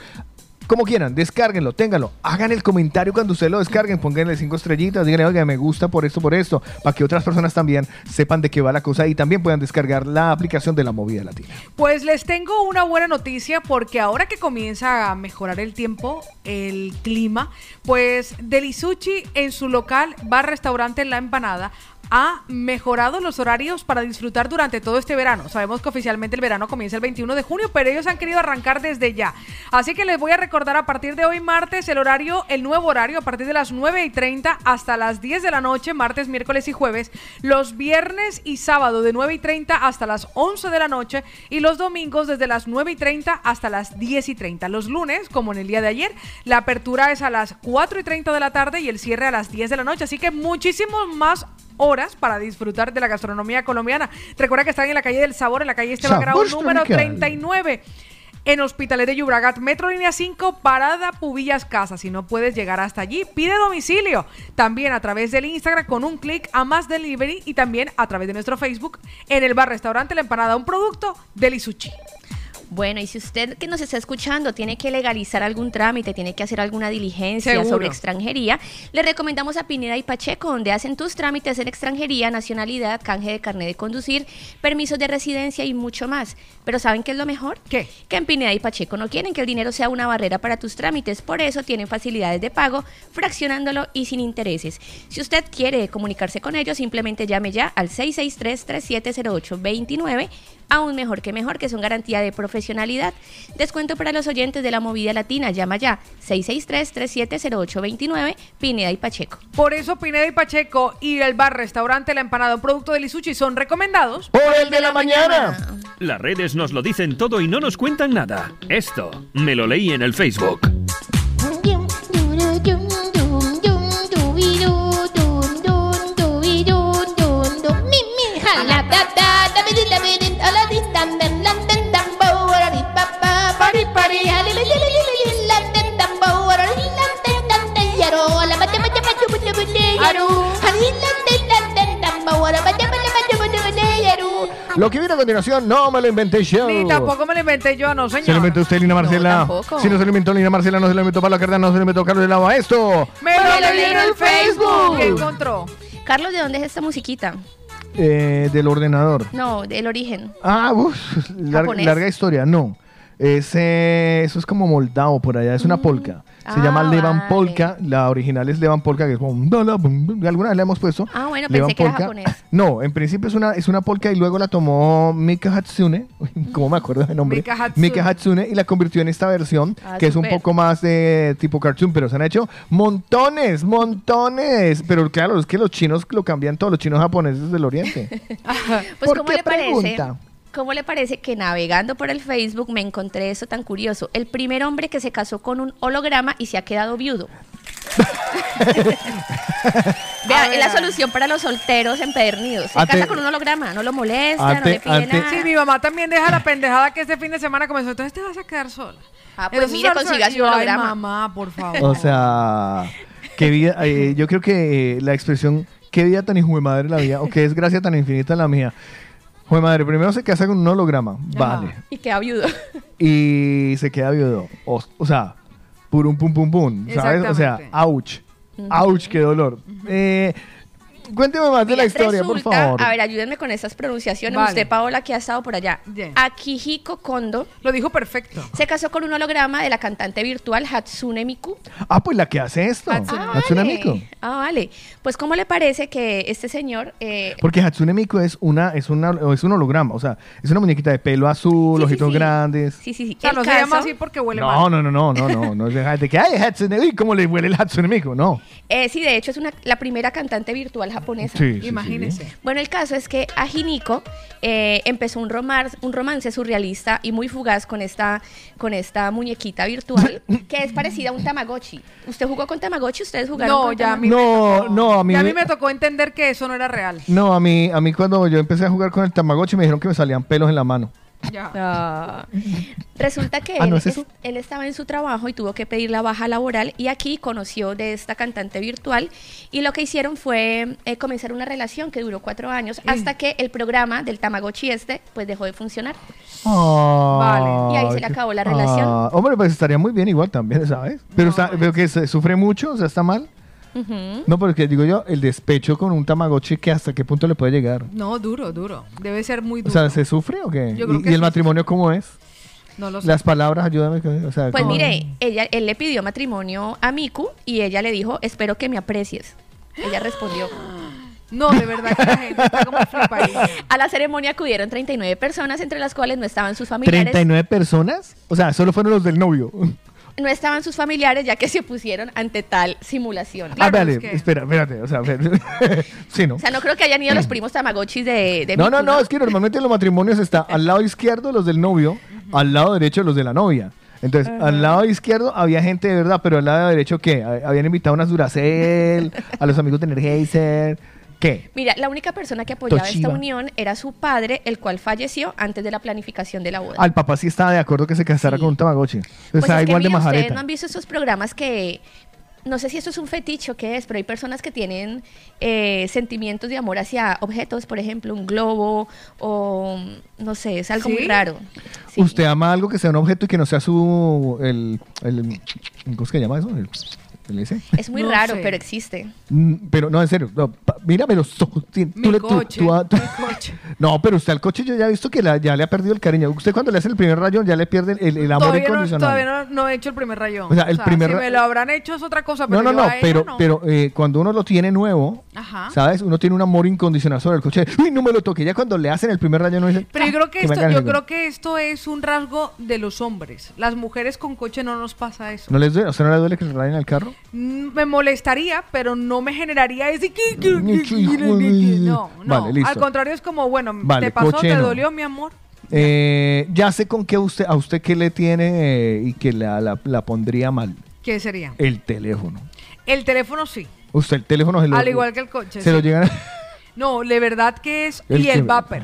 Como quieran, descárguenlo, ténganlo. Hagan el comentario cuando ustedes lo descarguen, pónganle cinco estrellitas, díganle, oiga, me gusta por esto, por esto, para que otras personas también sepan de qué va la cosa y también puedan descargar la aplicación de la movida latina. Pues les tengo una buena noticia porque ahora que comienza a mejorar el tiempo, el clima, pues Delisuchi en su local bar restaurante La Empanada ha mejorado los horarios para disfrutar durante todo este verano. Sabemos que oficialmente el verano comienza el 21 de junio, pero ellos han querido arrancar desde ya. Así que les voy a recordar a partir de hoy martes el horario, el nuevo horario a partir de las 9 y 30 hasta las 10 de la noche, martes, miércoles y jueves, los viernes y sábado de 9 y 30 hasta las 11 de la noche y los domingos desde las 9 y 30 hasta las 10 y 30. Los lunes, como en el día de ayer, la apertura es a las 4 y 30 de la tarde y el cierre a las 10 de la noche. Así que muchísimos más horas para disfrutar de la gastronomía colombiana. Recuerda que están en la calle del Sabor, en la calle Esteban Grau, número tropical. 39. En Hospitalet de Llobregat, Metro Línea 5, Parada Pubillas Casa. Si no puedes llegar hasta allí, pide domicilio. También a través del Instagram con un clic a Más Delivery y también a través de nuestro Facebook en el bar restaurante La Empanada, un producto del Isuchi. Bueno, y si usted que nos está escuchando tiene que legalizar algún trámite, tiene que hacer alguna diligencia Seguro. sobre extranjería, le recomendamos a Pineda y Pacheco, donde hacen tus trámites en extranjería, nacionalidad, canje de carnet de conducir, permisos de residencia y mucho más. Pero ¿saben qué es lo mejor? ¿Qué? Que en Pineda y Pacheco no quieren que el dinero sea una barrera para tus trámites, por eso tienen facilidades de pago, fraccionándolo y sin intereses. Si usted quiere comunicarse con ellos, simplemente llame ya al 663-3708-29, aún mejor que mejor, que son garantía de profesionalidad. Descuento para los oyentes de la movida latina, llama ya 663-3708-29, Pineda y Pacheco. Por eso Pineda y Pacheco y el bar restaurante La Empanada, un producto del Isuchi, son recomendados. ¡Por el de la mañana! Las redes nos lo dicen todo y no nos cuentan nada. Esto me lo leí en el Facebook. Lo que viene a continuación no me lo inventé yo. Ni tampoco me lo inventé yo, no, Se lo señor. inventó usted, Lina Marcela. tampoco. si no se lo inventó Lina Marcela, no se lo inventó Pablo Cardán, no se lo inventó Carlos de Lava. Esto. Me lo leí en el Facebook. ¿Qué encontró? Carlos, ¿de dónde es esta musiquita? eh, del ordenador. No, del origen. Ah, uf, larga historia, no. Es, eh, eso es como moldavo por allá, es una polka. Se Ah, llama Levan vale. Polka, la original es Levan Polka, que es como... Alguna vez la hemos puesto. Ah, bueno, Levan pensé que era Polka. japonés. No, en principio es una, es una polka y luego la tomó Mika Hatsune, como me acuerdo de nombre, Mika Hatsune. Hatsune, y la convirtió en esta versión, Ah, que es un poco más de tipo cartoon, pero se han hecho montones, montones. Pero claro, es que los chinos lo cambian todos, los chinos japoneses del oriente. Pues, ¿Por ¿cómo qué le parece? pregunta? ¿Cómo le parece que navegando por el Facebook me encontré eso tan curioso? El primer hombre que se casó con un holograma y se ha quedado viudo. Vea, es la solución para los solteros empedernidos. Se casa con un holograma, no lo molesta, no le pide ante- nada. Sí, mi mamá también deja la pendejada que este fin de semana comenzó. Entonces te vas a quedar sola. Ah, pues Entonces, mire, al- consígase yo, un Ay, holograma. mamá, por favor. O sea, qué vida, eh, yo creo que eh, la expresión qué vida tan hijo de madre la mía o qué desgracia tan infinita la mía. Joder madre, primero se casa con un holograma, vale, Y queda viudo. y se queda viudo. O, o sea, purum pum pum pum, ¿sabes? O sea, ouch, ouch, qué dolor. Eh, cuénteme más de la historia, por favor. A ver, ayúdenme con esas pronunciaciones. Vale. Usted, Paola, que ha estado por allá. Akihiko Kondo. Lo dijo perfecto. Se casó con un holograma de la cantante virtual Hatsune Miku. Ah, pues la que hace esto, Ah, Hatsune vale. Miku. Ah, vale. Pues, ¿cómo le parece que este señor... eh, Porque Hatsune Miku es una es una es un holograma, o sea, es una muñequita de pelo azul, ojitos grandes. Sí, sí, sí. O sea, no se llama caso- así porque huele No, mal. no, no, no, no, no, no es de, de que ay, Hatsune, uy, cómo le huele el Hatsune Miku, no. Eh, sí, de hecho es una, la primera cantante virtual japonesa. Sí, sí, sí. Imagínese. Bueno, el caso es que Ajiniko eh, empezó un, romar- un romance surrealista y muy fugaz con esta, con esta muñequita virtual que es parecida a un Tamagotchi. ¿Usted jugó con Tamagotchi? ¿Ustedes jugaron No, con ya a Tamagotchi? No, no, a mí Y a mí me- me tocó entender que eso no era real. No, a mí a mí cuando yo empecé a jugar con el Tamagotchi me dijeron que me salían pelos en la mano. Ya. Ah. Resulta que Ah, él, ¿no es eso? es- él estaba en su trabajo y tuvo que pedir la baja laboral y aquí conoció de esta cantante virtual y lo que hicieron fue eh, comenzar una relación que duró cuatro años hasta que el programa del Tamagotchi este pues dejó de funcionar. Vale. Y ahí se le acabó la relación. hombre, pues estaría muy bien igual también, ¿sabes? Pero está- veo que se sufre mucho, o sea, está mal. No, porque digo yo, el despecho con un Tamagotchi, que hasta qué punto le puede llegar? No, duro, duro. Debe ser muy O duro. sea, ¿se sufre o qué? Yo creo ¿Y, que y el sí. matrimonio cómo es? no lo sé. Las palabras, ayúdame. O sea, Pues ¿cómo? mire, ella, él le pidió matrimonio a Miku y ella le dijo, espero que me aprecies. Ella respondió. No, de verdad que la gente está como. A la ceremonia acudieron 39 personas, entre las cuales no estaban sus familiares. 39 personas. O sea, solo fueron los del novio. No estaban sus familiares ya que se opusieron ante tal simulación. ah, vale, espera, espérate. O sea, sí, ¿no? O sea, no creo que hayan ido los primos tamagotchis de, de No, no, no, es que normalmente en los matrimonios está al lado izquierdo los del novio, al lado derecho los de la novia. Entonces, al lado izquierdo había gente de verdad, pero al lado derecho, ¿qué? Ha- Habían invitado a unas Duracell, a los amigos de Energizer, ¿qué? Mira, la única persona que apoyaba Toshiba. esta unión era su padre, el cual falleció antes de la planificación de la boda. Al papá sí estaba de acuerdo que se casara con un Tamagotchi. Pues está es que, igual de ustedes no han visto esos programas que no sé si eso es un fetiche o qué es, pero hay personas que tienen eh, sentimientos de amor hacia objetos, por ejemplo, un globo o no sé, es algo ¿Sí? muy raro. ¿Usted ama algo que sea un objeto y que no sea su... El, el, ¿Cómo se llama eso? El, Es muy No raro, sé. pero existe. Mm, Pero no, en serio, no, pa- mírame los ojos. ti- Mi tú le- tú- coche, tú- tú- mi coche. No, pero usted al coche yo ya he visto que la- ya le ha perdido el cariño. Usted cuando le hace el primer rayón ya le pierde el, el amor Todavía, no, incondicional. todavía no, no he hecho el primer rayón. O sea, el primer si ra- me lo habrán hecho es otra cosa, pero No, no, yo no, a ella pero, no. pero eh, cuando uno lo tiene nuevo, Ajá. ¿sabes? Uno tiene un amor incondicional sobre el coche. Uy, no me lo toque. Ya cuando le hacen el primer rayón uno dice... Pero yo creo que, "Ah, me esto, hagan yo creo que esto es un rasgo de los hombres. Las mujeres con coche no nos pasa eso. ¿No les duele? ¿A usted no le duele que le rayen el carro? Mm, Me molestaría, pero no me generaría ese... No, no. Vale, listo. Al contrario, es como, bueno, Vale, ¿te pasó? coche ¿Te dolió, mi amor? Eh, ya sé con qué usted, a usted qué le tiene eh, y que la, la- la pondría mal. ¿Qué sería? El teléfono. El teléfono sí. Usted el teléfono se lo... Al igual que el coche. Se lo llegan a- No, de verdad que es... El y el vapor.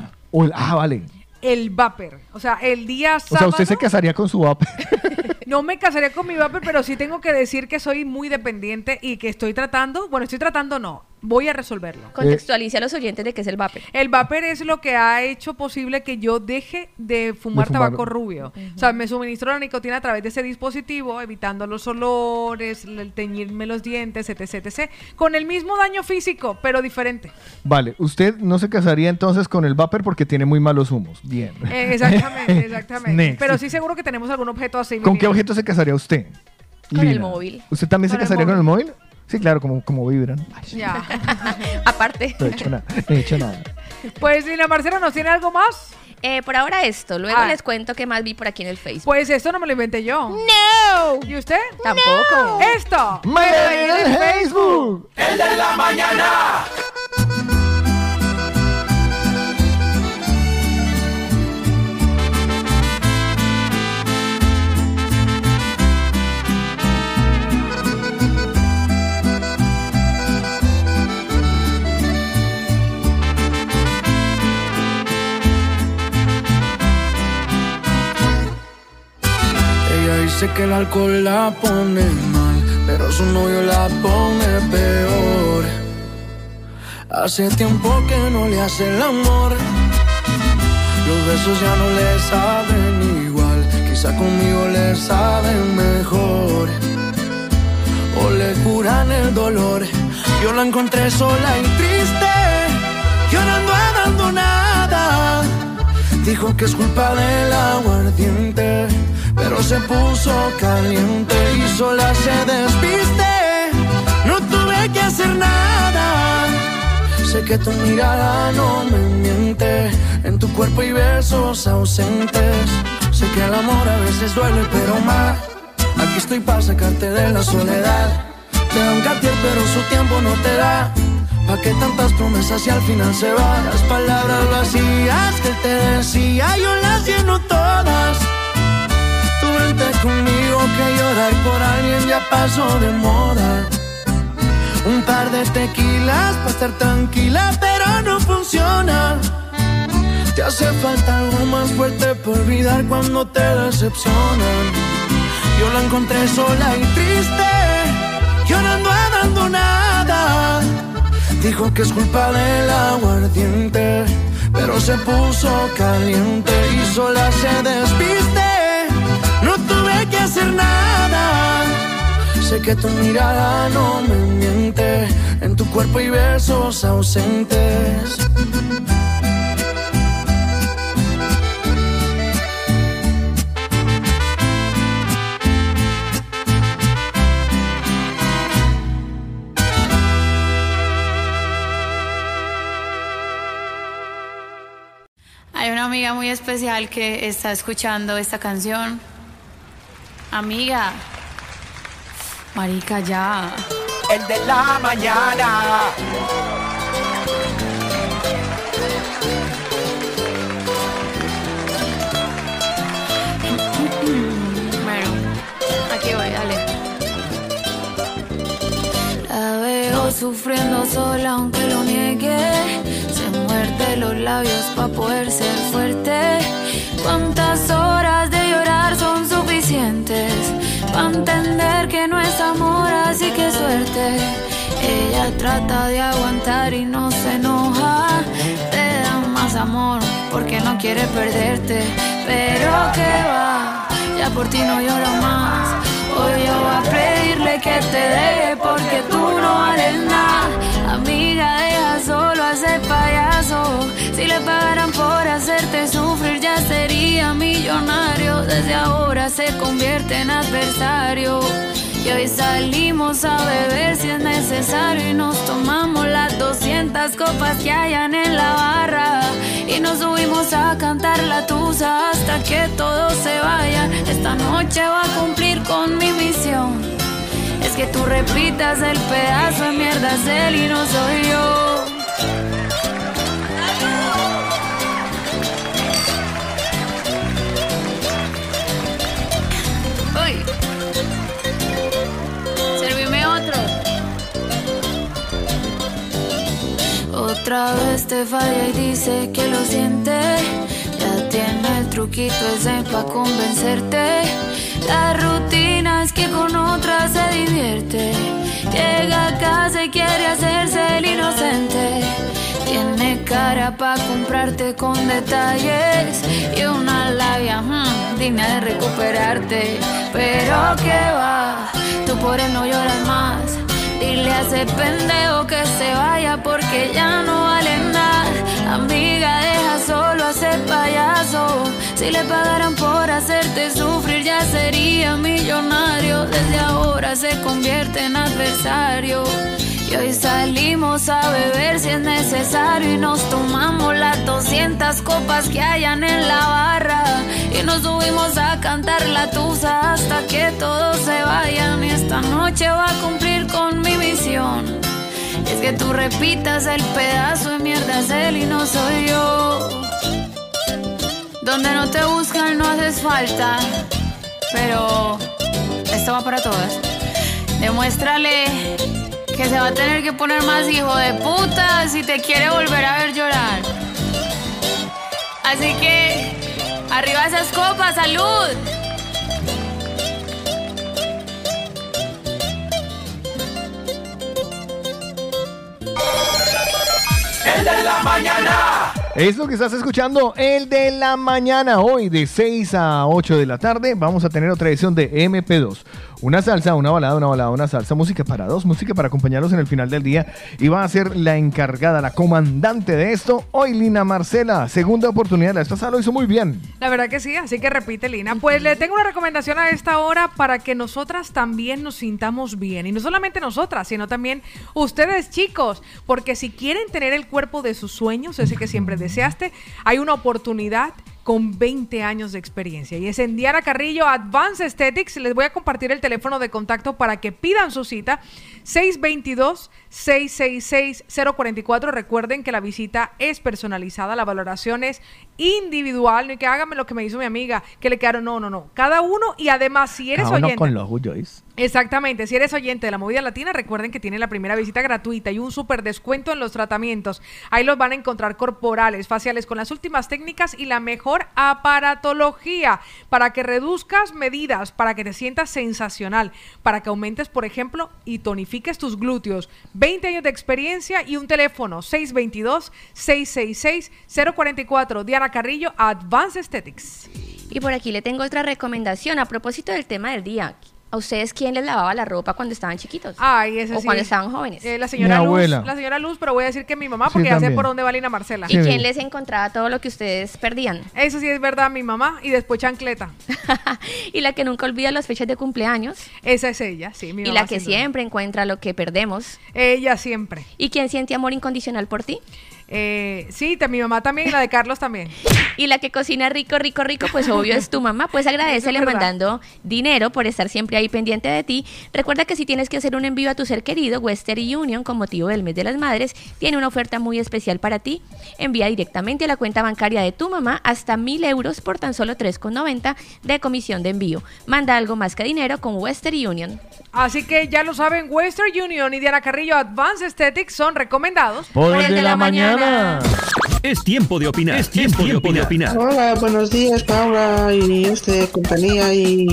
ah, vale. El vapor. O sea, el día O sea, sábado... usted se casaría con su app. No me casaría con mi vapor, pero sí tengo que decir que soy muy dependiente y que estoy tratando, bueno, estoy tratando no, voy a resolverlo. Contextualice a los oyentes de qué es el vapor. El vapor es lo que ha hecho posible que yo deje de fumar, De fumar. tabaco rubio. O sea, me suministro la nicotina a través de ese dispositivo, evitando los olores, el teñirme los dientes, etc, etc. Con el mismo daño físico, pero diferente. Vale, usted no se casaría entonces con el vapor porque tiene muy malos humos. Bien. Eh, exactamente, exactamente. Pero sí seguro que tenemos algún objeto así. ¿Con qué objeto se casaría usted? Con el móvil. ¿Usted también se el casaría con el móvil? Sí, claro, como, como vibran. Ay, Ya. Aparte. no he hecho nada. No he hecho nada. Pues, Lina Marcela, ¿nos tiene algo más? Eh, por ahora esto, luego Ah. les cuento qué más vi por aquí en el Facebook. Pues esto no me lo inventé yo. ¡No! ¿Y usted? Tampoco. Esto. ¡Me leí en el Facebook! El de la mañana. Dice que el alcohol la pone mal, pero su novio la pone peor. Hace tiempo que no le hace el amor. Los besos ya no le saben igual. Quizá conmigo le saben mejor. O le curan el dolor. Yo la encontré sola y triste, llorando abandonada. Dijo que es culpa del aguardiente, pero se puso caliente y sola se despiste. No tuve que hacer nada. Sé que tu mirada no me miente. En tu cuerpo hay besos ausentes. Sé que el amor a veces duele, pero más. Aquí estoy para sacarte de la soledad. Te da un cartier, pero su tiempo no te da. ¿Pa' qué tantas promesas y al final se van? Las palabras vacías que él te decía, yo las lleno todas. Vente conmigo que llorar por alguien ya pasó de moda. Un par de tequilas para estar tranquila, pero no funciona. Te hace falta algo más fuerte por olvidar cuando te decepcionan. Yo la encontré sola y triste, llorando abandonada. Dijo que es culpa del aguardiente, pero se puso caliente y sola se despiste. Que hacer nada. Sé que tu mirada no me miente. En tu cuerpo hay besos ausentes. Hay una amiga muy especial que está escuchando esta canción. Amiga. Marica, ya. El de la mañana. Bueno, aquí voy, dale. La veo sufriendo sola aunque lo niegue. Se muerde los labios para poder ser fuerte. ¿Cuántas horas de llorar son suficientes? Para entender que no es amor, así que suerte. Ella trata de aguantar y no se enoja. Te da más amor porque no quiere perderte. Pero que va, ya por ti no lloro más. Hoy yo voy a pedirle que te deje porque tú no vales nada. Amiga, deja solo a ese payaso. Si le pagaran por hacerte sufrir, ya sería millonario. Desde ahora se convierte en adversario. Y hoy salimos a beber si es necesario y nos tomamos las 200 copas que hayan en la barra. Y nos subimos a cantar la tusa hasta que todos se vayan. Esta noche va a cumplir con mi misión. Es que tú repitas el pedazo de mierda es él y no soy yo. Otra vez te falla y dice que lo siente. Ya tiene el truquito ese pa' convencerte. La rutina es que con otra se divierte. Llega a casa y quiere hacerse el inocente. Tiene cara pa' comprarte con detalles y una labia hmm, digna de recuperarte. Pero que va, tú por él no lloras más. Dile a ese pendejo que se vaya porque ya no vale nada. Amiga, deja solo a ese payaso. Si le pagaran por hacerte sufrir, ya sería millonario. Desde ahora se convierte en adversario. Y hoy salimos a beber si es necesario y nos tomamos las 200 copas que hayan en la barra y nos subimos a cantar la tusa hasta que todos se vayan y esta noche va a cumplir con mi misión. Es que tú repitas el pedazo de mierda es él y no soy yo. Donde no te buscan no haces falta, pero esto va para todas. Demuéstrale que se va a tener que poner más hijo de puta si te quiere volver a ver llorar. Así que, arriba esas copas, salud. El de la mañana. Es lo que estás escuchando, el de la mañana. Hoy de 6 a 8 de la tarde vamos a tener otra edición de MP2. Una salsa, una balada, una balada, una salsa, música para dos, música para acompañarlos en el final del día. Y va a ser la encargada, la comandante de esto, hoy Lina Marcela. Segunda oportunidad, la pasada lo hizo muy bien. La verdad que sí, así que repite, Lina. Pues le tengo una recomendación a esta hora para que nosotras también nos sintamos bien. Y no solamente nosotras, sino también ustedes, chicos. Porque si quieren tener el cuerpo de sus sueños, ese que siempre deseaste, hay una oportunidad con 20 años de experiencia. Y es en Diana Carrillo Advanced Aesthetics. Les voy a compartir el teléfono de contacto para que pidan su cita. 622-666-044. Recuerden que la visita es personalizada, la valoración es individual. No hay que hágame lo que me hizo mi amiga, que le quedaron. No, no, no. Cada uno y además, si eres Cada uno oyente. con los Joyce. Exactamente, si eres oyente de la movida latina, recuerden que tiene la primera visita gratuita y un súper descuento en los tratamientos. Ahí los van a encontrar corporales, faciales, con las últimas técnicas y la mejor aparatología para que reduzcas medidas, para que te sientas sensacional, para que aumentes, por ejemplo, y tonifiques tus glúteos. 20 años de experiencia y un teléfono 622-666-044. Diana Carrillo, Advanced Aesthetics. Y por aquí le tengo otra recomendación a propósito del tema del día. ¿A ustedes quién les lavaba la ropa cuando estaban chiquitos? Ay, ese o sí. cuando estaban jóvenes. Eh, la señora Mi Luz, abuela. la señora Luz, pero voy a decir que mi mamá, Sí, porque ya sé también. por dónde va Lina Marcela. ¿Y quién les encontraba todo lo que ustedes perdían? Eso sí es verdad, mi mamá, y después chancleta. y la que nunca olvida las fechas de cumpleaños. Esa es ella, sí, mi Y mamá. la que sin duda. siempre encuentra lo que perdemos. Ella siempre. ¿Y quién siente amor incondicional por ti? Eh, sí, mi mamá también y la de Carlos también. Y la que cocina rico, rico, rico, pues obvio es tu mamá. Pues agradecele mandando dinero por estar siempre ahí pendiente de ti. Recuerda que si tienes que hacer un envío a tu ser querido, Western Union, con motivo del mes de las madres, tiene una oferta muy especial para ti. Envía directamente a la cuenta bancaria de tu mamá hasta mil euros por tan solo 3,90 de comisión de envío. Manda algo más que dinero con Western Union. Así que ya lo saben, Western Union y Diana Carrillo Advanced Aesthetics son recomendados. Por el de la mañana. Es tiempo de opinar. Es tiempo, de opinar. Hola, buenos días, Paula y este compañía y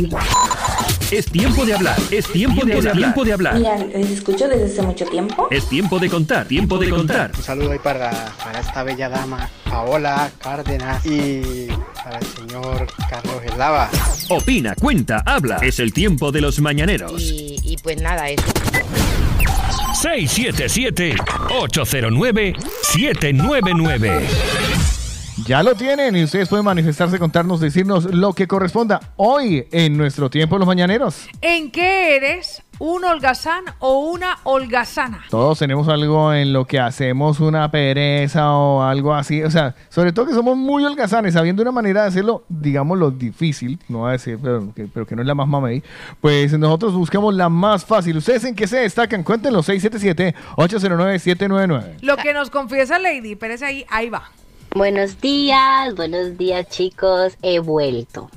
Es tiempo de hablar. Es tiempo de hablar. Tiempo de hablar. Mira, les escucho desde hace mucho tiempo. Es tiempo de contar. Tiempo de contar. Un saludo ahí para, para esta bella dama, Paola Cárdenas, y para el señor Carlos Eslava. Opina, cuenta, habla. Es el tiempo de los mañaneros. Y, y pues nada, eso. 677-809-799. Ya lo tienen y ustedes pueden manifestarse, contarnos, decirnos lo que corresponda hoy en nuestro tiempo los mañaneros. ¿En qué eres? ¿Un holgazán o una holgazana? Todos tenemos algo en lo que hacemos una pereza o algo así. O sea, sobre todo que somos muy holgazanes, sabiendo una manera de hacerlo, digamos, lo difícil, no voy a decir, pero que, pero que no es la más mamey. Pues nosotros buscamos la más fácil. ¿Ustedes en qué se destacan? Cuéntenlo, 677-809-799. Lo que nos confiesa Lady, Pérez ahí, ahí va. Buenos días, buenos días chicos, he vuelto.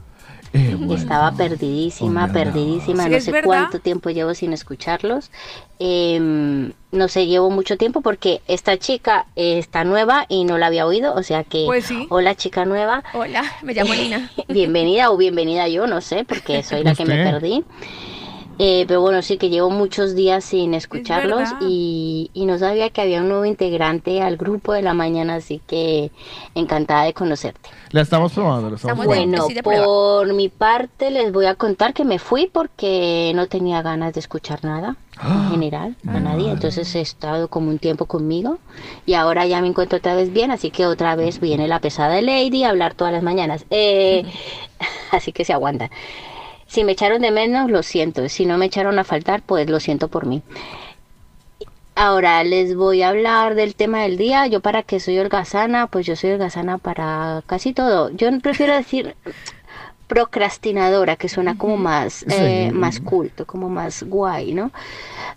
Estaba perdidísima, perdidísima, Sí, no sé verdad. cuánto tiempo llevo sin escucharlos. Em, no sé, llevo mucho tiempo porque esta chica eh, está nueva y no la había oído, o sea que, Pues sí. hola chica nueva. Hola, me llamo Lina. bienvenida o bienvenida yo, no sé, porque soy la que me perdí. Eh, pero bueno, sí que llevo muchos días sin escucharlos y, y no sabía que había un nuevo integrante al grupo de la mañana, así que encantada de conocerte. La estamos probando, la estamos probando. Bueno, por mi parte les voy a contar que me fui porque no tenía ganas de escuchar nada en general, a nadie. Entonces he estado como un tiempo conmigo y ahora ya me encuentro otra vez bien, así que otra vez viene la pesada Lady a hablar todas las mañanas. Eh, así que se aguantan. Si me echaron de menos, lo siento. Si no me echaron a faltar, pues lo siento por mí. Ahora les voy a hablar del tema del día. Yo para que soy holgazana, pues yo soy holgazana para casi todo. Yo prefiero decir procrastinadora, que suena como más, eh, Sí. más culto, como más guay, ¿no?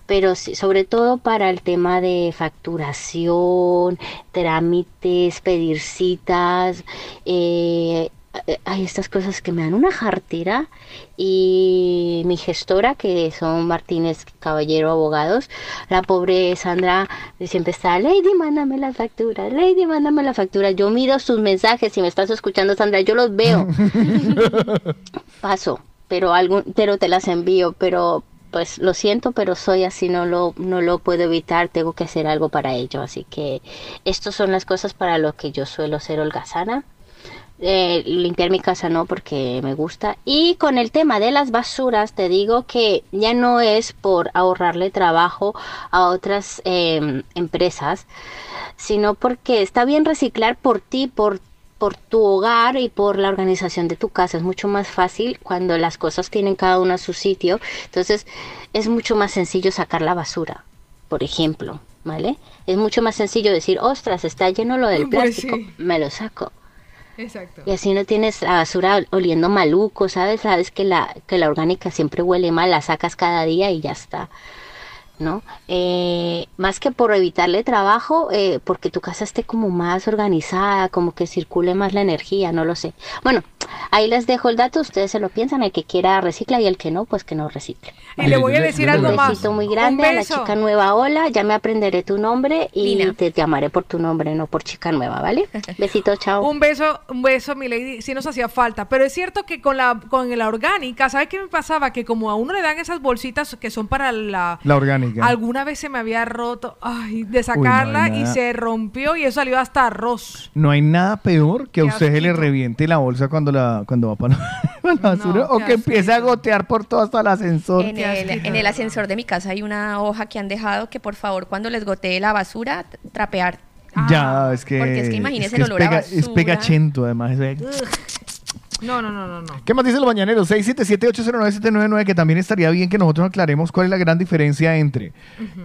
Pero sí, sobre todo para el tema de facturación, trámites, pedir citas, eh, hay estas cosas que me dan una jartera y mi gestora que son Martínez Caballero Abogados la pobre Sandra siempre está Lady mándame la factura Lady mándame la factura yo miro sus mensajes si me estás escuchando Sandra yo los veo paso pero algún pero te las envío pero pues lo siento pero soy así no lo no lo puedo evitar tengo que hacer algo para ello así que estas son las cosas para lo que yo suelo ser holgazana Eh, limpiar mi casa no porque me gusta. Y con el tema de las basuras, te digo que ya no es por ahorrarle trabajo a otras em, empresas, sino porque está bien reciclar por ti, por por tu hogar y por la organización de tu casa. Es mucho más fácil cuando las cosas tienen cada una su sitio. Entonces es mucho más sencillo sacar la basura, por ejemplo, ¿vale? Es mucho más sencillo decir, ostras, está lleno lo del Pues plástico, sí. me lo saco. Exacto. Y así no tienes la basura oliendo maluco, ¿sabes? Sabes que la, que la orgánica siempre huele mal, la sacas cada día y ya está. ¿No? Eh, más que por evitarle trabajo, eh, porque tu casa esté como más organizada, como que circule más la energía, no lo sé. Bueno, ahí les dejo el dato, ustedes se lo piensan, el que quiera recicla y el que no, pues que no recicle. Y le voy a decir algo Un más. besito muy Un grande a la chica nueva, hola, ya me aprenderé tu nombre y te llamaré por tu nombre, no por chica nueva, ¿vale? Besito, chao. Un beso, un beso, mi lady, sí nos hacía falta. Pero es cierto que con la, con la orgánica, ¿sabes qué me pasaba? Que como a uno le dan esas bolsitas que son para la... La orgánica. Alguna vez se me había roto, ay, de sacarla y se rompió y eso salió hasta arroz. No hay nada peor que a usted se le reviente la bolsa cuando la cuando va para la basura o que empiece a gotear por todo hasta el ascensor. En el, en el ascensor de mi casa hay una hoja que han dejado que por favor cuando les gotee la basura, trapear. ya, es que Porque es que imagínese que el olor a pega- es basura. pegachento además. es- No, no, no, no, no. ¿Qué más dice los mañaneros? 677-809-799 que también estaría bien que nosotros aclaremos cuál es la gran diferencia entre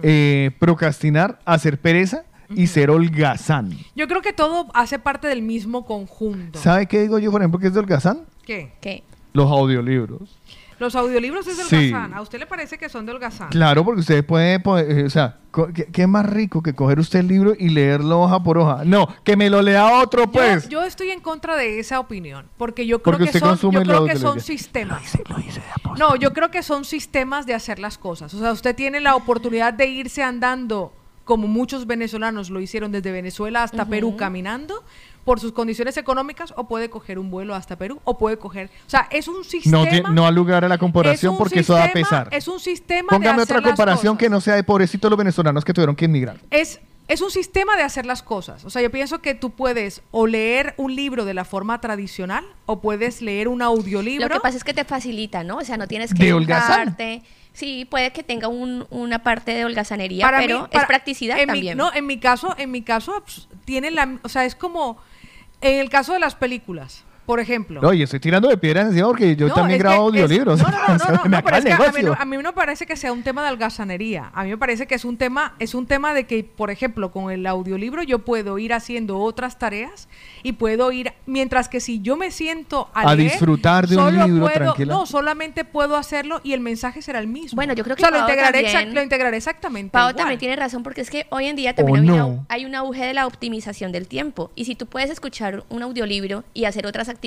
eh, procrastinar, hacer pereza y ser holgazán. Yo creo que todo hace parte del mismo conjunto. ¿Sabe qué digo yo, por ejemplo, que es de holgazán? ¿Qué? ¿Qué? Los audiolibros. Los audiolibros es de Sí. holgazán. ¿A usted le parece que son de holgazán? Claro, porque usted puede, eh, o sea, ¿qué, qué más rico que coger usted el libro y leerlo hoja por hoja? No, que me lo lea otro, pues. yo estoy en contra de esa opinión, porque yo creo Porque que son, yo creo lo que son sistemas. No, yo creo que son sistemas de hacer las cosas. O sea, usted tiene la oportunidad de irse andando, como muchos venezolanos lo hicieron desde Venezuela hasta Perú caminando por sus condiciones económicas, o puede coger un vuelo hasta Perú, o puede coger, o sea, es un sistema. No, no al lugar a la comparación porque eso da a sistema- pesar. Es un sistema de Póngame hacer otra las comparación cosas. que no sea de pobrecitos los venezolanos que tuvieron que emigrar. es, es un sistema de hacer las cosas. O sea, yo pienso que tú puedes o leer un libro de la forma tradicional o puedes leer un audiolibro. Lo que pasa es que te facilita, ¿no? O sea, no tienes ¿De que holgazán? Sí, puede que tenga un- una parte de holgazanería, Para pero mí- es practicidad en mi- también. no, en mi caso, en mi caso, pues, tiene la, o sea, es como en el caso de las películas, por ejemplo. Oye, estoy tirando de piedra encima porque yo No, también grabo audiolibros. No, no, no, no, no, no, pero es que a mí, no, a mí no me parece que sea un tema de holgazanería. A mí me parece que es un tema, es un tema de que, por ejemplo, con el audiolibro yo puedo ir haciendo otras tareas y puedo ir, mientras que si yo me siento a, A leer, disfrutar de un solo libro, puedo- tranquila. No, solamente puedo hacerlo y el mensaje será el mismo. Bueno, yo creo que o sea, lo integraré, también- exact- lo integraré exactamente. Pau también tiene razón porque es que hoy en día también ¿O hay, no? una- hay un auge de la optimización del tiempo y si tú puedes escuchar un audiolibro y hacer otras actividades,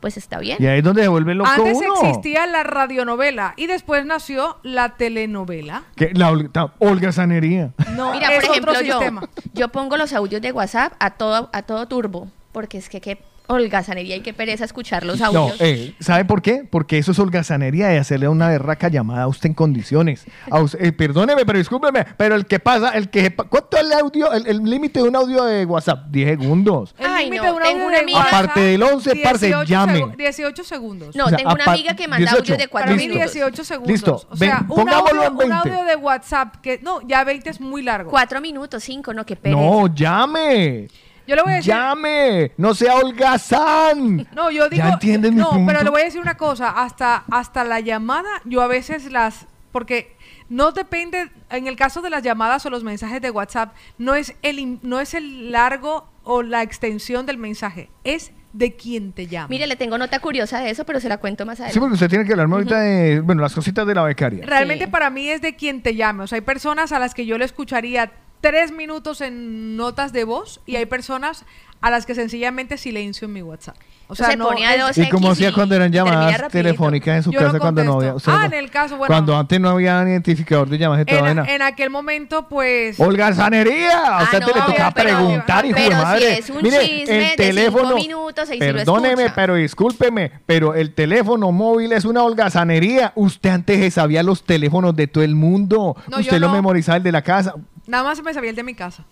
pues está bien. Y ahí es donde se vuelve loco Antes uno. existía la radionovela y después nació la telenovela. Que la holgazanería. No, Mira, es por ejemplo, otro yo, sistema. yo pongo los audios de WhatsApp a todo, a todo turbo, porque es que qué holgazanería y qué pereza escuchar los No, audios. eh, ¿sabe por qué? Porque eso es holgazanería de hacerle una berraca llamada a usted en condiciones. A us- eh, perdóneme, pero discúlpeme, pero el que pasa, el que ¿cuánto es el audio, el límite de un audio de WhatsApp? 10 segundos. El Ay, límite no, de un tengo audio una de amiga- WhatsApp, Aparte del 11, parce, 18 llame. segu- 18 segundos. No, O sea, tengo una amiga que manda 18, audios de cuatro Para mí minutos. 18 segundos. Listo, O sea, ven, un, pongámoslo audio, en 20. un audio de WhatsApp que no, ya 20 es muy largo. Cuatro minutos, cinco, no, qué pereza. No, llame. Yo le voy a decir Llame, no sea holgazán. No, yo digo. ¿Ya entienden mi no, punto? pero le voy a decir una cosa. Hasta, hasta la llamada, yo a veces las. Porque no depende. En el caso de las llamadas o los mensajes de WhatsApp, no es el, no es el largo o la extensión del mensaje. Es de quien te llama. Mire, le tengo nota curiosa de eso, pero se la cuento más adelante. Sí, porque usted tiene que hablarme ahorita de, bueno, las cositas de la becaria. Realmente para mí es de quien te llame. O sea, hay personas a las que yo le escucharía tres minutos en notas de voz y hay personas a las que sencillamente silencio en mi WhatsApp. O sea, Se no pone a es- dos ¿Y cómo hacía cuando eran llamadas telefónicas en su Yo no casa cuando no había? o sea, Ah, en el caso, bueno. Cuando antes no había identificador de llamadas de toda en, vaina. en aquel momento, pues. Holgazanería. A usted no, te le tocaba pero- preguntar, hijo de si madre. es un Mire, chisme de el cinco teléfono. minutos, ahí sí lo perdóneme, pero discúlpeme, pero el teléfono móvil es una holgazanería. Usted antes se sabía los teléfonos de todo el mundo. No, yo usted lo no. memorizaba el de la casa. Nada más me sabía el de mi casa.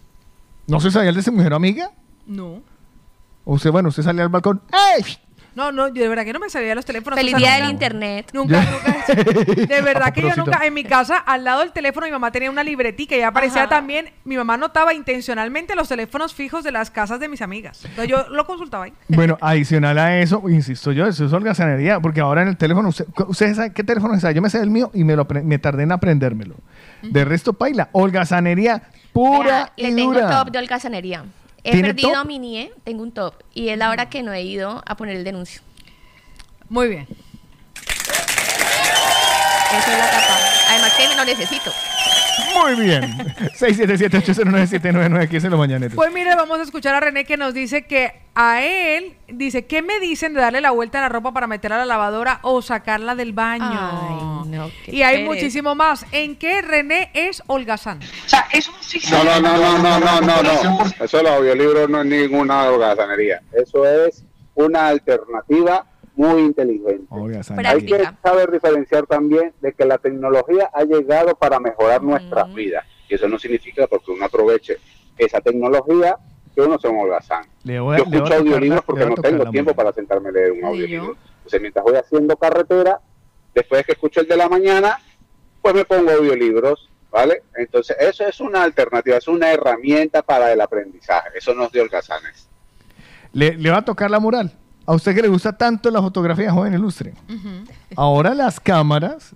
¿No se sabía el de su mujer amiga? No. Usted, bueno, usted sale al balcón. ¡Ey! No, no, yo de verdad que no me sabía los teléfonos. Feliz o sea, día del internet. Nunca, nunca. De verdad que yo nunca, en mi casa, al lado del teléfono, mi mamá tenía una libretica y aparecía Ajá. también, mi mamá anotaba intencionalmente los teléfonos fijos de las casas de mis amigas. Entonces yo lo consultaba ahí. Bueno, adicional a eso, insisto yo, eso es holgazanería, porque ahora en el teléfono, usted, ¿ustedes saben qué teléfono es? ese? Yo me sé el mío y me, lo, me tardé en aprendérmelo. De resto, paila, holgazanería pura Vea, y le tengo dura. top de holgazanería. He ¿Tiene perdido top? mi NIE, tengo un top. Y es la hora que no he ido a poner el denuncio. Muy bien. Esa es la tapa. Además que lo necesito. Muy bien. 677-809-799, aquí es en los mañaneros. Pues mire, vamos a escuchar a René que nos dice que a él, dice, ¿qué me dicen de darle la vuelta a la ropa para meterla a la lavadora o sacarla del baño? Ay, no, qué y hay muchísimo más. ¿En qué René es holgazán? No, no, no, no, no, no, no, no. Eso de los audiolibros no es ninguna holgazanería. Eso es una alternativa muy inteligente. Hay que saber diferenciar también de que la tecnología ha llegado para mejorar nuestras vidas. Y eso no significa porque uno aproveche esa tecnología que uno sea un holgazán. A- Yo escucho audiolibros porque no tengo tiempo para sentarme a leer un audiolibro. Entonces, mientras voy haciendo carretera, después que escucho el de la mañana, pues me pongo audiolibros, ¿vale? Entonces, eso es una alternativa, es una herramienta para el aprendizaje. Eso no es de holgazanes. Le, le va a tocar la mural. A usted que le gusta tanto la fotografía joven ilustre. Ahora las cámaras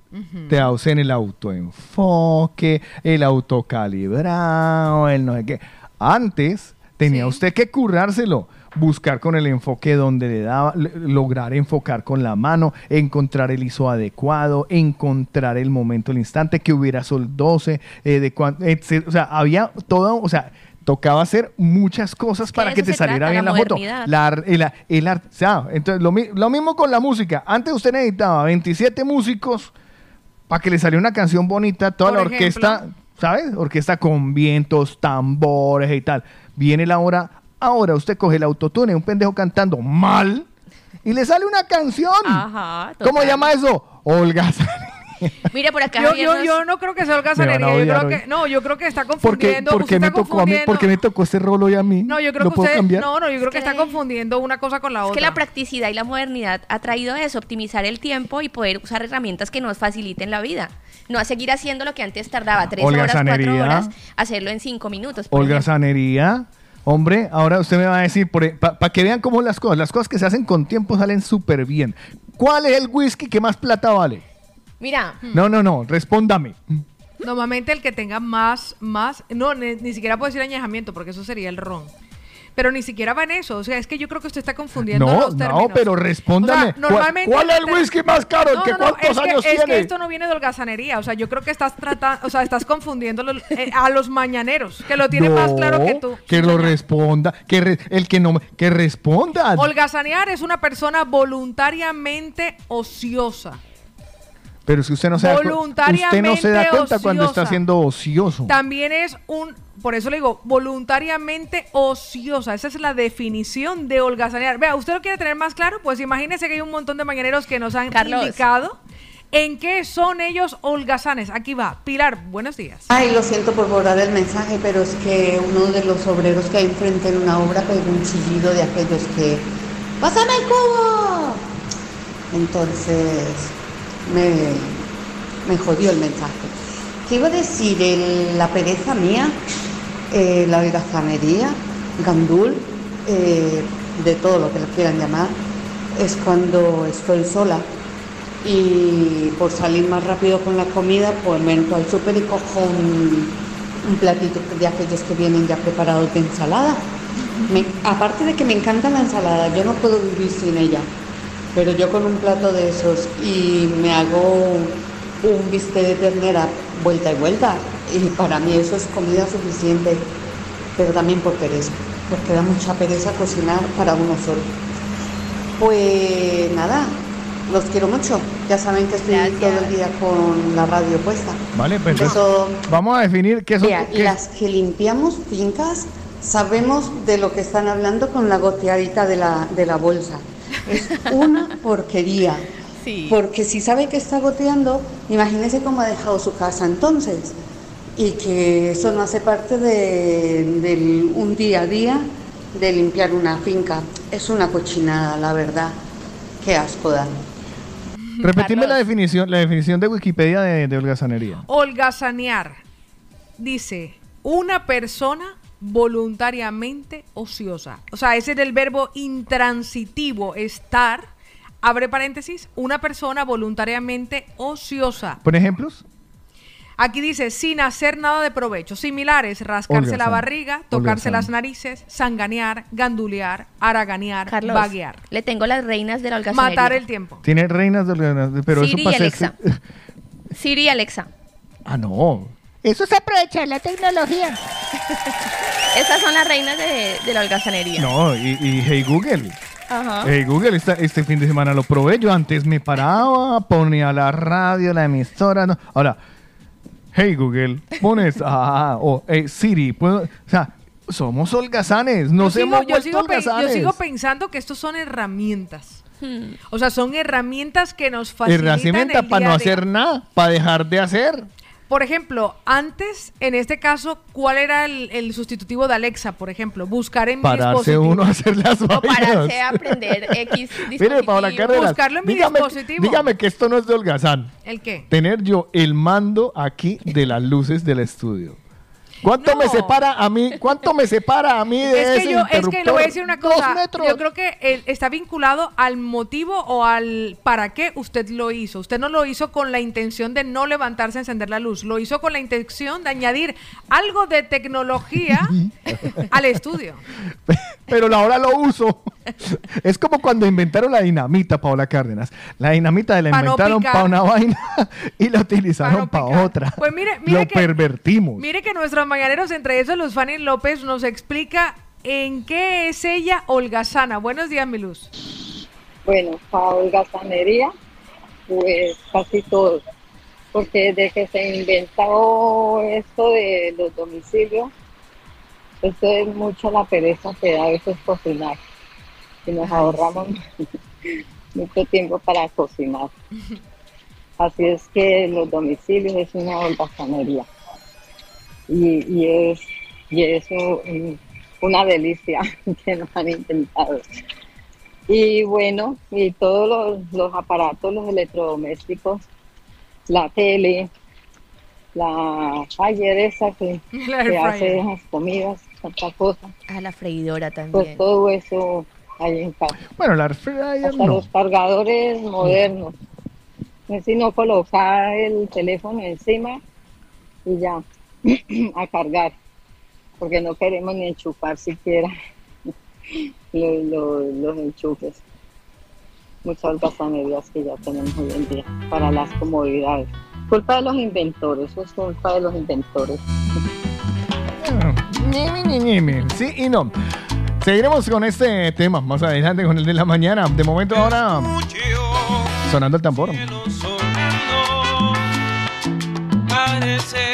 te hacen el autoenfoque, el autocalibrado, el no sé qué. Antes tenía usted que currárselo, buscar con el enfoque donde le daba, lograr enfocar con la mano, encontrar el ISO adecuado, encontrar el momento, el instante, que hubiera sol 12, eh, de cuan- etc. o sea, había todo, o sea, tocaba hacer muchas cosas para que te saliera trata, bien la la, foto. La el, el o sea, entonces lo, lo mismo con la música. Antes usted necesitaba 27 músicos para que le saliera una canción bonita, toda Por la orquesta, ejemplo. ¿sabes? Orquesta con vientos, tambores y tal. Viene la hora, ahora usted coge el autotune, un pendejo cantando mal y le sale una canción. Ajá. ¿Cómo llama eso? Olga. Mire, por acá Yo, yo, nos- yo no creo que sea holgazanería. Yo creo hoy. que, no, yo creo que está ¿Por qué, confundiendo. por qué me está tocó a mí? confundiendo- ¿Por qué me tocó ese rol hoy a mí? No, yo creo ¿Lo que puedo usted, cambiar? no, no, yo creo que está confundiendo una cosa con la Es otra. que la practicidad y la modernidad ha traído eso, optimizar el tiempo y poder usar herramientas que nos faciliten la vida. No a seguir haciendo lo que antes tardaba tres horas, cuatro Holgazanería. horas, hacerlo en cinco minutos. por Olga ejemplo. Sanería. Hombre, ahora usted me va a decir, para que vean cómo las cosas, las cosas que se hacen con tiempo salen súper bien. ¿Cuál es el whisky que más plata vale? Mira, No, no, no, respóndame. Normalmente el que tenga más, más, no, ni, ni siquiera puedo decir añejamiento porque eso sería el ron. Pero ni siquiera va en eso. O sea, es que yo creo que usted está confundiendo No, los términos. no, pero respóndame. O sea, normalmente ¿Cuál, cuál es el whisky más caro? ¿El No, que no, no, cuántos es que- años es que tiene? esto no viene de holgazanería. O sea, yo creo que estás tratando, o sea, estás confundiendo los- eh, a los mañaneros, que lo tiene más claro que tú. Que lo responda, que re- el que no, que responda. Holgazanear es una persona voluntariamente ociosa. Pero si usted no se da, usted no se da cuenta cuando está siendo ocioso. También es un, por eso le digo, voluntariamente ociosa. Esa es la definición de holgazanear. Vea, ¿usted lo quiere tener más claro? Pues imagínese que hay un montón de mañaneros que nos han Carlos. indicado en qué son ellos holgazanes. Aquí va. Pilar, buenos días. Ay, lo siento por borrar el mensaje, pero es que uno de los obreros que hay enfrente en una obra pegó un chillido de aquellos que ¡Pásame el cubo! Entonces me, jodió el mensaje. ¿Qué iba a decir? La pereza mía, eh, la holgazanería, gandul, eh, de todo lo que lo quieran llamar, es cuando estoy sola y por salir más rápido con la comida, pues me entro al súper y cojo un, platito de aquellos que vienen ya preparados de ensalada. Aparte de que me encanta la ensalada, yo no puedo vivir sin ella, pero yo con un plato de esos y me hago un bistec de ternera vuelta y vuelta, y para mí eso es comida suficiente, pero también por pereza, porque da mucha pereza cocinar para uno solo. Pues nada, los quiero mucho. Ya saben que estoy todo el día con la radio puesta. Vale, pues Eso- vamos a definir qué son. Mira, qué- las que limpiamos fincas sabemos de lo que están hablando con la goteadita de la, de la bolsa. Es una porquería. Porque si sabe que está goteando, imagínese cómo ha dejado su casa entonces. Y que eso no hace parte de, un día a día de limpiar una finca. es una cochinada, la verdad. Qué asco da. Repetime la definición, la definición de Wikipedia de, de holgazanería. Holgazanear. Dice, una persona voluntariamente ociosa. O sea, ese es el verbo intransitivo, estar. Abre paréntesis, una persona voluntariamente ociosa. ¿Por ejemplos? Aquí dice, sin hacer nada de provecho. Similares, rascarse la barriga, tocarse las narices, sanganear, gandulear, haraganear, Carlos, vaguear. le tengo las reinas de la holgazanería. Matar el tiempo. Tiene reinas de holgazanería, pero Siri eso y. Alexa. Siri y Alexa. Ah, no. Eso es aprovechar la tecnología. Esas son las reinas de, de la holgazanería. No, y, y Hey Google. Ajá. Hey Google, esta- este fin de semana lo probé. Yo antes me paraba, ponía la radio, la emisora. no. Ahora, Hey Google, pones. Ah, o hey, Siri, puedo. O sea, somos holgazanes. Nos yo, sigo, yo, sigo yo pensando que estos son herramientas. Hmm. O sea, son herramientas que nos facilitan Herramienta el para día no hacer nada, para dejar de hacer. Por ejemplo, antes, en este caso, ¿cuál era el, el sustitutivo de Alexa, por ejemplo? Buscar en mi dispositivo. uno a hacer las O pararse a aprender X Mire, Paola Cárdenas, Buscarlo en mi dígame, dispositivo. dígame que esto no es de holgazán. ¿El qué? Tener yo el mando aquí de las luces del estudio. ¿Cuánto me separa a mí? ¿Cuánto me separa a mí de Es ese que, yo, es que le voy a interruptor? decir una cosa. Yo creo que eh, está vinculado al motivo o al para qué usted lo hizo. Usted no lo hizo con la intención de no levantarse a encender la luz. Lo hizo con la intención de añadir algo de tecnología al estudio. Pero ahora lo uso. Es como cuando inventaron la dinamita, Paola Cárdenas. La dinamita la Pa' inventaron para una vaina y la utilizaron para otra. Pues mire, mire lo que- pervertimos. Mire que nuestros mañaneros, entre esos Luz Fanny López, nos explica en qué es ella holgazana. Buenos días, mi Luz. Bueno, para holgazanería, pues casi todo. Porque desde que se inventó esto de los domicilios, esto es mucho la pereza que da a veces cocinar. Y nos ahorramos mucho tiempo para cocinar. Así es que los domicilios es una holgazanería. Y, y es, y es un- una delicia que nos han intentado. Y bueno, y todos los, los aparatos, los electrodomésticos, la tele, la fryer esa que, que hace las comidas, tanta cosa. A la freidora Pues también. todo eso hay en casa. Bueno, la fryer Hasta no. los cargadores modernos. Es sino colocar el teléfono encima y ya, a cargar. Porque no queremos ni enchufar siquiera los, los- los enchufes. Muchas holgazanerías que ya tenemos hoy en día para las comodidades. Culpa de los inventores, eso es culpa de los inventores. Sí y no. Seguiremos con este tema más adelante con el de la mañana. De momento ahora sonando el tambor. Parece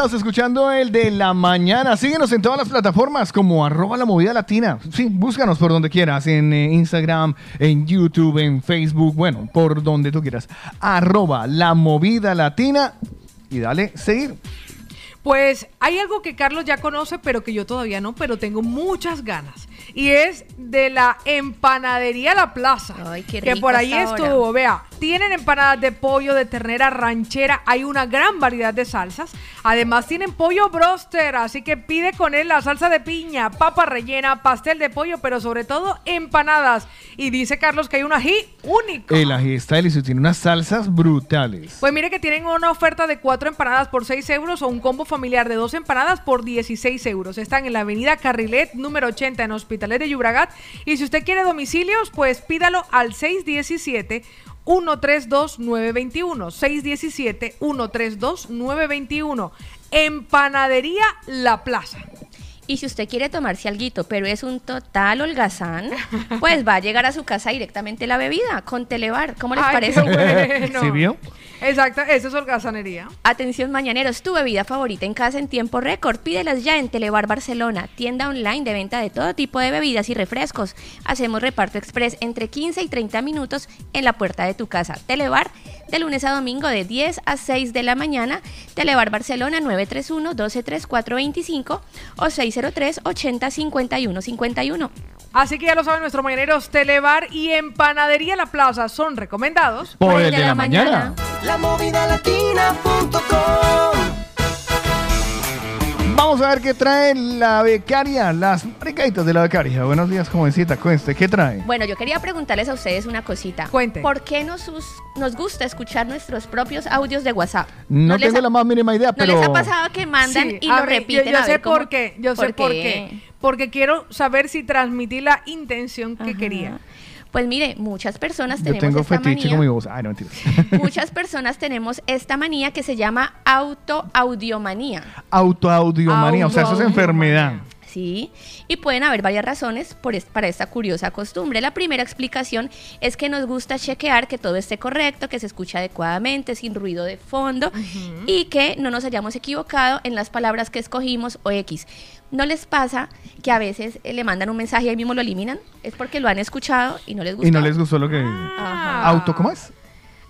Estás escuchando el de la mañana. Síguenos en todas las plataformas como arroba la movida latina. Sí, búscanos por donde quieras, en eh, Instagram, en YouTube, en Facebook, bueno, por donde tú quieras. Arroba la movida latina y dale seguir. Pues hay algo que Carlos ya conoce, pero que yo todavía no, pero tengo muchas ganas. Y es de la empanadería La Plaza. qué que por ahí estuvo. Vea, tienen empanadas de pollo, de ternera ranchera. Hay una gran variedad de salsas. Además, tienen pollo broster. Así que pide con él la salsa de piña, papa rellena, pastel de pollo, pero sobre todo empanadas. Y dice Carlos que hay un ají único. El ají está delicioso, tiene unas salsas brutales. Pues mire que tienen una oferta de cuatro empanadas por 6 euros o un combo familiar de dos empanadas por 16 euros. Están en la avenida Carrilet, número 80 en Hospitalet de Llobregat. Y si usted quiere domicilios, pues pídalo al 617 132-921. 617-132-921. Empanadería La Plaza. Y si usted quiere tomarse alguito, pero es un total holgazán, pues va a llegar a su casa directamente la bebida con Telebar. ¿Cómo les Ay, parece? bueno. ¿Sí vio? Exacto, eso es holgazanería. Atención mañaneros, tu bebida favorita en casa en tiempo récord. Pídelas ya en Telebar Barcelona, tienda online de venta de todo tipo de bebidas y refrescos. Hacemos reparto express entre 15 y 30 minutos en la puerta de tu casa. Telebar de lunes a domingo de 10 a 6 de la mañana. Telebar Barcelona 931-123425 o 603-805151. Así que ya lo saben, nuestros mañaneros Telebar y Empanadería La Plaza son recomendados Por el de la mañana. La movida latina.com Vamos a ver qué trae la becaria, las maricaditas de la becaria. Buenos días, jovencita, cueste, ¿qué trae? Bueno, yo quería preguntarles a ustedes una cosita. Cuente. ¿Por qué nos, nos gusta escuchar nuestros propios audios de WhatsApp? No, les tengo ha- la más mínima idea, ¿No pero... les ha pasado que mandan Sí, y lo mí, repiten? Yo, yo A sé ver cómo- por qué, yo sé por qué. Porque quiero saber si transmití la intención que quería. Pues mire, muchas personas Yo tenemos tengo esta fetiche manía. con mi voz. Ay, no, mentira. Muchas personas tenemos esta manía que se llama autoaudiomanía. Autoaudiomanía, o sea, eso es enfermedad. Sí, y pueden haber varias razones por es- para esta curiosa costumbre. La primera explicación es que nos gusta chequear que todo esté correcto, que se escucha adecuadamente, sin ruido de fondo y que no nos hayamos equivocado en las palabras que escogimos o X. ¿No les pasa que a veces eh, le mandan un mensaje y ahí mismo lo eliminan? Es porque lo han escuchado y no les gusta. Y no les gustó lo que... Ajá. Auto, ¿cómo es?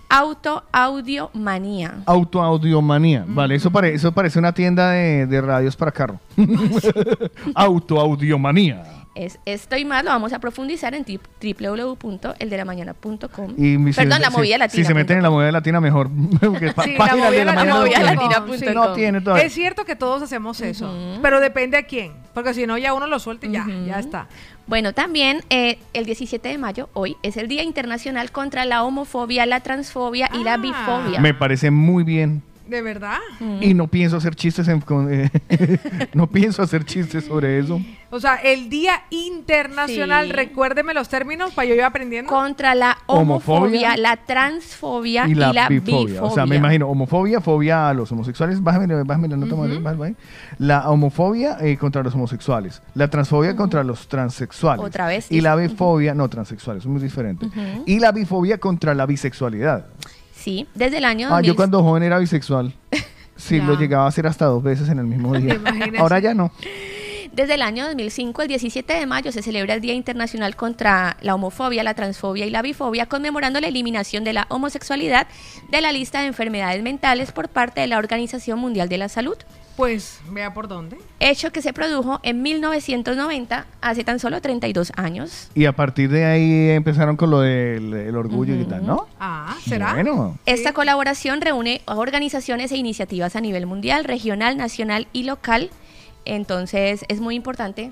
Autoaudiomanía. Autoaudiomanía. Vale, eso, pare- eso parece una tienda de, de radios para carro. Autoaudiomanía. Es esto y más lo vamos a profundizar en www.eldelamañana.com. Y mi- si- Perdón, la si- movida latina. Si se meten en la movida latina, mejor. Sí, página movida de la movida latina No tiene todavía. Es cierto que todos hacemos eso, pero depende a quién. Porque si no, ya uno lo suelta y ya, ya está. Bueno, también eh, el 17 de mayo, hoy, es el Día Internacional contra la Homofobia, la Transfobia y la Bifobia. Me parece muy bien. ¿De verdad? Y no pienso hacer chistes en- con- eh, no pienso hacer chistes sobre eso. O sea, el Día Internacional, Sí. recuérdeme los términos para yo ir aprendiendo. Contra la Homofobia. homofobia, la transfobia Y la, bifobia. bifobia. O sea, me imagino, homofobia, fobia a los homosexuales. Bájame, bájame la nota, madre, bájame. La homofobia eh, contra los homosexuales. La transfobia contra los transexuales. Otra vez, Y la bifobia, no, transexuales, es muy diferente. Y la bifobia contra la bisexualidad. Sí, desde el año Ah, 2000. yo cuando joven era bisexual. Sí, Ya. lo llegaba a hacer hasta dos veces en el mismo día. Ahora ya no. Desde el año 2005, el 17 de mayo, se celebra el Día Internacional contra la Homofobia, la Transfobia y la Bifobia, conmemorando la eliminación de la homosexualidad de la lista de enfermedades mentales por parte de la Organización Mundial de la Salud. Pues, vea por dónde. Hecho que se produjo en 1990, hace tan solo 32 años. Y a partir de ahí empezaron con lo del el orgullo y tal, ¿no? Ah, ¿será? Bueno. Esta colaboración reúne a organizaciones e iniciativas a nivel mundial, regional, nacional y local. Entonces es muy importante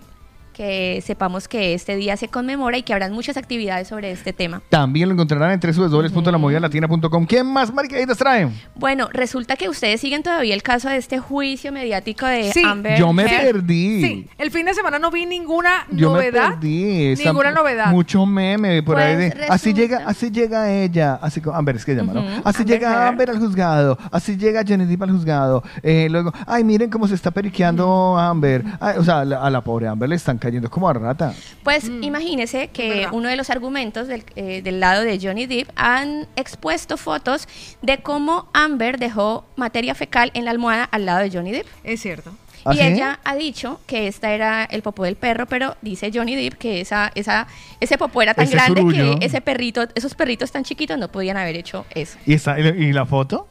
que sepamos que este día se conmemora y que habrán muchas actividades sobre este tema. También lo encontrarán en www.lamovidalatina.com. ¿Quién más maricaditas traen? Bueno, resulta que ustedes siguen todavía el caso de este juicio mediático de Sí. Amber. Yo me Heard. perdí. Sí, el fin de semana no vi ninguna Yo novedad. me perdí. esa- Ninguna novedad. Mucho meme por ahí. Pues de, así llega, así llega ella, así como Amber es que llama, ¿no? Ujú, Así Amber llega Heard. Amber al juzgado, así llega Johnny Depp al juzgado. Eh, luego, ay, miren cómo se está periqueando Amber. Ay, o sea, a la, a la pobre Amber le están cayendo cayendo como a rata. Pues imagínese que uno de los argumentos del, eh, del lado de Johnny Depp han expuesto fotos de cómo Amber dejó materia fecal en la almohada al lado de Johnny Depp. Es cierto. ¿Ah, y sí? ella ha dicho que esta era el popó del perro, pero dice Johnny Depp que esa, esa, ese popó era tan Ese grande surullo. que ese perrito, esos perritos tan chiquitos no podían haber hecho eso. ¿Y, esa- y la foto?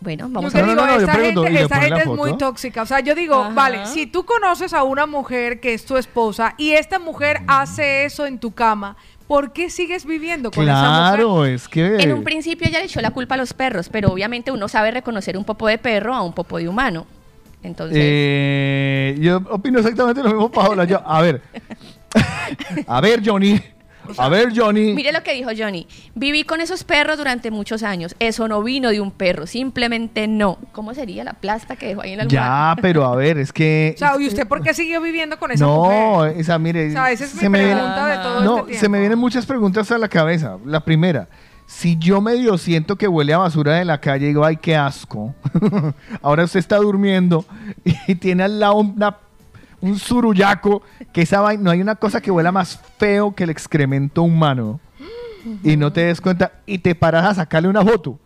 Bueno, Yo vamos que a No, digo, no, no, yo esta pregunto, gente, ¿y le esta ponen la gente es muy tóxica. O sea, yo digo, Ajá. vale, si tú conoces a una mujer que es tu esposa y esta mujer hace eso en tu cama, ¿por qué sigues viviendo con esa mujer? Claro, es que... En un principio ella le echó la culpa a los perros, pero obviamente uno sabe reconocer un popó de perro a un popó de humano. Entonces, Eh, yo opino exactamente lo mismo, Paola. Yo, a ver. a ver, Johnny. A ver, Johnny. mire lo que dijo Johnny. Viví con esos perros durante muchos años. Eso no vino de un perro, simplemente no. ¿Cómo sería la plasta que dejó ahí en la almohada? Ya, pero a ver, es que... O sea, ¿y usted por qué siguió viviendo con esa no, mujer? esa, mire. O sea, esa es mi se viene- pregunta de todo no, este se me vienen muchas preguntas a la cabeza. La primera, si yo medio siento que huele a basura de la calle y digo, ay, qué asco. Ahora usted está durmiendo y tiene al lado una- un surullaco, que esa vaina, no hay una cosa que huela más feo que el excremento humano. Y no te des cuenta y te paras a sacarle una foto.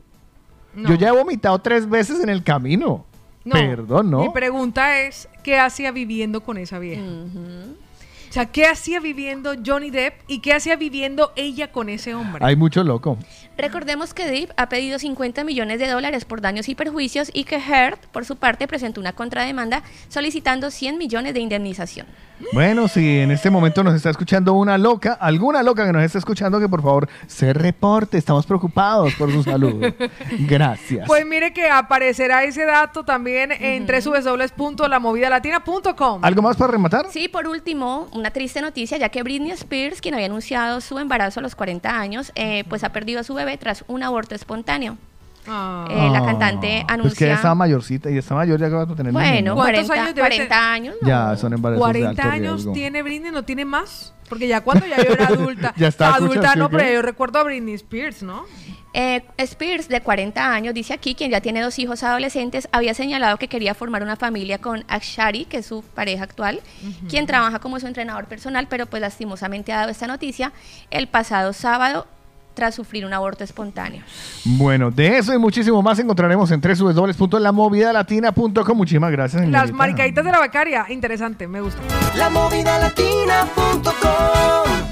Yo ya he vomitado tres veces en el camino. No, Perdón, ¿no? Mi pregunta es, ¿qué hacía viviendo con esa vieja? O sea, ¿qué hacía viviendo Johnny Depp y qué hacía viviendo ella con ese hombre? Hay mucho loco. Recordemos que Depp ha pedido 50 millones de dólares por daños y perjuicios y que Heard, por su parte, presentó una contrademanda solicitando 100 millones de indemnización. Bueno, si en este momento nos está escuchando una loca, alguna loca que nos está escuchando, que por favor se reporte. Estamos preocupados por su salud. Gracias. Pues mire que aparecerá ese dato también en www.lamovidalatina.com. ¿Algo más para rematar? Sí, por último, una triste noticia, ya que Britney Spears, quien había anunciado su embarazo a los 40 años, eh, pues ha perdido a su bebé tras un aborto espontáneo. Eh, la cantante Ah, Pues que ella anuncia... estaba mayorcita y está mayor ya que va a tener bueno, ¿no? ¿Cuántos 40, años debe 40 años. no. Ya, son embarazos de 40 alto años riesgo. tiene Britney, ¿no tiene más? Porque ya cuando ya yo era adulta. Ya está adulta no, ¿sí o pero yo recuerdo a Britney Spears, ¿no? Eh, Spears, de 40 años, dice aquí, quien ya tiene dos hijos adolescentes, había señalado que quería formar una familia con Akshari, que es su pareja actual, quien trabaja como su entrenador personal, pero pues lastimosamente ha dado esta noticia el pasado sábado tras sufrir un aborto espontáneo. Bueno, de eso y muchísimo más encontraremos en www.lamovidalatina.com. Muchísimas gracias. Las señorita. maricaditas de la becaria, interesante, me gusta. Lamovidalatina.com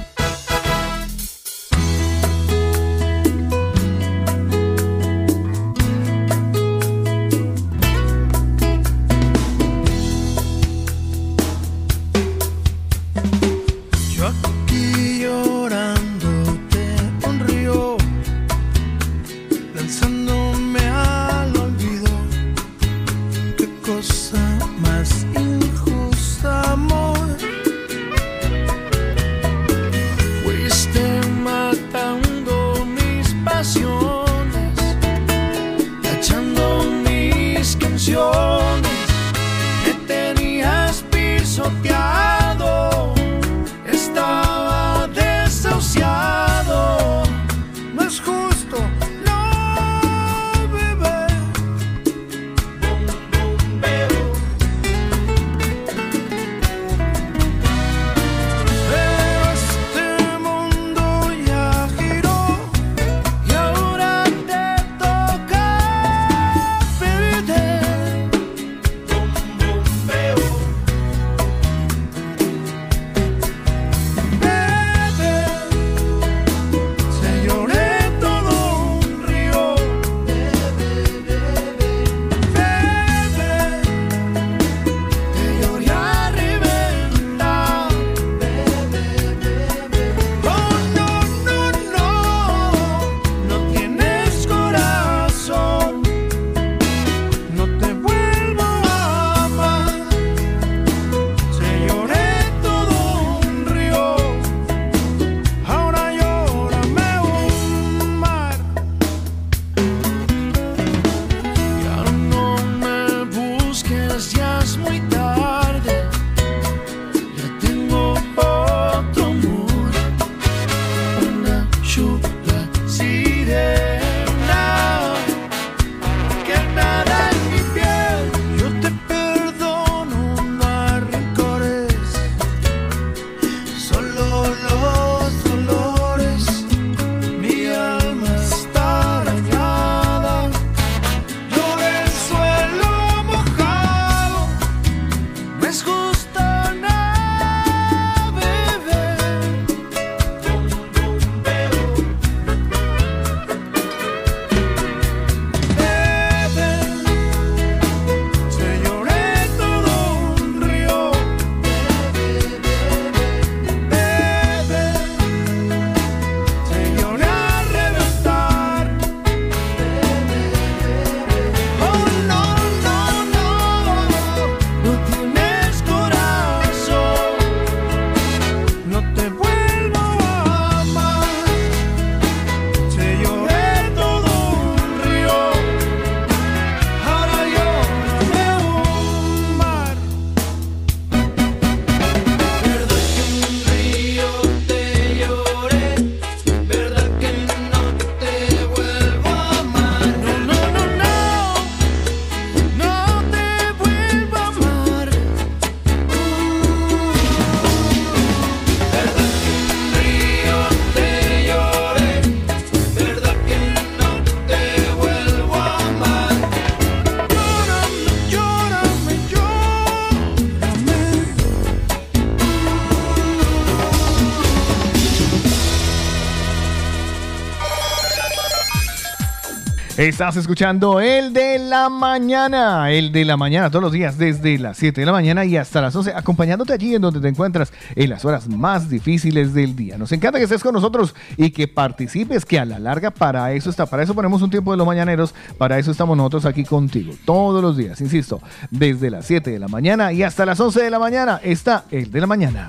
Estás escuchando el de la mañana, el de la mañana todos los días desde las 7 de la mañana y hasta las 11, acompañándote allí en donde te encuentras en las horas más difíciles del día. Nos encanta que estés con nosotros y que participes, que a la larga para eso está, para eso ponemos un tiempo de los mañaneros, para eso estamos nosotros aquí contigo todos los días, insisto, desde las 7 de la mañana y hasta las 11 de la mañana está el de la mañana.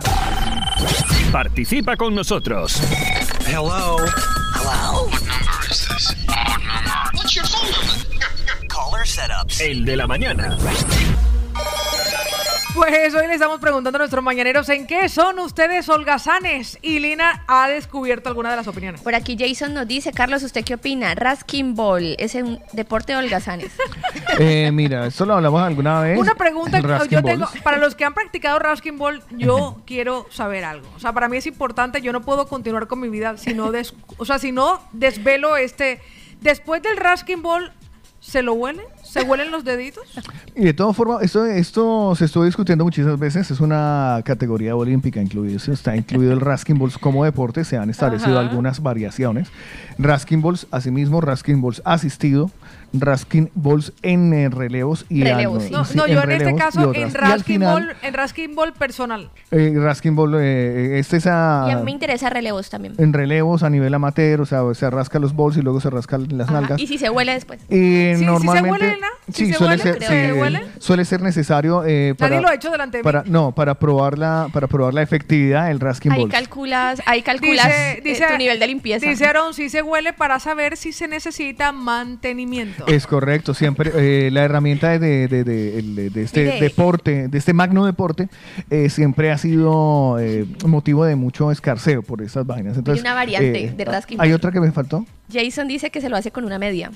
Participa con nosotros. Hello. El de la mañana. Pues hoy le estamos preguntando a nuestros mañaneros en qué son ustedes holgazanes. Y Lina ha descubierto alguna de las opiniones. Por aquí Jason nos dice, Carlos, ¿usted qué opina? Raskin Ball es un deporte de holgazanes. Eh, mira, esto lo hablamos alguna vez. Una pregunta que yo tengo, para los que han practicado Raskin Ball, yo quiero saber algo. O sea, para mí es importante, yo no puedo continuar con mi vida si no, des- o sea, si no desvelo este... Después del Raskin Ball, ¿se lo huele? ¿Se huelen los deditos? Y de todas formas, esto, esto se estuvo discutiendo muchísimas veces. Es una categoría olímpica incluido. Está incluido el Raskin Balls como deporte. Se han establecido Ajá. algunas variaciones. Raskin Balls, asimismo, Raskin Balls asistido, Raskin Balls en eh, relevos y Relevos, al- No, sí, no, en yo en este relevos y caso, en Raskin, Ball, en Raskin Ball personal. eh, Raskin Ball, eh, este es a- Y a mí me interesa relevos también. en relevos a nivel amateur, o sea, se rasca los balls y luego se rasca las Ajá, nalgas. Y si se huele después. Y ¿Sí- sí se normalmente huele, Elena? ¿Sí sí, se suele huele? ser Creo sí, que huele. suele ser necesario eh, para Nadie lo ha hecho delante de mí. para no para probar la para probar la efectividad del rasking Ahí balls. calculas, ahí calculas Dice, eh, dice, tu nivel de limpieza. Dice Aaron, si se huele para saber si se necesita mantenimiento. Es correcto, siempre eh, la herramienta de, de- de- de- el- de este De- deporte, de este magno deporte, eh, siempre ha sido eh, motivo de mucho escarceo por esas vainas. Entonces, una variante eh, de rasking Hay otra que me faltó. Jason dice que se lo hace con una media.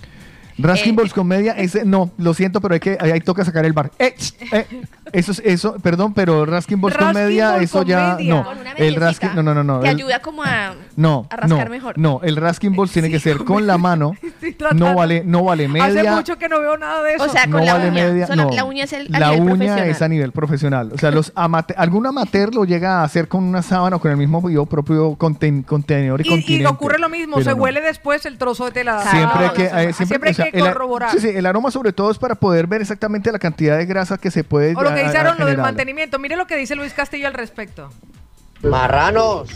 Rasking Eh, Balls con media, ese, no, lo siento, pero hay que, ahí, ahí toca sacar el bar. Eh, eh, eso es, eso, perdón, pero Rasking Balls con Rasking media, ball eso con ya, no. Con una El. Rasking, no, no, no, no. Te el- ayuda como a, no, a rascar no, mejor. no, el Rasking Balls tiene que ser con la mano, no vale, no vale Hace media, mucho que no veo nada de eso. O sea, no con la vale uña. media, Solo no. la uña es el- a la nivel uña profesional. es a nivel profesional. O sea, los amate- algún amateur lo llega a hacer con una sábana o con el mismo yo propio conten- contenedor y, y, y ocurre lo mismo, se no. huele después el trozo de tela. Siempre que, eh, siempre, el a- corroborar. sí, sí, el aroma sobre todo es para poder ver exactamente la cantidad de grasa que se puede O lo que dice Aaron, lo del mantenimiento. Mire lo que dice Luis Castillo al respecto. Marranos.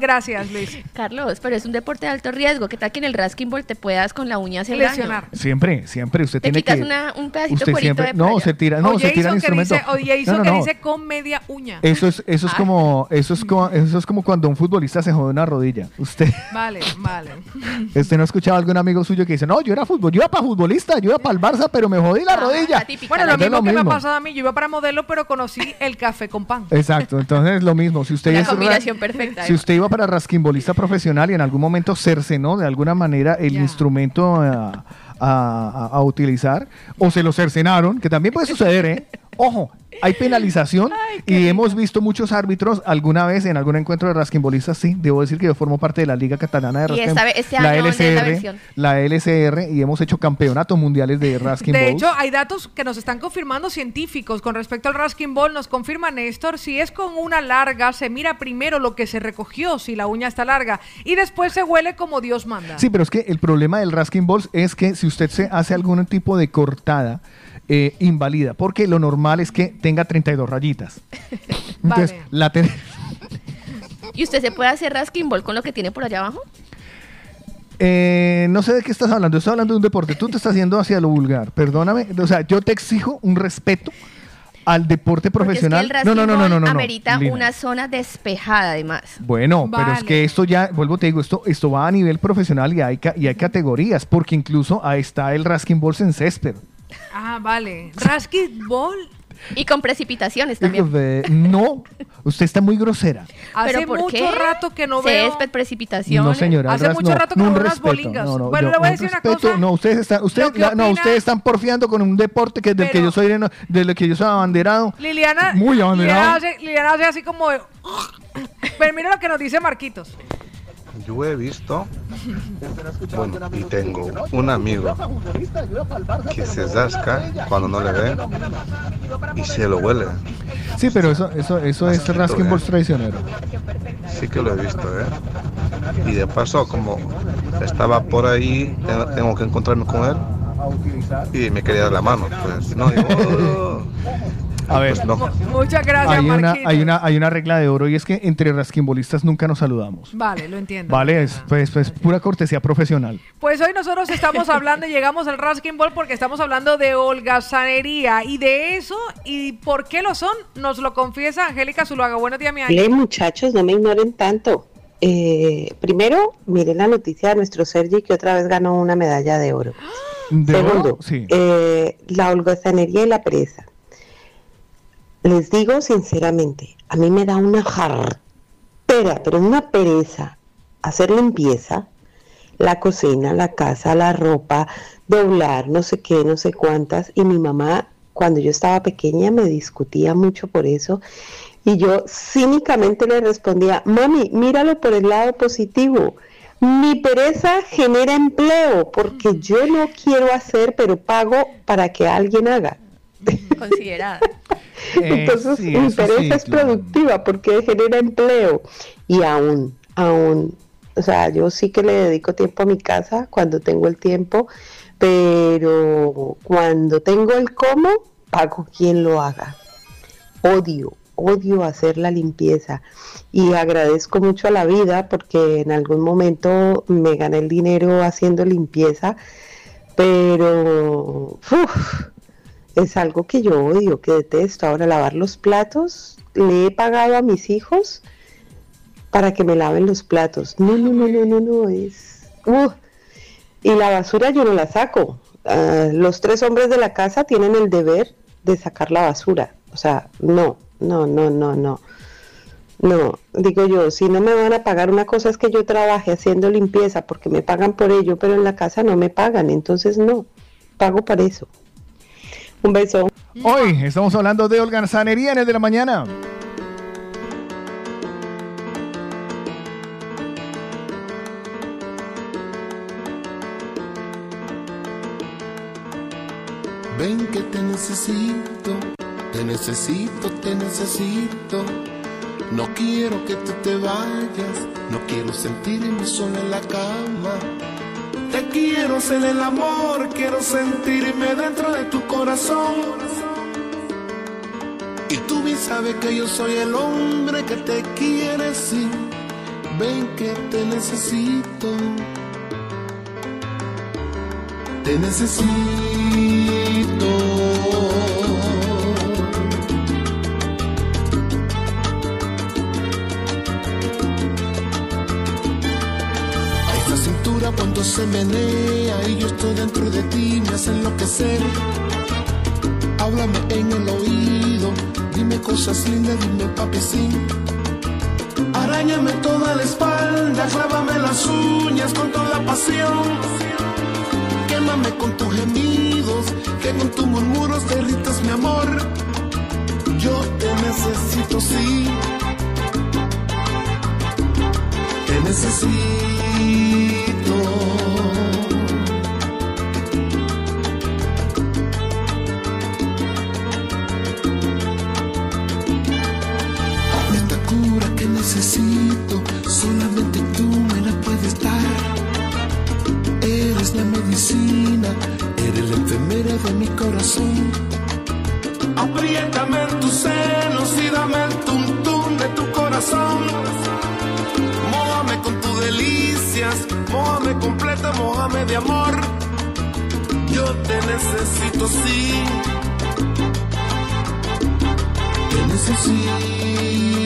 Gracias, Luis. Carlos, pero es un deporte de alto riesgo. ¿Qué tal que en el rasking ball te puedas con la uña hacer Lesionar. daño? Siempre, siempre usted Te tiene quitas que una- un pedacito usted siempre de no playa. se tira, no o se tira el instrumento. dice, o Jason No, no, que no. dice con media uña. Eso es eso es Ah. como eso es como eso es como cuando un futbolista se jode una rodilla. Usted Vale, vale. usted no ha escuchado a algún amigo suyo que dice, "No, yo era fútbol, yo iba para futbolista, yo iba para el Barça, pero me jodí la rodilla." Bueno, lo Entonces, mismo que me ha mismo. pasado a mí. Yo iba para modelo, pero conocí el café con pan. Exacto, entonces lo mismo. Si usted La es ra- combinación perfecta, Si usted iba para rasquimbolista profesional y en algún momento cercenó de alguna manera el instrumento a- a utilizar o se lo cercenaron, que también puede suceder, ¿eh? Ojo, hay penalización y hemos visto muchos árbitros alguna vez en algún encuentro de rasquimbolistas, sí, debo decir que yo formo parte de la Liga Catalana de Y Rasquim, esta ve- este la año, ¿dónde es la LCR, la LCR y hemos hecho campeonatos mundiales de Rasking De hecho, hay datos que nos están confirmando científicos con respecto al Raskin Ball. Nos confirma Néstor, si es con una larga, se mira primero lo que se recogió, si la uña está larga, y después se huele como Dios manda. Sí, pero es que el problema del Rasking Balls es que si usted se hace algún tipo de cortada, eh, invalida, porque lo normal es que tenga 32 rayitas. Entonces, Vale. la ten- ¿Y usted se puede hacer rasking ball con lo que tiene por allá abajo? eh, no sé de qué estás hablando, estoy hablando de un deporte, tú te estás yendo hacia lo vulgar, perdóname, o sea, yo te exijo un respeto al deporte Porque es que profesional. el rasking no, no, no, no, ball no, no, no, amerita Lina. una zona despejada además. Bueno, pero es que esto ya, vuelvo te digo, esto, esto va a nivel profesional y hay, y hay categorías, porque incluso ahí está el Rasking Balls en césped. Ah, vale. Raskin Ball. Y con precipitaciones también. Eh, No, usted está muy grosera. Hace ¿Pero por mucho qué? rato que no veo. Césped, precipitaciones. No, señora. Hace ras- mucho no, rato que no, veo unas respeto. bolingas. No, no, Bueno, yo- le voy a decir una cosa. No, ustedes están, Lo la- no, ustedes están porfiando con un deporte que del que yo soy de- del que yo soy abanderado. Liliana, Muy Liliana, abanderado. hace, Liliana hace así como de- Pero mira lo que nos dice Marquitos. Yo he visto, bueno, y tengo un amigo que se rasca cuando no le ven y se lo huele. Sí, pero eso, eso, eso es Rasking. Balls traicionero. Sí que lo he visto, ¿eh? Y de paso, como estaba por ahí, tengo, tengo que encontrarme con él y me quería dar la mano. Pues no, digo, "Oh". A ver, Pues no. Muchas gracias, hay una, hay, una, hay una regla de oro y es que entre rasquimbolistas nunca nos saludamos. Vale, lo entiendo. Vale, es pues, pues pura cortesía profesional. Pues hoy nosotros estamos hablando y llegamos al Ball porque estamos hablando de holgazanería y de eso y por qué lo son nos lo confiesa Angélica Zuluaga. Buenos días, mi Ángel. muchachos, no me ignoren tanto. Eh, primero, miren la noticia de nuestro Sergi que otra vez ganó una medalla de oro. ¿De Segundo, oro? Sí. eh, la holgazanería y la pereza. Les digo sinceramente, a mí me da una jartera, pero una pereza hacer limpieza, la cocina, la casa, la ropa, doblar, no sé qué, no sé cuántas. Y mi mamá, cuando yo estaba pequeña, me discutía mucho por eso. Y yo cínicamente le respondía, mami, míralo por el lado positivo. Mi pereza genera empleo porque yo no quiero hacer, pero pago para que alguien haga. Considerada. Entonces sí, mi eso pereza sí, es claro. productiva porque genera empleo. Y aún, aún, o sea, yo sí que le dedico tiempo a mi casa cuando tengo el tiempo, pero cuando tengo el cómo, pago quien lo haga. Odio, odio hacer la limpieza y agradezco mucho a la vida porque en algún momento me gané el dinero haciendo limpieza, pero uf, es algo que yo odio, que detesto. Ahora lavar los platos, le he pagado a mis hijos para que me laven los platos. No, no, no, no, no, no, es... uf. Y la basura yo no la saco. Ah, los tres hombres de la casa tienen el deber de sacar la basura. O sea, no, no, no, no, no. No, digo yo, si no me van a pagar una cosa es que yo trabaje haciendo limpieza porque me pagan por ello, pero en la casa no me pagan, entonces no, pago para eso. Un beso. Hoy estamos hablando de holgazanería en el de la mañana. Ven que te necesito, te necesito, te necesito. No quiero que tú te vayas, no quiero sentirme sola en la cama. Te quiero hacer el amor, quiero sentirme dentro de tu corazón. Y tú bien sabes que yo soy el hombre que te quiere, sí. Ven que te necesito. Te necesito. Cuando se menea y yo estoy dentro de ti me hace enloquecer. Háblame en el oído, dime cosas lindas, dime papi sí. Arañame toda la espalda, clávame las uñas con toda la pasión. Quémame con tus gemidos, que con tus murmuros derritas mi amor. Yo te necesito, sí. Te necesito. Necesito, solamente tú me la puedes dar. Eres la medicina, eres la enfermera de mi corazón. Apriétame en tus senos y dame el tum de tu corazón. Mójame con tus delicias, mójame completa, mójame de amor. Yo te necesito, sí. Te necesito.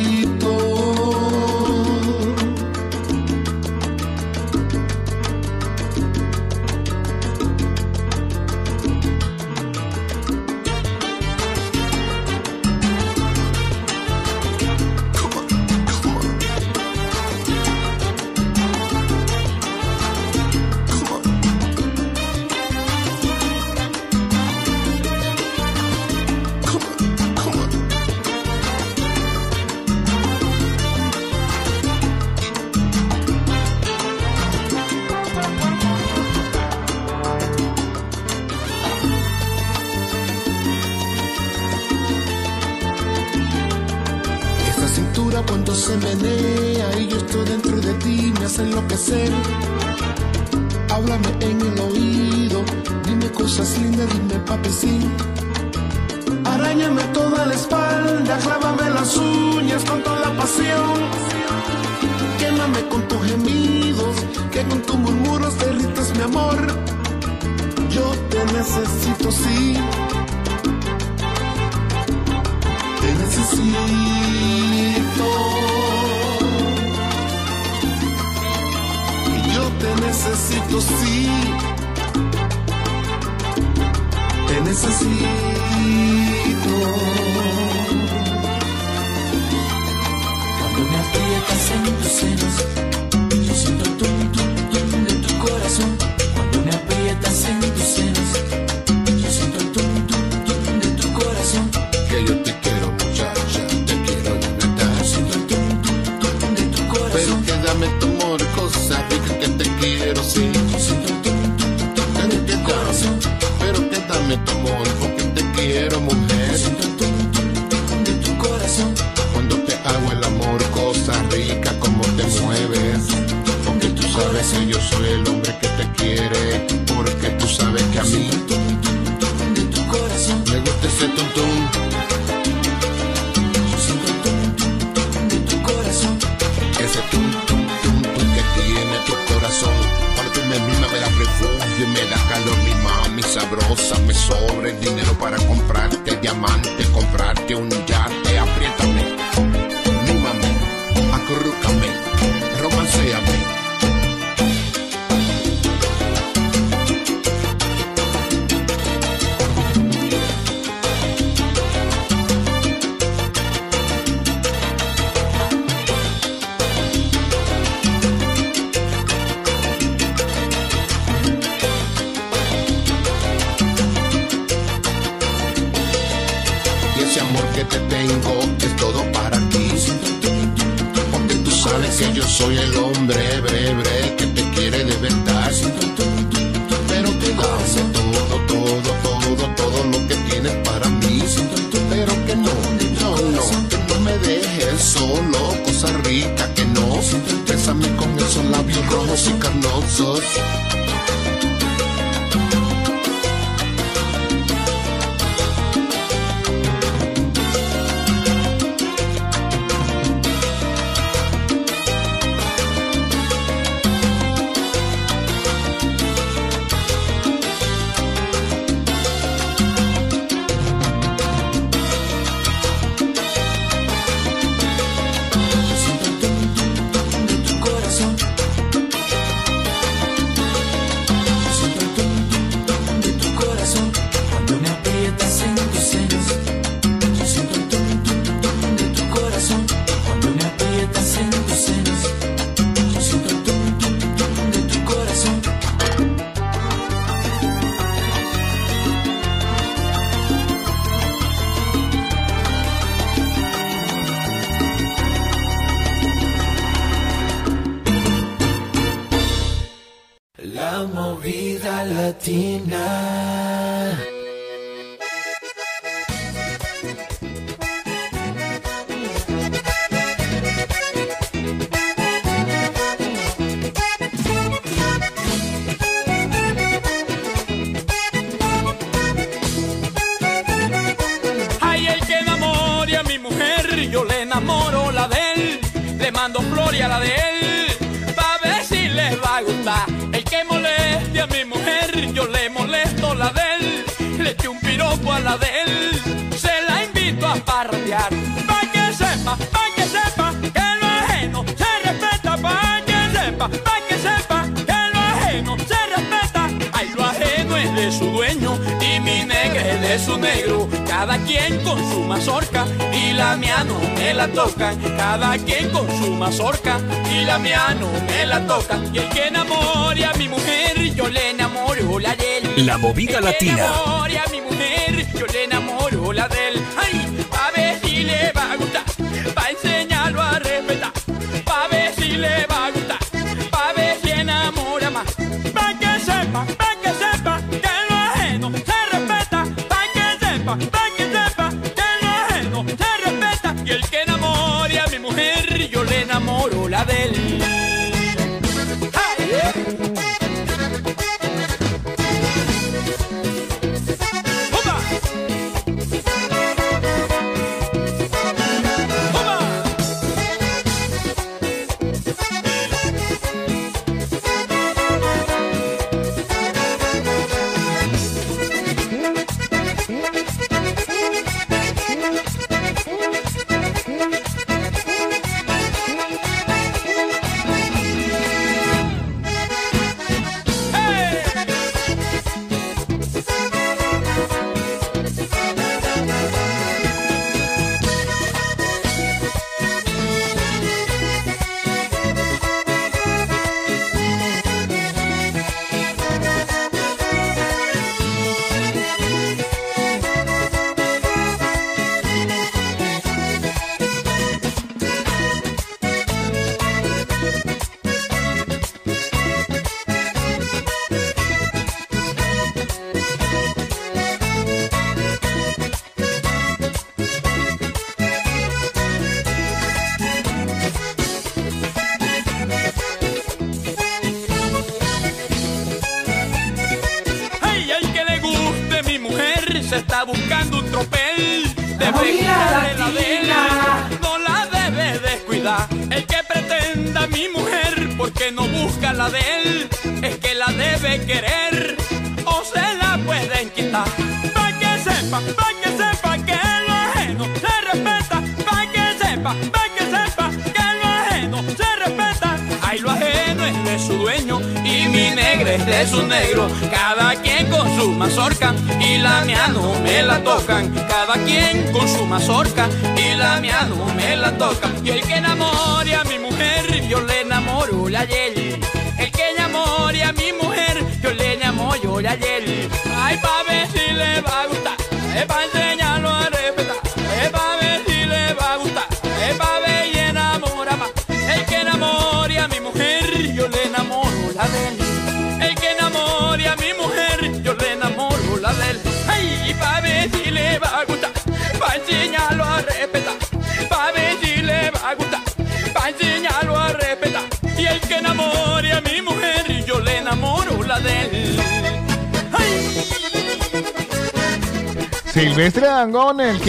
Latina.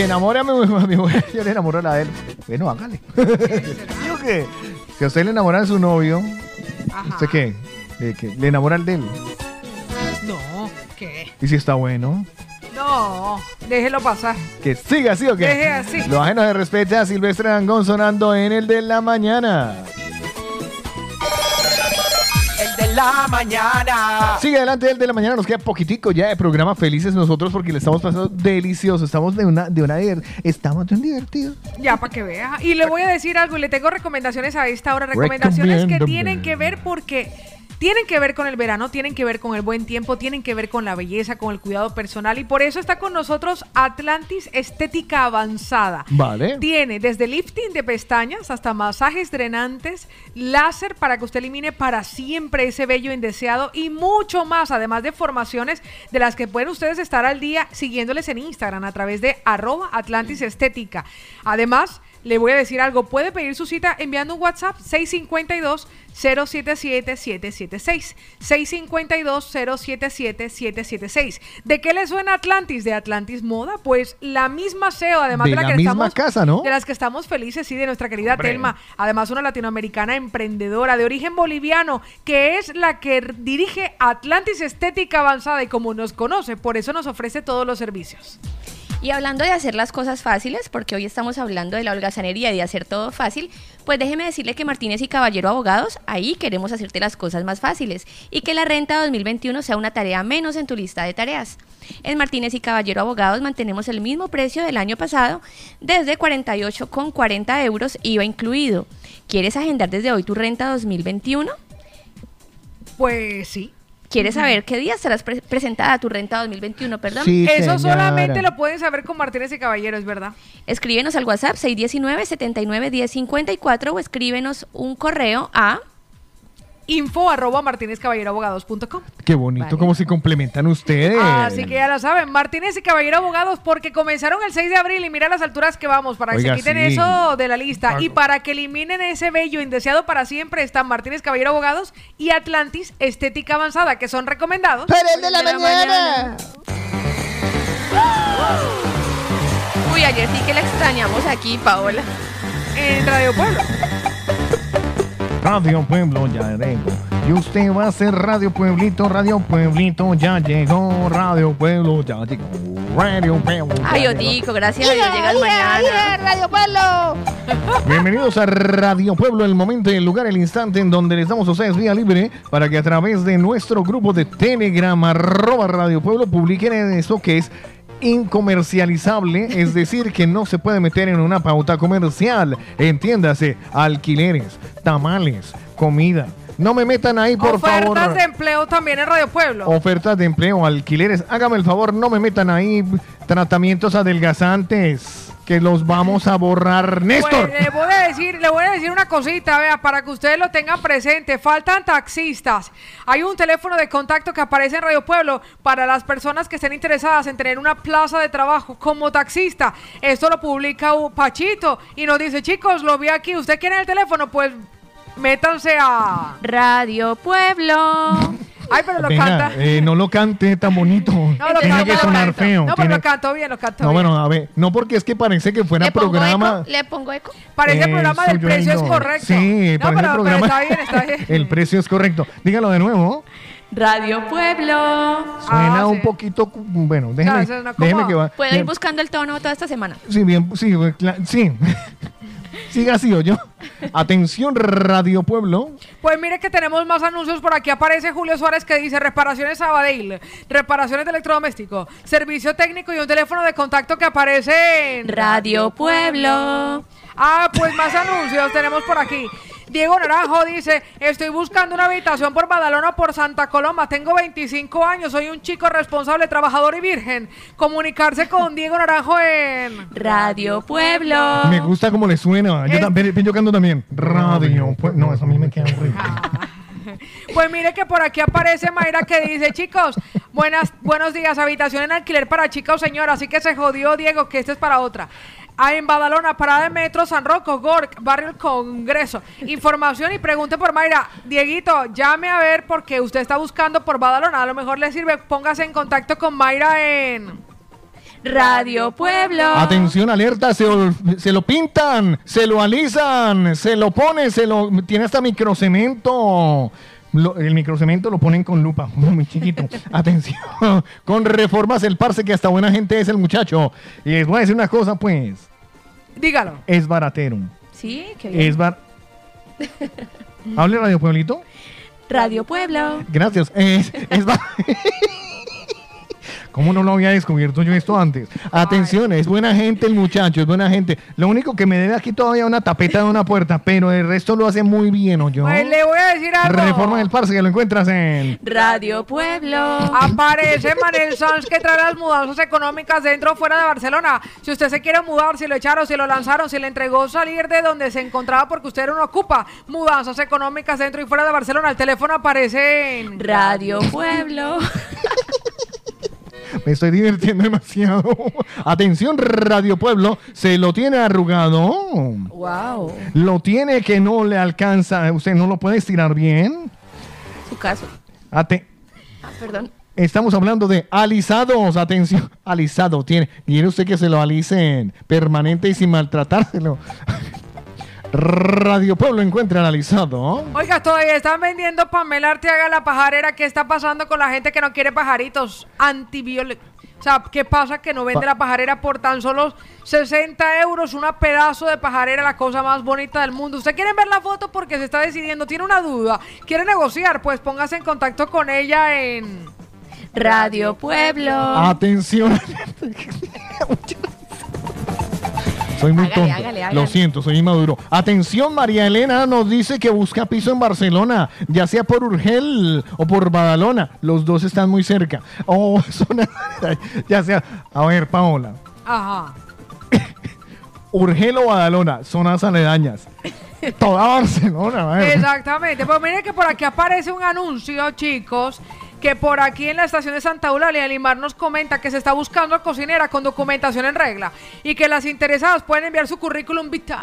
Que enamora a mi, mujer, yo le enamoro a la de él. Bueno, hágale. Digo que si a usted le enamora de su novio, ¿usted qué? ¿De qué? ¿Le enamora al de él? No, ¿qué? ¿Y si está bueno? No, déjelo pasar. Que siga así o qué? Deje así. Lo ajeno de respeta a Silvestre Dangón sonando en el de la mañana. Mañana. Sigue adelante el de la mañana, nos queda poquitico ya de programa felices nosotros porque le estamos pasando delicioso, estamos de una, de una estamos de un divertido. Ya, para que vea. Y le voy a decir algo y le tengo recomendaciones a esta hora. Recomendaciones que tienen que ver porque tienen que ver con el verano, tienen que ver con el buen tiempo, tienen que ver con la belleza, con el cuidado personal. Y por eso está con nosotros Atlantis Estética Avanzada. Vale. Tiene desde lifting de pestañas hasta masajes drenantes, láser para que usted elimine para siempre ese vello indeseado y mucho más, además de formaciones de las que pueden ustedes estar al día siguiéndoles en Instagram a través de arroba Atlantis Estética. Además, le voy a decir algo, puede pedir su cita enviando un WhatsApp 652 077 776 652 077 776 ¿De qué le suena Atlantis? ¿De Atlantis Moda? Pues la misma SEO, además de, De la, la que misma estamos casa, ¿no? de las que estamos felices, sí, de nuestra querida Hombre. Telma, además una latinoamericana emprendedora de origen boliviano, que es la que dirige Atlantis Estética Avanzada y como nos conoce, por eso nos ofrece todos los servicios. Y hablando de hacer las cosas fáciles, porque hoy estamos hablando de la holgazanería y de hacer todo fácil, pues déjeme decirle que Martínez y Caballero Abogados, ahí queremos hacerte las cosas más fáciles y que la renta 2021 sea una tarea menos en tu lista de tareas. En Martínez y Caballero Abogados mantenemos el mismo precio del año pasado, desde 48,40 euros IVA incluido. ¿Quieres agendar desde hoy tu renta 2021? Pues sí. ¿Quieres saber qué día pre- presentada tu renta 2021? Perdón. Eso solamente lo pueden saber con Martínez y Caballero, es verdad. Escríbenos al WhatsApp 619-79-1054 o escríbenos un correo a info arroba martinezcaballeroabogados.com. Qué bonito cómo se complementan ustedes. Así que ya lo saben, Martínez y Caballero Abogados, porque comenzaron el 6 de abril y mira las alturas que vamos, para que Oiga, se quiten sí. eso de la lista. Y para que eliminen ese vello indeseado para siempre, están Martínez Caballero Abogados y Atlantis Estética Avanzada, que son recomendados. Pero el de la mañana. Uy, ayer sí que la extrañamos aquí, Paola. En Radio Pueblo. Radio Pueblo ya llegó. Y usted va a hacer Radio Pueblito, Radio Pueblito ya llegó, Radio Pueblo ya llegó, Radio Pueblo. ya Ay. Otico, gracias a Dios llegas mañana. Radio Pueblo. Bienvenidos a Radio Pueblo, el momento, el lugar, el instante en donde les damos a ustedes vía libre para que a través de nuestro grupo de Telegram, arroba Radio Pueblo, publiquen eso que es incomercializable, es decir, que no se puede meter en una pauta comercial. Entiéndase, alquileres, tamales, comida. No me metan ahí, por Ofertas favor. de empleo también en Radio Pueblo. Ofertas de empleo, alquileres. Hágame el favor, no me metan ahí tratamientos adelgazantes, que los vamos a borrar. Néstor. Pues, le voy a decir, le voy a decir una cosita, vea, para que ustedes lo tengan presente. Faltan taxistas. Hay un teléfono de contacto que aparece en Radio Pueblo para las personas que estén interesadas en tener una plaza de trabajo como taxista. Esto lo publica Pachito y nos dice, chicos, lo vi aquí. ¿Usted quiere el teléfono? Pues métanse a Radio Pueblo. Ay, pero lo Venga, canta. eh, no lo cante tan bonito. No, lo Tiene canta, que lo sonar canta. feo. No, pero tiene- lo cantó bien, lo cantó No, bien. bueno, a ver, no porque es que parece que fuera ¿Le pongo programa. eco? ¿Le pongo eco? Parece programa del yo precio es correcto. Sí, no, parece pero, pero programa. está bien, está bien. El precio es correcto. Dígalo de nuevo. Radio Pueblo. Suena Ah, un sí. poquito, bueno, déjeme, Claro, como- déjeme que va. Puedo ir bien, buscando el tono toda esta semana. Sí, bien, sí, cla- sí. Siga así, yo. Atención, Radio Pueblo. Pues mire que tenemos más anuncios por aquí. Aparece Julio Suárez que dice reparaciones Sabadell, reparaciones de electrodoméstico, servicio técnico y un teléfono de contacto que aparece en Radio Pueblo. Ah, pues más anuncios tenemos por aquí. Diego Naranjo dice, estoy buscando una habitación por Badalona o por Santa Coloma. Tengo 25 años, soy un chico responsable, trabajador y virgen. Comunicarse con Diego Naranjo en... Radio Pueblo. Me gusta cómo le suena. Yo, también, yo canto también. Radio. Pu- no, eso a mí me queda horrible. Pues mire que por aquí aparece Mayra que dice, chicos, buenas, buenos días, habitación en alquiler para chica o señora, así que se jodió Diego, que este es para otra. Ah, en Badalona, parada de metro San Roco, Gork, barrio El Congreso. Información y pregunte por Mayra. Dieguito, llame a ver porque usted está buscando por Badalona. A lo mejor le sirve, póngase en contacto con Mayra en... Radio Pueblo. Atención, alerta, se, se lo pintan, se lo alisan, se lo pone, se lo tiene hasta microcemento. Lo- el microcemento lo ponen con lupa, muy chiquito. Atención, con reformas el parce que hasta buena gente es el muchacho. Y les voy a decir una cosa, pues, Dígalo. es baratero. Sí, qué bien. Es bar... ¿Hable Radio Pueblito? Radio Pueblo. Gracias. Es, es ¿Cómo no lo había descubierto yo esto antes? Atención, es buena gente el muchacho, es buena gente. Lo único que me debe aquí todavía es una tapeta de una puerta, pero el resto lo hace muy bien, ¿o yo? Pues le voy a decir algo. Reforma del Parce, que lo encuentras en... Radio Pueblo. Aparece Manel Sanz que trae las mudanzas económicas dentro o fuera de Barcelona. Si usted se quiere mudar, si lo echaron, si lo lanzaron, si le entregó salir de donde se encontraba porque usted no ocupa, mudanzas económicas dentro y fuera de Barcelona. El teléfono aparece en Radio Pueblo. Me estoy divirtiendo demasiado. Atención, Radio Pueblo, se lo tiene arrugado. Wow. Lo tiene que no le alcanza, usted no lo puede estirar bien. Su caso. Ate- Ah, perdón. Estamos hablando de alisados. Atención, alisado. Tiene, quiere usted que se lo alicen permanente y sin maltratárselo. Radio Pueblo encuentra el alisado. Oiga, todavía están vendiendo Pamela Arteaga la pajarera. ¿Qué está pasando con la gente que no quiere pajaritos antiviolentos? O sea, ¿qué pasa que no vende Pa- la pajarera por tan solo 60 euros? Una pedazo de pajarera, la cosa más bonita del mundo. ¿Usted quiere ver la foto porque se está decidiendo? ¿Tiene una duda? ¿Quiere negociar? Pues póngase en contacto con ella en... Radio Pueblo. Atención. Soy muy Hágale, tonto. hágale, hágale. Lo siento, soy inmaduro. Atención, María Elena nos dice que busca piso en Barcelona, ya sea por Urgel o por Badalona. Los dos están muy cerca. Oh, zona- ya sea. A ver, Paola. Ajá. Urgel o Badalona, zonas aledañas. Toda Barcelona, a ver. Exactamente. Pues mire que por aquí aparece un anuncio, chicos, que por aquí en la estación de Santa Eulalia, Limar nos comenta que se está buscando cocinera con documentación en regla y que las interesadas pueden enviar su currículum vitae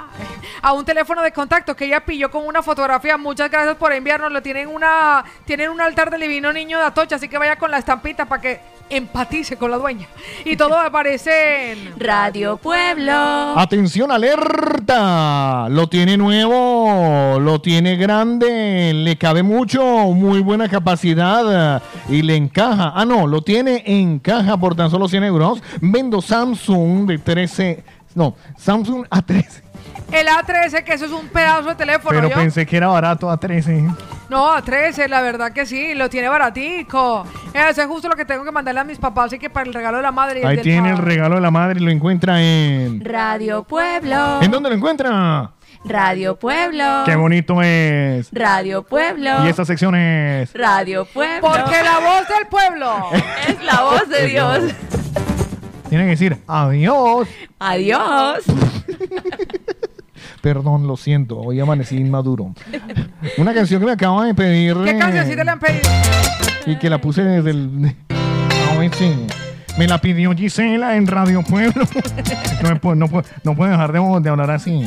a un teléfono de contacto que ella pilló con una fotografía. Muchas gracias por enviarnos. Tienen una tienen un altar del divino niño de Atocha, así que vaya con la estampita para que empatice con la dueña. Y todo aparece en Radio Pueblo. Atención, alerta. Lo tiene nuevo, lo tiene grande, le cabe mucho, muy buena capacidad y le encaja. Ah, no, lo tiene en caja por tan solo 100 euros. Vendo Samsung de 13, no, Samsung A13. El A13, que eso es un pedazo de teléfono. Pero ¿yo? pensé que era barato A13. No, a 13, la verdad que sí, lo tiene baratico. Eso es justo lo que tengo que mandarle a mis papás, así que para el regalo de la madre. y el Ahí del tiene el padre. regalo de la madre y lo encuentra en... Radio Pueblo. ¿En dónde lo encuentra? Radio Pueblo. Qué bonito es. Radio Pueblo. Y esta sección es... Radio Pueblo. Porque la voz del pueblo es la voz de Dios. Tiene que decir adiós. Adiós. Perdón, lo siento, hoy amanecí inmaduro. Una canción que me acaban de pedir. ¿Qué cancioncita le han pedido? Y que la puse desde el. Hoy sí. Me la pidió Gisela en Radio Pueblo. No, puedo, no, puedo, no puedo dejar de, de hablar así.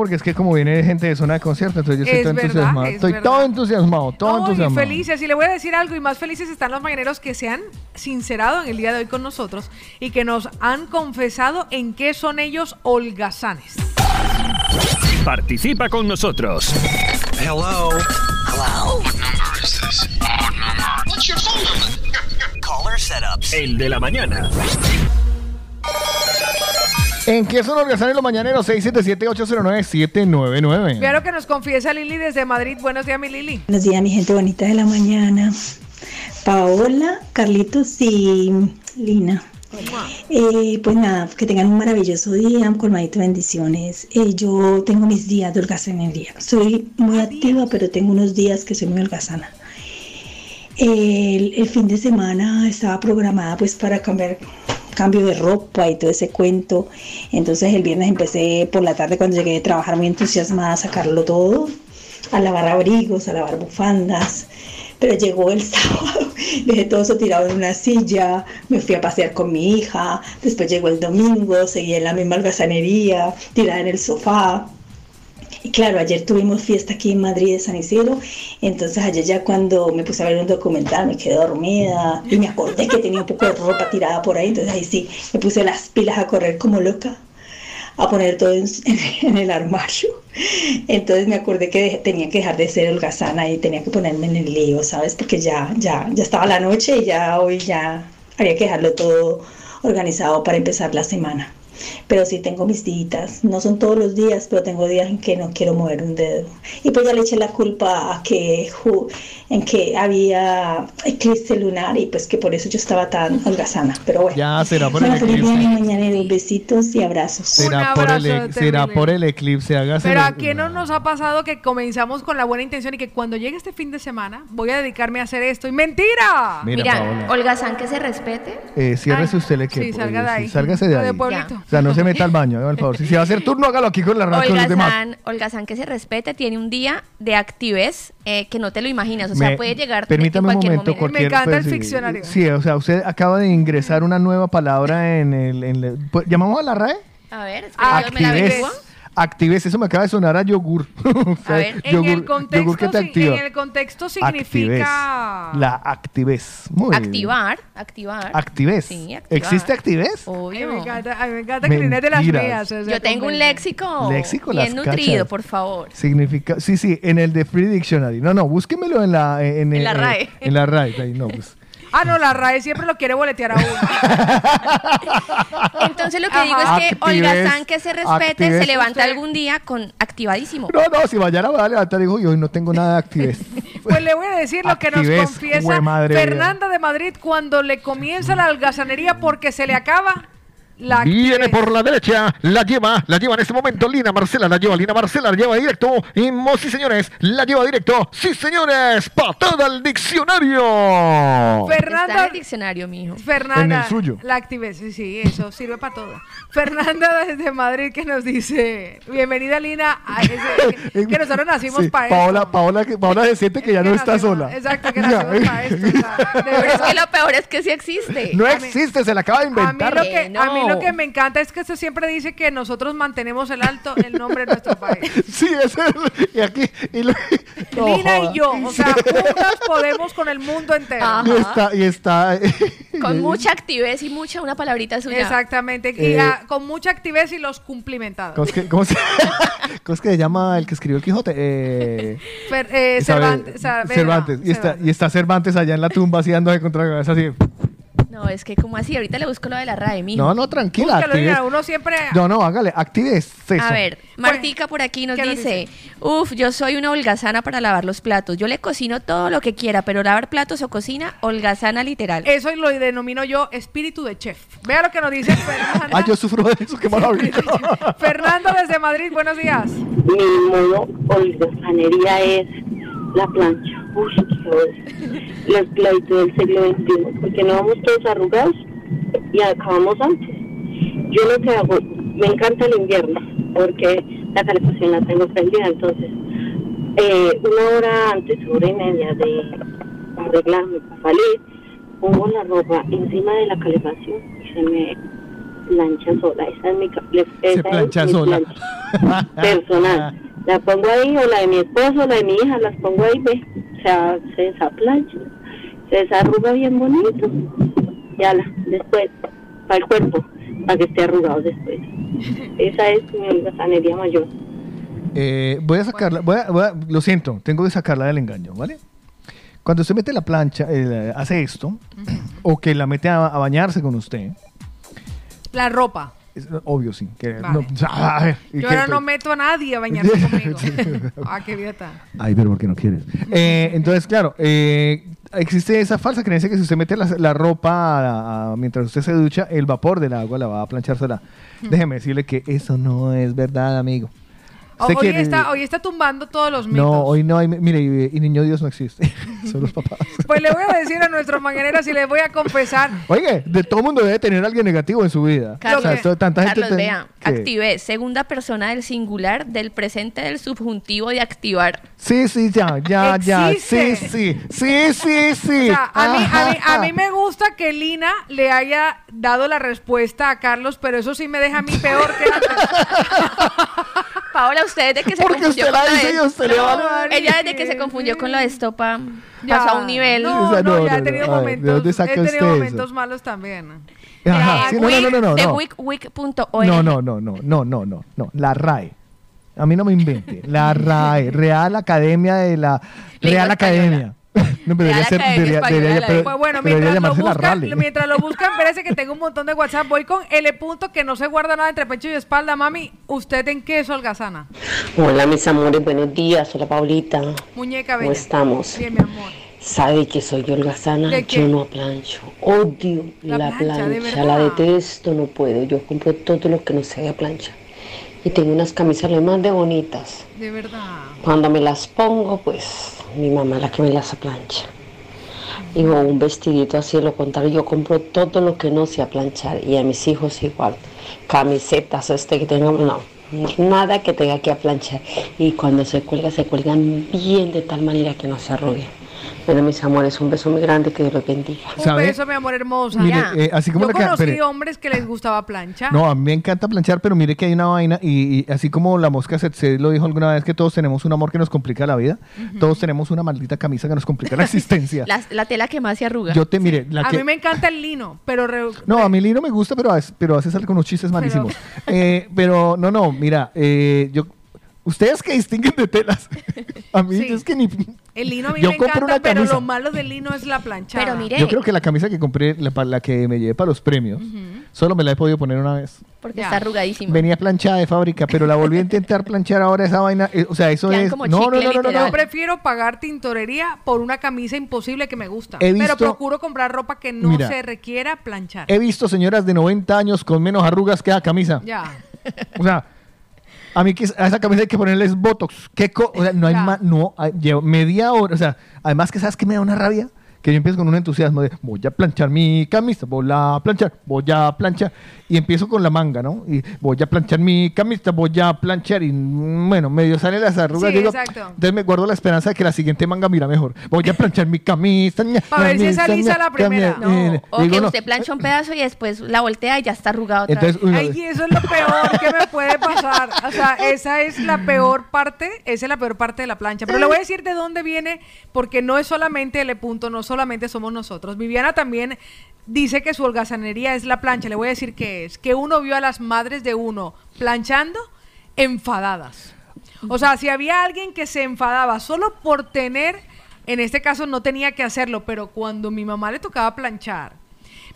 Porque es que como viene gente de zona de concierto, entonces yo estoy Es todo verdad, entusiasmado. es Estoy verdad. todo entusiasmado, todo No, y entusiasmado. felices. Y le voy a decir algo, y más felices están los mañaneros que se han sincerado en el día de hoy con nosotros y que nos han confesado en qué son ellos holgazanes. Participa con nosotros. Hello. Hello. What number is this? What's your phone number? Caller setups. El de la mañana. ¿En qué son organizados los mañaneros? 677-809-799. Vea lo que nos confiesa Lili desde Madrid. Buenos días, mi Lili. Buenos días, mi gente bonita de la mañana. Paola, Carlitos y Lina. Eh, pues nada, que tengan un maravilloso día, colmadito de bendiciones. Eh, yo tengo mis días de holgazanería. Soy muy activa, pero tengo unos días que soy muy holgazana. El, el fin de semana estaba programada pues para cambiar cambio de ropa y todo ese cuento. Entonces el viernes empecé por la tarde cuando llegué de trabajar muy entusiasmada a sacarlo todo, a lavar abrigos, a lavar bufandas. Pero llegó el sábado, dejé todo eso tirado en una silla, me fui a pasear con mi hija, después llegó el domingo, seguí en la misma holgazanería, tirada en el sofá. Y claro, ayer tuvimos fiesta aquí en Madrid de San Isidro, entonces ayer ya cuando me puse a ver un documental me quedé dormida y me acordé que tenía un poco de ropa tirada por ahí, entonces ahí sí, me puse las pilas a correr como loca, a poner todo en, el armario. Entonces me acordé que tenía que dejar de ser holgazana y tenía que ponerme en el lío, ¿sabes? Porque ya, ya, ya estaba la noche y ya hoy ya había que dejarlo todo organizado para empezar la semana. Pero sí tengo mis días, no son todos los días, pero tengo días en que no quiero mover un dedo. Y pues ya le eché la culpa a que en que había eclipse lunar y pues que por eso yo estaba tan holgazana. Pero bueno. Ya será por el eclipse. mañanero. Besitos y abrazos. Será por, el, será por el eclipse, hágase. Pero a quién no nos ha pasado que comenzamos con la buena intención y que cuando llegue este fin de semana voy a dedicarme a hacer esto. ¡Y mentira! Mira, Paola. holgazán que se respete. Eh, ciérrese usted el equipo. sí, salga de eh, ahí. sí, sálgase de O de ahí. pueblito. O sea, no se meta al baño, el favor. Si se va a hacer turno, hágalo aquí con la radio con los demás. Holgazán, holgazán que se respete tiene un día de actividez eh, que no te lo imaginas. O sea, Me- puede llegar Permítame en un momento. momento. cualquier- pues, sí, Sí, o sea, usted acaba de ingresar una nueva palabra en el. en el- pues, ¿Llamamos a la RAE? A ver, espera, yo me la averiguo. Actives, eso me acaba de sonar a yogur. O sea, A ver, en yogur- el yogur contexto, que te activa. en el contexto Actives. significa... La actives. Muy bien. Activar, activar. Actives. Sí, activar. ¿Existe actives? Ay, Obvio. me encanta, ay, me encanta que de las mías. o sea, Yo tengo un léxico, Léxico, bien nutrido, cachas. por favor. Significa, sí, sí, en el de Free Dictionary. No, no, búsquemelo en la... En, En la eh, RAE. En la RAE, ahí, no, pues. Ah, no, la RAE siempre lo quiere boletear a uno. Entonces lo que digo es que Actives, holgazán que se respete se levanta Usted- algún día con activadísimo. No, no, si mañana me va a levantar y digo, yo hoy no tengo nada de actives. Pues le voy a decir lo que nos confiesa Fernanda de Madrid cuando le comienza la algazanería porque se le acaba la Viene por la derecha, la lleva, la lleva en este momento Lina Marcela, la lleva Lina Marcela, la lleva directo. Y mo- sí, señores, la lleva directo. Sí, señores, patada al diccionario. Está en Fernanda, el diccionario, mijo. Fernanda, En el suyo. la actividad, sí, sí, eso sirve para todo. Fernanda desde Madrid que nos dice, bienvenida Lina, a ese- que nosotros nacimos Sí, para esto. Paola, Paola, que- Paola se siente que ya no está sola. Exacto, que nacimos para esto. o sea, de Pero es que lo peor es que sí existe. No existe, se la acaba de A mí, inventar. lo que, a mí no. Lo que me encanta es que se siempre dice que nosotros mantenemos el alto el nombre de nuestro país. Sí, ese es. Y aquí. Y lo- no Lina joda. y yo, o sea, juntas podemos con el mundo entero. Ajá. Y está. Y está Con mucha actividad y mucha una palabrita suya. Exactamente, y Eh, ah, con mucha actividad y los cumplimentados. ¿Cómo es que, cómo se, cómo es que se llama el que escribió el Quijote? Eh, Fer- eh, Cervantes, Saavedra, Cervantes. Y está, y está Cervantes allá en la tumba así contra la cabeza así. No, es que como así, ahorita le busco lo de la RAE, mijo. No, no, tranquila. Búscalo, actives. Lina, uno siempre... No, no, hágale. Actives. eso. A ver, Martica por aquí nos ¿qué nos dice, uf, yo soy una holgazana para lavar los platos. Yo le cocino todo lo que quiera, pero lavar platos o cocina, holgazana literal. Eso lo denomino yo espíritu de chef. Vea lo que nos dice Fernanda. Ay, yo sufro de eso, qué maravilla. Fernando desde Madrid, buenos días. Mi modo holgazanería es la plancha. Uy. La esclavitud del siglo XXI. Porque no vamos todos arrugados y acabamos antes. Yo lo que hago, me encanta el invierno porque la calefacción la tengo prendida. Entonces, eh, una hora antes, hora y media de arreglarme para salir, pongo la ropa encima de la calefacción y se me plancha sola. Esa es mi, esa plancha mi sola. plancha personal. La pongo ahí, o la de mi esposo, o la de mi hija, las pongo ahí, ve. O sea, se desaplancha, se desarruga bien bonito. Y ala, después, para el cuerpo, para que esté arrugado después. Esa es mi holgazanería mayor. Eh, voy a sacarla, voy a- voy a- lo siento, tengo que sacarla del engaño, ¿vale? Cuando usted mete la plancha, eh, hace esto, o que la mete a, a bañarse con usted, La ropa. es obvio sí. Que, Vale. no, a ver, ¿y Yo ahora no meto a nadie a bañarse conmigo. Ah, qué tan. Ay, pero ¿por qué no quieres? Eh, entonces, claro, eh, existe esa falsa creencia que si usted mete la, la ropa a- a- mientras usted se ducha, el vapor del agua la va a planchar sola. Déjeme decirle que eso no es verdad, amigo. Hoy quiere- está, hoy está tumbando todos los mitos. No, hoy no hay. Mire, y, y niño Dios no existe. Son los papás. Pues le voy a decir a nuestros mañaneras y les voy a confesar. Oye, de todo mundo debe tener alguien negativo en su vida. Carlos, O sea, esto- tanta gente Carlos, ten- vea, activé, segunda persona del singular, del presente del subjuntivo de activar. Sí, sí, ya, ya, ya. Sí, sí. Sí, sí, sí. O sea, a mí, a, mí, a mí me gusta que Lina le haya dado la respuesta a Carlos, pero eso sí me deja a mí peor que antes. Paola, usted desde que se Porque confundió usted con la lo dice de- y usted le va a- No, Ella desde que se confundió con lo de estopa Ya. pasó a un nivel. No, O sea, no, no, ya no, he tenido no. A ver, ¿de momentos, dónde he saca tenido usted eso? momentos malos también. Ajá, sí, no, no, no, no, no. de. No, no, no, no, no, no, no, no. La RAE. A mí no me invente. La RAE, Real Academia de la Real Academia. No, pero debería ser, debería, debería- pero- Pues bueno, pero debería mientras lo, buscan, mientras lo buscan, parece que tengo un montón de WhatsApp. Voy con L punto que no se guarda nada entre pecho y espalda. Mami, ¿usted en qué es holgazana? Hola mis amores, buenos días. Hola Paulita. Muñeca ¿Cómo bella. estamos? Bien, mi amor. ¿Sabe que soy holgazana? Yo no plancho. Odio La la, plancha, ¿de plancha. La detesto, no puedo. Yo compro todo lo que no sea plancha. Y tengo unas camisas lo más de bonitas. De verdad. Cuando me las pongo, pues mi mamá la que me las plancha. Y o un vestidito así, lo contrario, yo compro todo lo que no sea planchar. Y a mis hijos igual. Camisetas, este que tenga, no. Nada que tenga que planchar. Y cuando se cuelga, se cuelgan bien de tal manera que no se arruguen. Bueno, mis amores, un beso muy grande, que Dios los bendiga. Un ¿Sabe? beso, mi amor hermosa. Mire, eh, así como Yo la que- conocí hombres que les gustaba planchar. No, a mí me encanta planchar, pero mire que hay una vaina, y, y así como la mosca se, se lo dijo alguna vez, que todos tenemos un amor que nos complica la vida, todos tenemos una maldita camisa que nos complica la existencia. La, la tela que más se arruga. Yo te, mire, la a que... mí me encanta el lino, pero re- No, a mí Lino me gusta, pero pero a veces sale con unos chistes malísimos. Eh, pero no, no, mira, eh, yo... Ustedes que distinguen de telas. A mí Sí. es que ni... el lino a mí Yo me compro encanta, una pero camisa. lo malo del lino es la planchada. Pero mire, Yo creo que la camisa que compré, la, la que me llevé para los premios, solo me la he podido poner una vez. porque está arrugadísima. Venía planchada de fábrica, pero la volví a intentar planchar ahora esa vaina. eh, o sea, eso Quedan es. como No, no, chicle, no, no. Yo prefiero pagar tintorería por una camisa imposible que me gusta. He Pero visto- procuro comprar ropa que no Mira. se requiera planchar. He visto señoras de 90 años con menos arrugas que esa camisa. Ya. O sea, a mí que a esa camisa hay que ponerles botox. ¿Qué co- o sea, no hay más, no, hay- llevo media hora. O sea, además que sabes que me da una rabia. Que yo empiezo con un entusiasmo de voy a planchar mi camisa, voy a planchar, voy a planchar. Y empiezo con la manga, ¿no? Y voy a planchar mi camisa, voy a planchar. Y mm, bueno, medio salen las arrugas. Sí, digo, exacto. entonces me guardo la esperanza de que la siguiente manga mira mejor. Voy a planchar mi camisa. ña, A ver si esa camisa, lisa la primera. camisa, eh, O digo, que no. usted plancha un pedazo y después la voltea y ya está arrugado otra Entonces, vez. Ay, y eso es lo peor que me puede pasar. O sea, esa es la peor parte, esa es la peor parte de la plancha. Pero le voy a decir de dónde viene, porque no es solamente el punto, no solamente somos nosotros. Viviana también dice que su holgazanería es la plancha. Le voy a decir que es que uno vio a las madres de uno planchando enfadadas. O sea, si había alguien que se enfadaba solo por tener, en este caso no tenía que hacerlo, pero cuando mi mamá le tocaba planchar,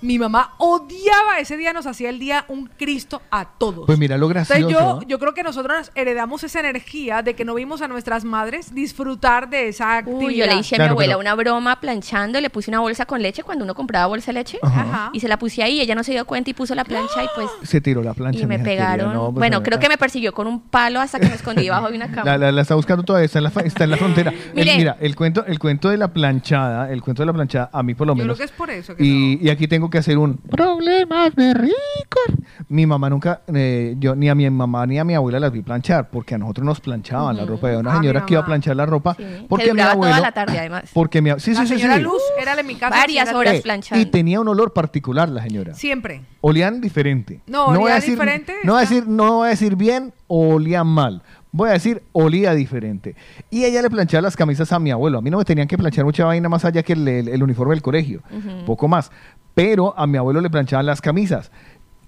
mi mamá odiaba ese día, nos hacía el día un Cristo a todos. Pues mira lo gracioso. Entonces yo, yo creo que nosotros heredamos esa energía de que no vimos a nuestras madres disfrutar de esa actividad. Uy, yo le hice a mi abuela pero- una broma planchando, le puse una bolsa con leche cuando uno compraba bolsa de leche Ajá. y se la puse ahí, ella no se dio cuenta y puso la plancha y pues Se tiró la plancha. y me pegaron. no, pues, bueno, creo que me persiguió con un palo hasta que me escondí debajo de una cama. La, la- la está buscando todavía, está en la, fa- está en la frontera. El- mira, el cuento, el cuento de la planchada, el cuento de la planchada, a mí por lo Yo creo menos. que es por eso que y, y aquí tengo que hacer un problemas de ricos. Mi mamá nunca, eh, yo ni a mi mamá ni a mi abuela las vi planchar, porque a nosotros nos planchaban la ropa. Había una Ah, mi señora que iba a planchar la ropa, que porque mi duraba abuelo. toda la tarde además. Porque mi, sí, la sí, sí, señora sí. Luz era de mi casa. Varias horas Luz. planchando. Y tenía un olor particular la señora. Siempre. Olían diferente. No, voy a olía decir, diferente, No voy a decir, no voy a decir bien o olían mal. Voy a decir, olía diferente. Y ella le planchaba las camisas a mi abuelo. A mí no me tenían que planchar mucha vaina más allá que el, el- el uniforme del colegio. Poco más. Pero a mi abuelo le planchaban las camisas.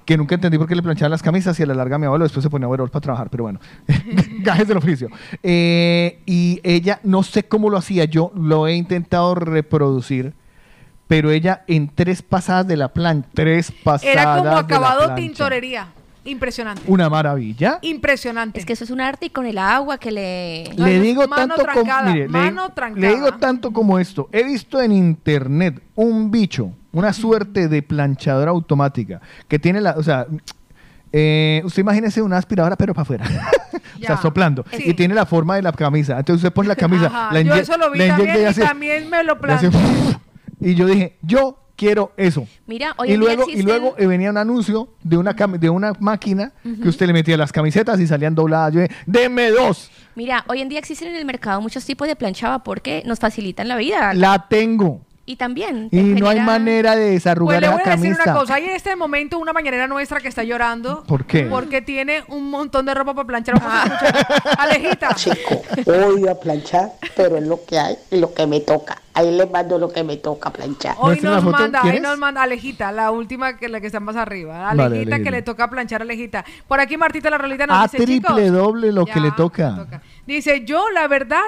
Que nunca entendí por qué le planchaban las camisas y a la larga mi abuelo después se ponía a para trabajar. Pero bueno, gajes del oficio. Eh, y ella, no sé cómo lo hacía. Yo lo he intentado reproducir. Pero ella en tres pasadas de la plancha, tres pasadas Era como de la acabado plancha. tintorería. Impresionante. Una maravilla. Impresionante. Es que eso es un arte y con el agua que le... le digo mano tanto como trancada, mire, le, mano trancada. le digo tanto como esto. He visto en internet un bicho, una suerte de planchadora automática que tiene la, o sea, eh, usted imagínese una aspiradora pero para afuera, o sea, soplando Sí. y tiene la forma de la camisa. Entonces usted pone la camisa, Ajá, la yo eso lo vi también y hace- también me lo planteé. y yo dije, yo quiero eso. Mira, hoy y en día luego, y luego eh, venía un anuncio de una, cami- de una máquina que usted le metía las camisetas y salían dobladas. Yo dije, deme dos. Mira, hoy en día existen en el mercado muchos tipos de planchaba porque nos facilitan la vida. La tengo. Y también... Y no hay manera de desarrugar Pues le voy a decir camisa. una cosa. Hay en este momento una mañanera nuestra que está llorando. ¿Por qué? Porque tiene un montón de ropa para planchar. Vamos a escuchar. Alejita. Chico, odio a planchar, pero es lo que hay y lo que me toca. Ahí les mando lo que me toca planchar. Hoy ¿Muestra nos la manda, ahí ¿Quieres? nos manda Alejita, la última que la que está más arriba. Vale, Alejita que le toca planchar a Alejita. Por aquí Martita la Rolita nos A dice, chicos. triple doble lo que le toca. Dice, yo la verdad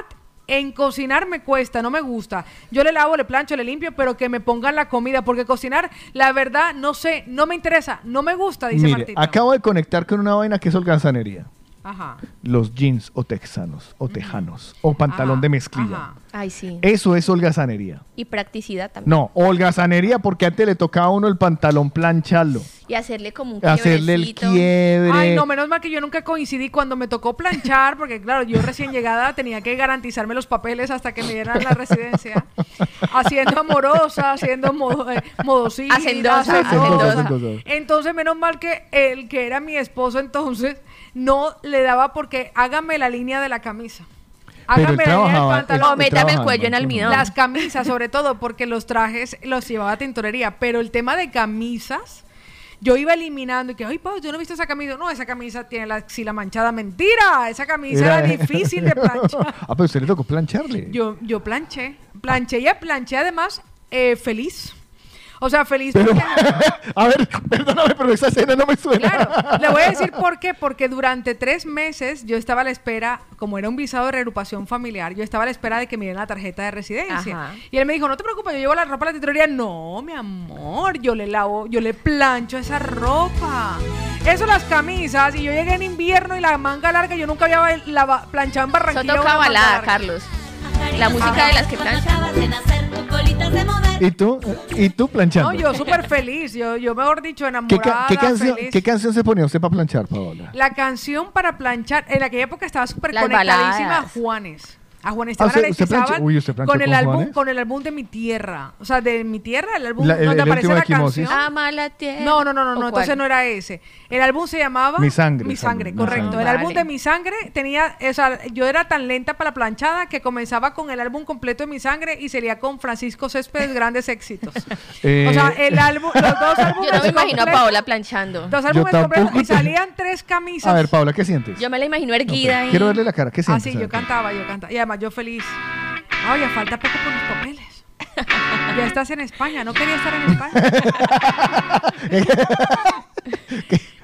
en cocinar me cuesta, no me gusta. Yo le lavo, le plancho, le limpio, pero que me pongan la comida, porque cocinar, la verdad, no sé, no me interesa, no me gusta, dice Mire, Martita. acabo de conectar con una vaina que es holgazanería. Ajá. Los jeans o texanos o tejanos o pantalón de mezclilla. Ay, sí. Eso es holgazanería. Y practicidad también. No, holgazanería porque antes le tocaba a uno el pantalón plancharlo. Y hacerle como un Hacerle el quiebrecito. quiebre. Ay, no, menos mal que yo nunca coincidí cuando me tocó planchar, porque claro, yo recién llegada tenía que garantizarme los papeles hasta que me dieran la residencia. Haciendo amorosa, haciendo modo, eh, modosita, Hacendosa, hacendosa. hacendosa. Entonces, menos mal que el que era mi esposo entonces no le daba porque hágame la línea de la camisa. Hágame dañar el pantalón. O métame el cuello en almidón. Las camisas, sobre todo, porque los trajes los llevaba a tintorería. Pero el tema de camisas, yo iba eliminando y que, ay, Pau, yo no he visto esa camisa. No, esa camisa tiene la axila manchada. Mentira, esa camisa era, Era- difícil de planchar. ah, pero usted le tocó plancharle. Yo, yo planché, planché y planché además eh, feliz. O sea, feliz Pero- porque... A ver, perdóname, pero esa escena no me suena. Claro, le voy a decir por qué. Porque durante tres meses yo estaba a la espera, como era un visado de reagrupación familiar, yo estaba a la espera de que me dieran la tarjeta de residencia. Ajá. Y él me dijo, no te preocupes, yo llevo la ropa a la tintorería. No, mi amor, yo le lavo, yo le plancho esa ropa. Eso las camisas, y yo llegué en invierno y la manga larga, yo nunca había lava- planchado en Eso Barranquilla. toca una manga balada. Carlos. La música de las que planchan. ¿Y tú? ¿Y tú planchando? No, yo súper feliz, yo, yo mejor dicho ¿Qué, enamorada, ca- qué canción, feliz. ¿Qué canción se ponía usted para planchar, Paola? La canción para planchar, en aquella época estaba súper conectadísima a. Juanes. A Juan Ah, Esteban usted- Alexis usted uy, ¿usted planchó con el con álbum con el álbum de mi tierra, o sea, de mi tierra, el álbum La- el- donde el aparece la canción. Ama la tierra. No, no, no, no, ¿O no, entonces no era ese. El álbum se llamaba Mi sangre, Mi sangre, sangre, Mi correcto. Sangre. El álbum Vale. de Mi sangre tenía, o sea, yo era tan lenta para la planchada que comenzaba con el álbum completo de Mi sangre y sería con Francisco Céspedes grandes éxitos. Eh, O sea, el álbum, los dos álbumes Yo no me imagino a Paola planchando. Dos álbumes completos y salían tres camisas. A ver, Paola, ¿qué sientes? Yo me la imagino No, erguida quiero verle la cara. ¿Qué Ah, sientes? sí, A yo cantaba, yo cantaba. Y yo feliz. Ya falta poco por los papeles. ya estás en España, no quería estar en España.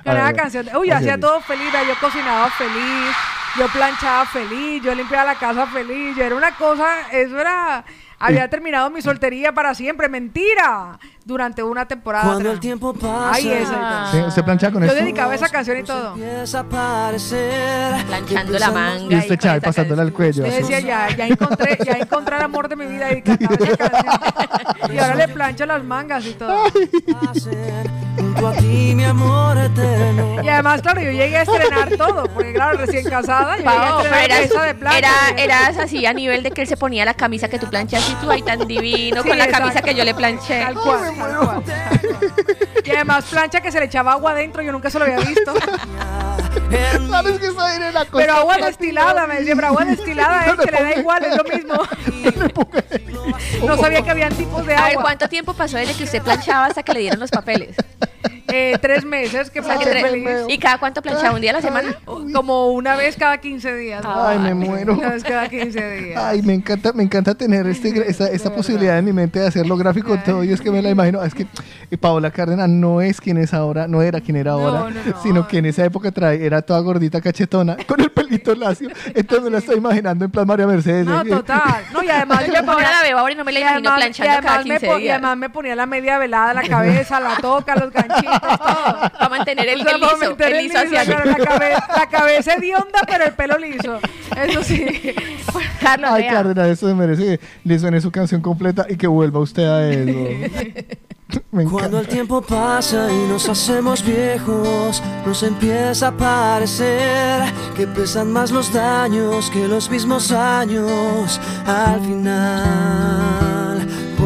A Era una ver, canción. Uy, yo hacía todo feliz, yo cocinaba feliz, yo planchaba feliz, yo limpiaba la casa feliz, yo era una cosa, eso era, había terminado mi soltería para siempre, mentira, durante una temporada. Cuando atrás. el tiempo pasa Ay, esa. ¿Sí? ¿Usted planchaba con Yo esto? dedicaba esa canción y todo. a aparecer. Planchando la manga. Y Chávez, esa pasándole al cuello. Yo decía, ya, ya encontré, ya encontré el amor de mi vida y cantaba esa canción. Y ahora le plancho las mangas y todo. Junto a ti, mi amor eterno. Y además, claro, yo llegué a estrenar todo, porque claro, recién casada, yo llegué a Pao, pero estrenar eras, esa de plancha. era, eras así a nivel de que él se ponía la camisa que tú planchas y tú ahí tan divino Sí, con la exacto. camisa que yo le planché. Tal cual, tal cual. Y además plancha que se le echaba agua adentro, yo nunca se lo había visto. ¿Sabes que esa era la cosa? Pero agua destilada, me decía, pero agua destilada es que le da igual, es lo mismo. No sabía que habían tipos de A ver, agua. ¿cuánto tiempo pasó desde que usted planchaba hasta que le dieron los papeles? Eh, tres meses que feliz. ¿Y cada cuánto planchaba? ¿Un día a la semana? Como una vez cada 15 días. Ay, me muero. Una vez cada 15 días. Ay, me encanta, me encanta tener este, esta, esta posibilidad en mi mente de hacerlo gráfico todo y es que me la imagino. Es que eh, Paola Cárdenas no es quien es ahora, no era quien era ahora, no, no. sino que en esa época trae, era toda gordita, cachetona, con el pelito lacio. Entonces me la estoy imaginando en plan María Mercedes. No, total. No, y además Yo ponía- la veo ahora y no me la imagino además- planchando y además cada me 15 po- Y días. además me ponía la media velada, la cabeza, la toca, los ganchitos, todo. Para mantener el, O sea, el para liso, mantener el liso hacia claro, la, cabe- la cabeza hedionda, pero el pelo liso. Eso sí. Carlos, Ay. Cárdenas, eso se merece le suene su canción completa y que vuelva usted a eso. Cuando el tiempo pasa y nos hacemos viejos, nos empieza a parecer que pesan más los daños que los mismos años al final.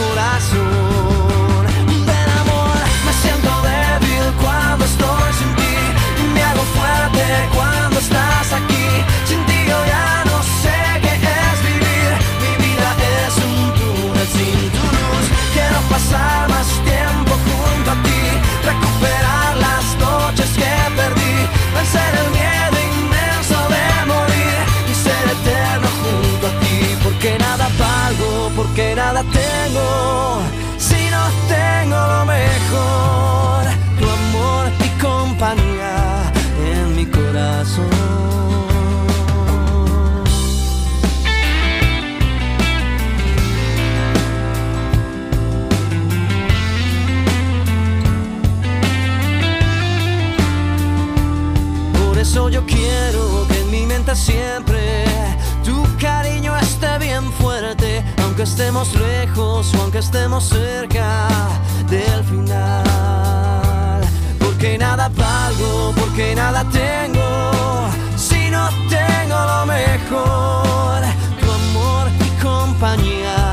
corazón. Ven amor, me siento débil cuando estoy sin ti, me hago fuerte cuando estás aquí. Sin ti yo ya no sé qué es vivir, mi vida es un túnel sin tu luz. Quiero pasar más tiempo que nada tengo si no tengo lo mejor, tu amor, y compañía en mi corazón. Por eso yo quiero que en mi mente siempre aunque estemos lejos o aunque estemos cerca del final. Porque nada valgo, porque nada tengo, si no tengo lo mejor, tu amor y compañía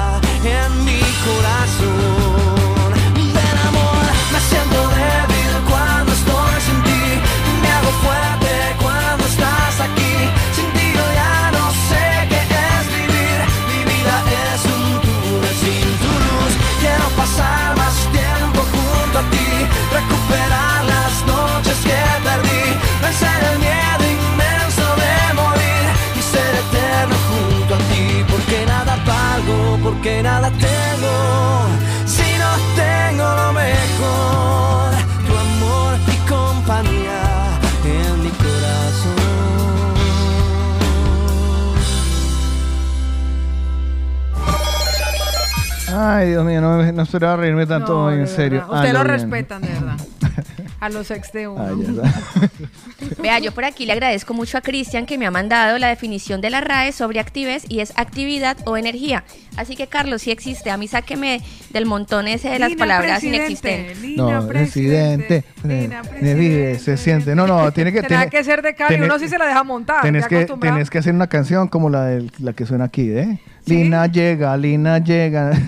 porque nada tengo, si no tengo lo mejor, tu amor y compañía en mi corazón. Ay, Dios mío, no, me- no esperaba reírme tanto No, en serio. verdad. Ah, lo respetan, de verdad. A los ex de uno. Ah, Vea, yo por aquí le agradezco mucho a Cristian que me ha mandado la definición de la RAE sobre actives y es actividad o energía. Así que, Carlos, sí existe. A mí sáqueme del montón ese de las Lina, palabras presidente, inexistentes. Lina, No, residente, me vive, se siente. No, no, tiene que tiene- que ser de Cali, uno sí se la deja montar. Tenés que, tenés que hacer una canción como la, del- la que suena aquí, ¿eh? Lina llega, Lina llega.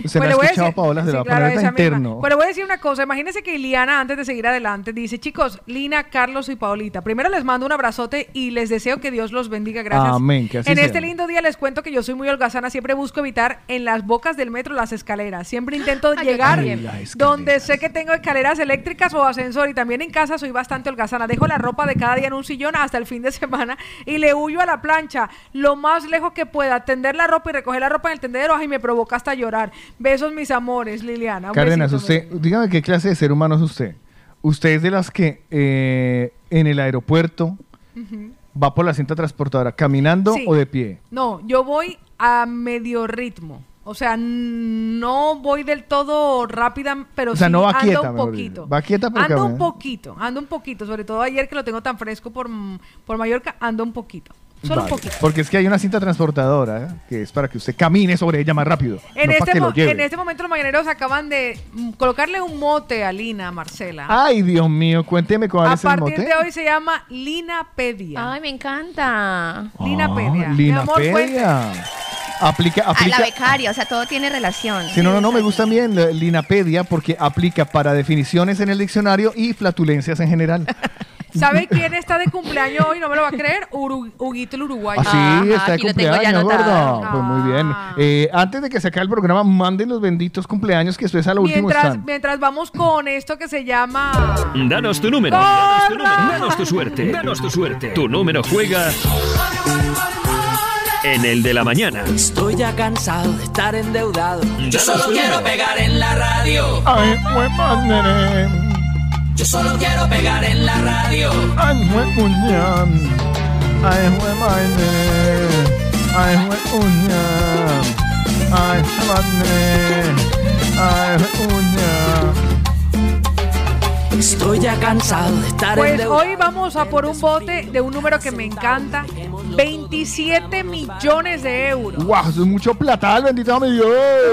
Pues me le ha a escuchado, decir- Paola, se sí, la a claro, misma. Pues le voy a decir una cosa. Imagínense que Iliana, antes de seguir adelante, dice: Chicos, Lina, Carlos y Paolita, primero les mando un abrazote y les deseo que Dios los bendiga. Gracias. Amén, que así en sea. este lindo día les cuento que yo soy muy holgazana. Siempre busco evitar en las bocas del metro las escaleras. Siempre intento llegar. Ay, donde sé que tengo escaleras eléctricas o ascensor. Y también en casa soy bastante holgazana. Dejo la ropa de cada día en un sillón hasta el fin de semana y le huyo a la plancha lo más lejos que pueda. Tender la ropa y recoger la ropa en el tendedero. Ay, me provoca hasta llorar. Besos, mis amores, Liliana. Cárdenas, usted, dígame qué clase de ser humano es usted. Usted es de las que eh, en el aeropuerto va por la cinta transportadora, caminando Sí. o de pie. No, yo voy a medio ritmo. O sea, no voy del todo rápida, pero O sea, sí no va ando quieta, un poquito. Va quieta, pero Ando camina. un poquito, ando un poquito. Sobre todo ayer que lo tengo tan fresco por, por Mallorca, ando un poquito. Solo Vale. un poquito. Porque es que hay una cinta transportadora ¿eh? que es para que usted camine sobre ella más rápido. En, no para este que mo- en este momento los mañaneros acaban de mm, colocarle un mote a Lina Marcela. Ay, Dios mío, cuénteme cuál a es el partir mote. de hoy se llama Linapedia. Ay, me encanta. Linapedia. Ah, Mi amor, Linapedia. Aplica, A aplica. la becaria, o sea, todo tiene relación. Sí, no, no, no, me gusta bien Linapedia porque aplica para definiciones en el diccionario y flatulencias en general. ¿Sabe quién está de cumpleaños hoy? No me lo va a creer. Uru- Huguito el uruguayo. Así está de cumpleaños, gordo. Pues muy bien. Eh, antes de que se acabe el programa, manden los benditos cumpleaños que esto es a lo último Mientras, están. mientras vamos con esto que se llama... Danos tu número. Danos tu número. Danos tu suerte. Danos tu suerte. Tu número juega en el de la mañana. Estoy ya cansado de estar endeudado. Yo solo quiero pegar en la radio. Ay, madre. Yo solo quiero pegar en la radio. Ay, fue uña. Ay, fue madre. Ay, fue uña. Ay, madre. Ay, fue uña. Estoy ya cansado de estar Pues hoy vamos a por un bote de un número que me encanta. 27 millones de euros. ¡Guau! Eso es mucho platal, bendito mi Dios.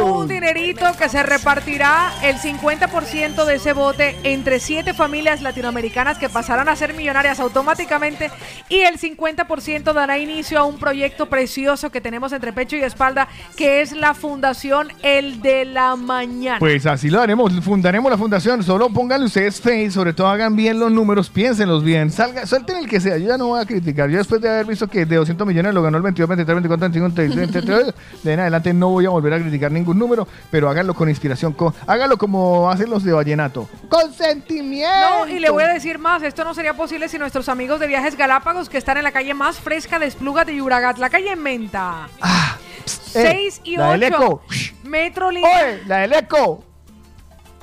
Un dinerito que se repartirá el 50% de ese bote entre siete familias latinoamericanas que pasarán a ser millonarias automáticamente y el 50% dará inicio a un proyecto precioso que tenemos entre pecho y espalda que es la Fundación El de la Mañana. Pues así lo haremos, fundaremos la fundación. Solo pónganle ustedes y sobre todo hagan bien los números, piénsenlos bien. Salga, suelten el que sea. Yo ya no voy a criticar. Yo después de haber visto que de 200 millones lo ganó el 22, 23, 24, 25, 26, 33, de en adelante no voy a volver a criticar ningún número, pero háganlo con inspiración, con, háganlo como hacen los de Vallenato. Con sentimiento. No, y le voy a decir más, esto no sería posible si nuestros amigos de Viajes Galápagos que están en la calle más fresca de Esplugas de Yuragat, la calle Menta. 6 y Eh, la del 8. eco. Metro Lina. ¡Oye! ¡La del eco!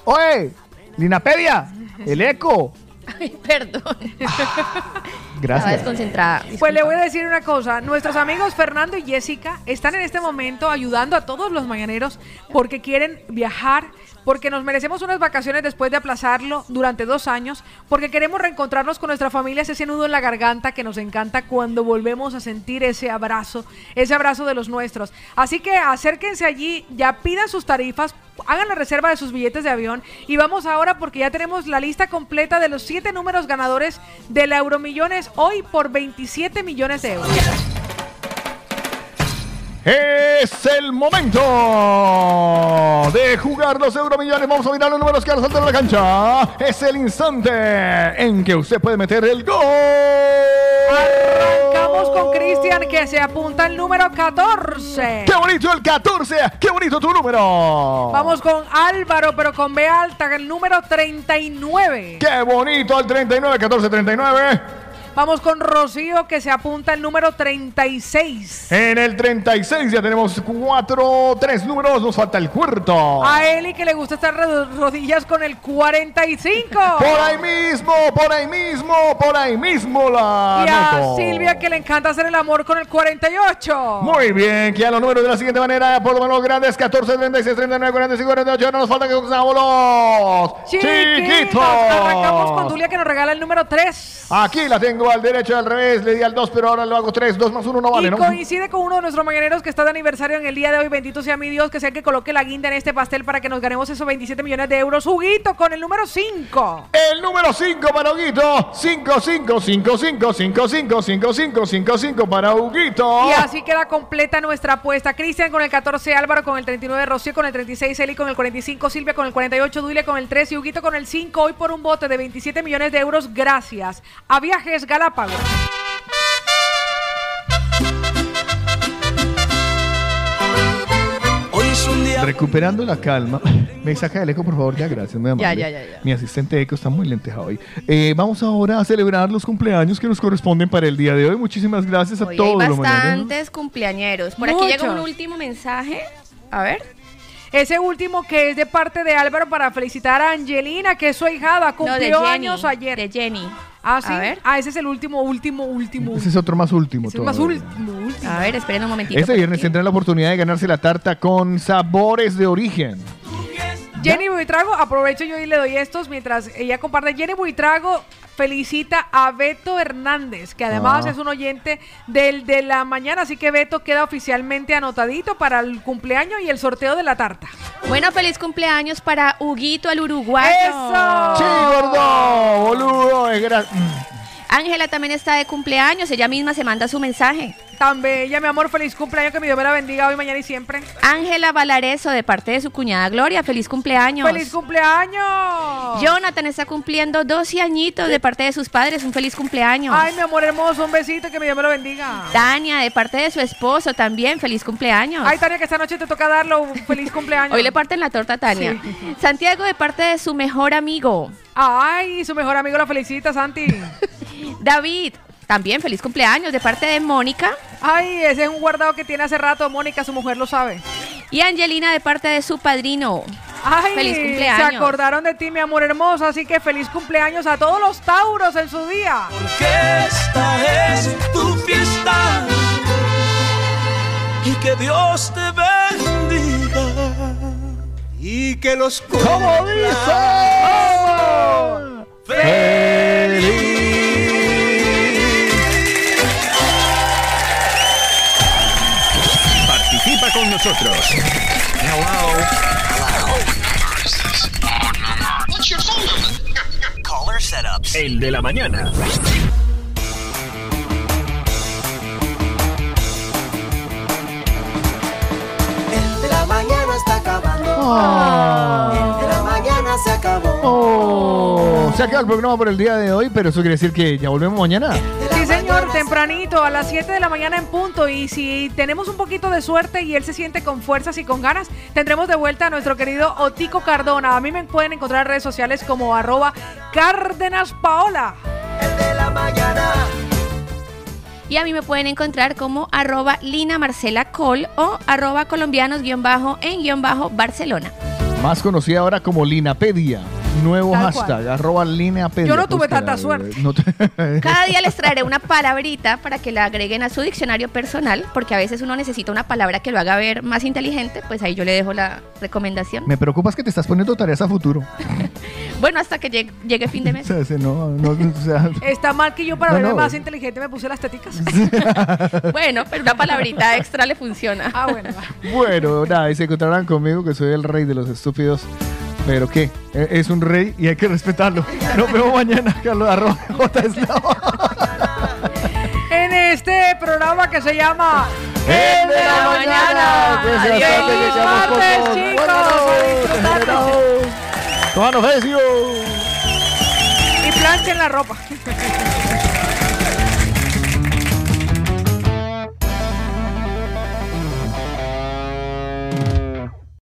¡Oye! ¡Linapedia! ¡El eco! Ay, perdón. Estaba desconcentrada. Pues le voy a decir una cosa. Nuestros amigos Fernando y Jessica están en este momento ayudando a todos los mañaneros porque quieren viajar, porque nos merecemos unas vacaciones después de aplazarlo durante dos años, porque queremos reencontrarnos con nuestra familia, ese nudo en la garganta que nos encanta cuando volvemos a sentir ese abrazo, ese abrazo de los nuestros. Así que acérquense allí, ya pidan sus tarifas, hagan la reserva de sus billetes de avión y vamos ahora porque ya tenemos la lista completa de los siete números ganadores de la Euromillones hoy por 27 millones de euros. Es el momento de jugar los euromillones. Vamos a mirar los números que al salto de la cancha. Es el instante en que usted puede meter el gol. Arrancamos con Cristian que se apunta el número 14. ¡Qué bonito el 14! ¡Qué bonito tu número! Vamos con Álvaro, pero con B alta, el número 39. ¡Qué bonito el 39, 14, 39! Vamos con Rocío que se apunta el número 36. En el 36 ya tenemos cuatro, tres números, nos falta el cuarto. A Eli que le gusta estar rodillas con el 45. Por ahí mismo, por ahí mismo, por ahí mismo la Y a noto. Silvia que le encanta hacer el amor con el 48. Muy bien, que a los números de la siguiente manera, por lo menos grandes, 14, 36, 39, 45, 48, no nos falta que usamos los Chiquitos. Arrancamos con Julia que nos regala el número 3. Aquí la tengo al derecho al revés, le di al 2, pero ahora lo hago 3, 2 más 1 no vale, y ¿no? coincide con uno de nuestros mañaneros que está de aniversario en el día de hoy. Bendito sea mi Dios, que sea el que coloque la guinda en este pastel para que nos ganemos esos 27 millones de euros. Huguito con el número 5. El número 5 para Huguito, 5, 5, 5, 5, 5, 5, 5, 5, 5, 5 para Huguito. Y así queda completa nuestra apuesta. Cristian con el 14, Álvaro con el 39, Rocío con el 36, Eli con el 45, Silvia con el 48, Duile con el 3 y Huguito con el 5. Hoy por un bote de 27 millones de euros gracias a Viajes Galápagos. Hoy es un día Recuperando la calma. Me saca el eco, por favor, ya, gracias, muy amable. Ya, ya, ya, ya. Mi asistente eco está muy lenteja hoy. Eh, vamos ahora a celebrar los cumpleaños que nos corresponden para el día de hoy. Muchísimas gracias a Hoy hay todos los mañaneros. bastantes cumpleañeros. Por aquí llega un último mensaje. A ver. Ese último que es de parte de Álvaro para felicitar a Angelina, que es su No, de cumplió Jenny, años ayer. De Jenny. Ah, sí. A ver. Ah, ese es el último, último, último. Ese es otro más último. Ese es más todavía. último, último. A ver, esperen un momentito. Este viernes tendrán la oportunidad de ganarse la tarta con sabores de origen. Jenny Buitrago, aprovecho yo y le doy estos mientras ella comparte. Jenny Buitrago felicita a Beto Hernández, que además Ah. es un oyente del de la mañana, así que Beto queda oficialmente anotadito para el cumpleaños y el sorteo de la tarta. Bueno, feliz cumpleaños para Huguito, el uruguayo. ¡Eso! ¡Sí, gordo! ¡Boludo! Es Ángela también está de cumpleaños. Ella misma se manda su mensaje. Tan bella, mi amor, feliz cumpleaños, que mi Dios me la bendiga hoy, mañana y siempre. Ángela Valareso, de parte de su cuñada Gloria. Feliz cumpleaños. ¡Feliz cumpleaños! Jonathan está cumpliendo 12 añitos de parte de sus padres. Un feliz cumpleaños. Ay, mi amor hermoso, un besito, que mi Dios me lo bendiga. Tania, de parte de su esposo, también. Feliz cumpleaños. Ay, Tania, que esta noche te toca darlo, un feliz cumpleaños. Hoy le parten la torta a Tania. Santiago, de parte de su mejor amigo. Ay, su mejor amigo la felicita, Santi. David, también feliz cumpleaños de parte de Mónica. Ay, ese es un guardado que tiene hace rato, Mónica, su mujer lo sabe. Y Angelina, de parte de su padrino. Ay, Feliz cumpleaños. Se acordaron de ti, mi amor hermoso, así que feliz cumpleaños a todos los Tauros en su día. que esta es tu fiesta y que Dios te bendiga y que los ¿Cómo dice? Participa con nosotros. What's your phone number? Caller setups. El de la mañana. El de la mañana está acabando. El de la mañana se acabó. Oh, se acaba el programa por el día de hoy, pero eso quiere decir que ya volvemos mañana. Sí, tempranito, a las 7 de la mañana en punto. Y si tenemos un poquito de suerte y él se siente con fuerzas y con ganas, tendremos de vuelta a nuestro querido Otico Cardona. A mí me pueden encontrar en redes sociales como arroba Cárdenas Paola. Y a mí me pueden encontrar como arroba Lina Marcela Col o arroba colombianos Más conocida ahora como Linapedia. Nuevo Tal hashtag, arroba línea pendia. Yo no tuve tanta suerte. no te- Cada día les traeré una palabrita para que la agreguen a su diccionario personal, porque a veces uno necesita una palabra que lo haga ver más inteligente, pues ahí yo le dejo la recomendación. Me preocupas que te estás poniendo tareas a futuro. Bueno, hasta que llegue, llegue fin de O mes. sea, ese no, no, o sea, Está mal que yo para No, verme no. más inteligente me puse las teticas. Bueno, pero una palabrita extra le funciona. Ah, bueno. va. Bueno, nada, y se encontrarán conmigo que soy el rey de los estúpidos. Pero qué, E- es un rey y hay que respetarlo. Nos vemos mañana, Carlos arroba. En este programa que se llama El de la mañana. Feliz martes, chicos. Fecio. Y planchen la ropa.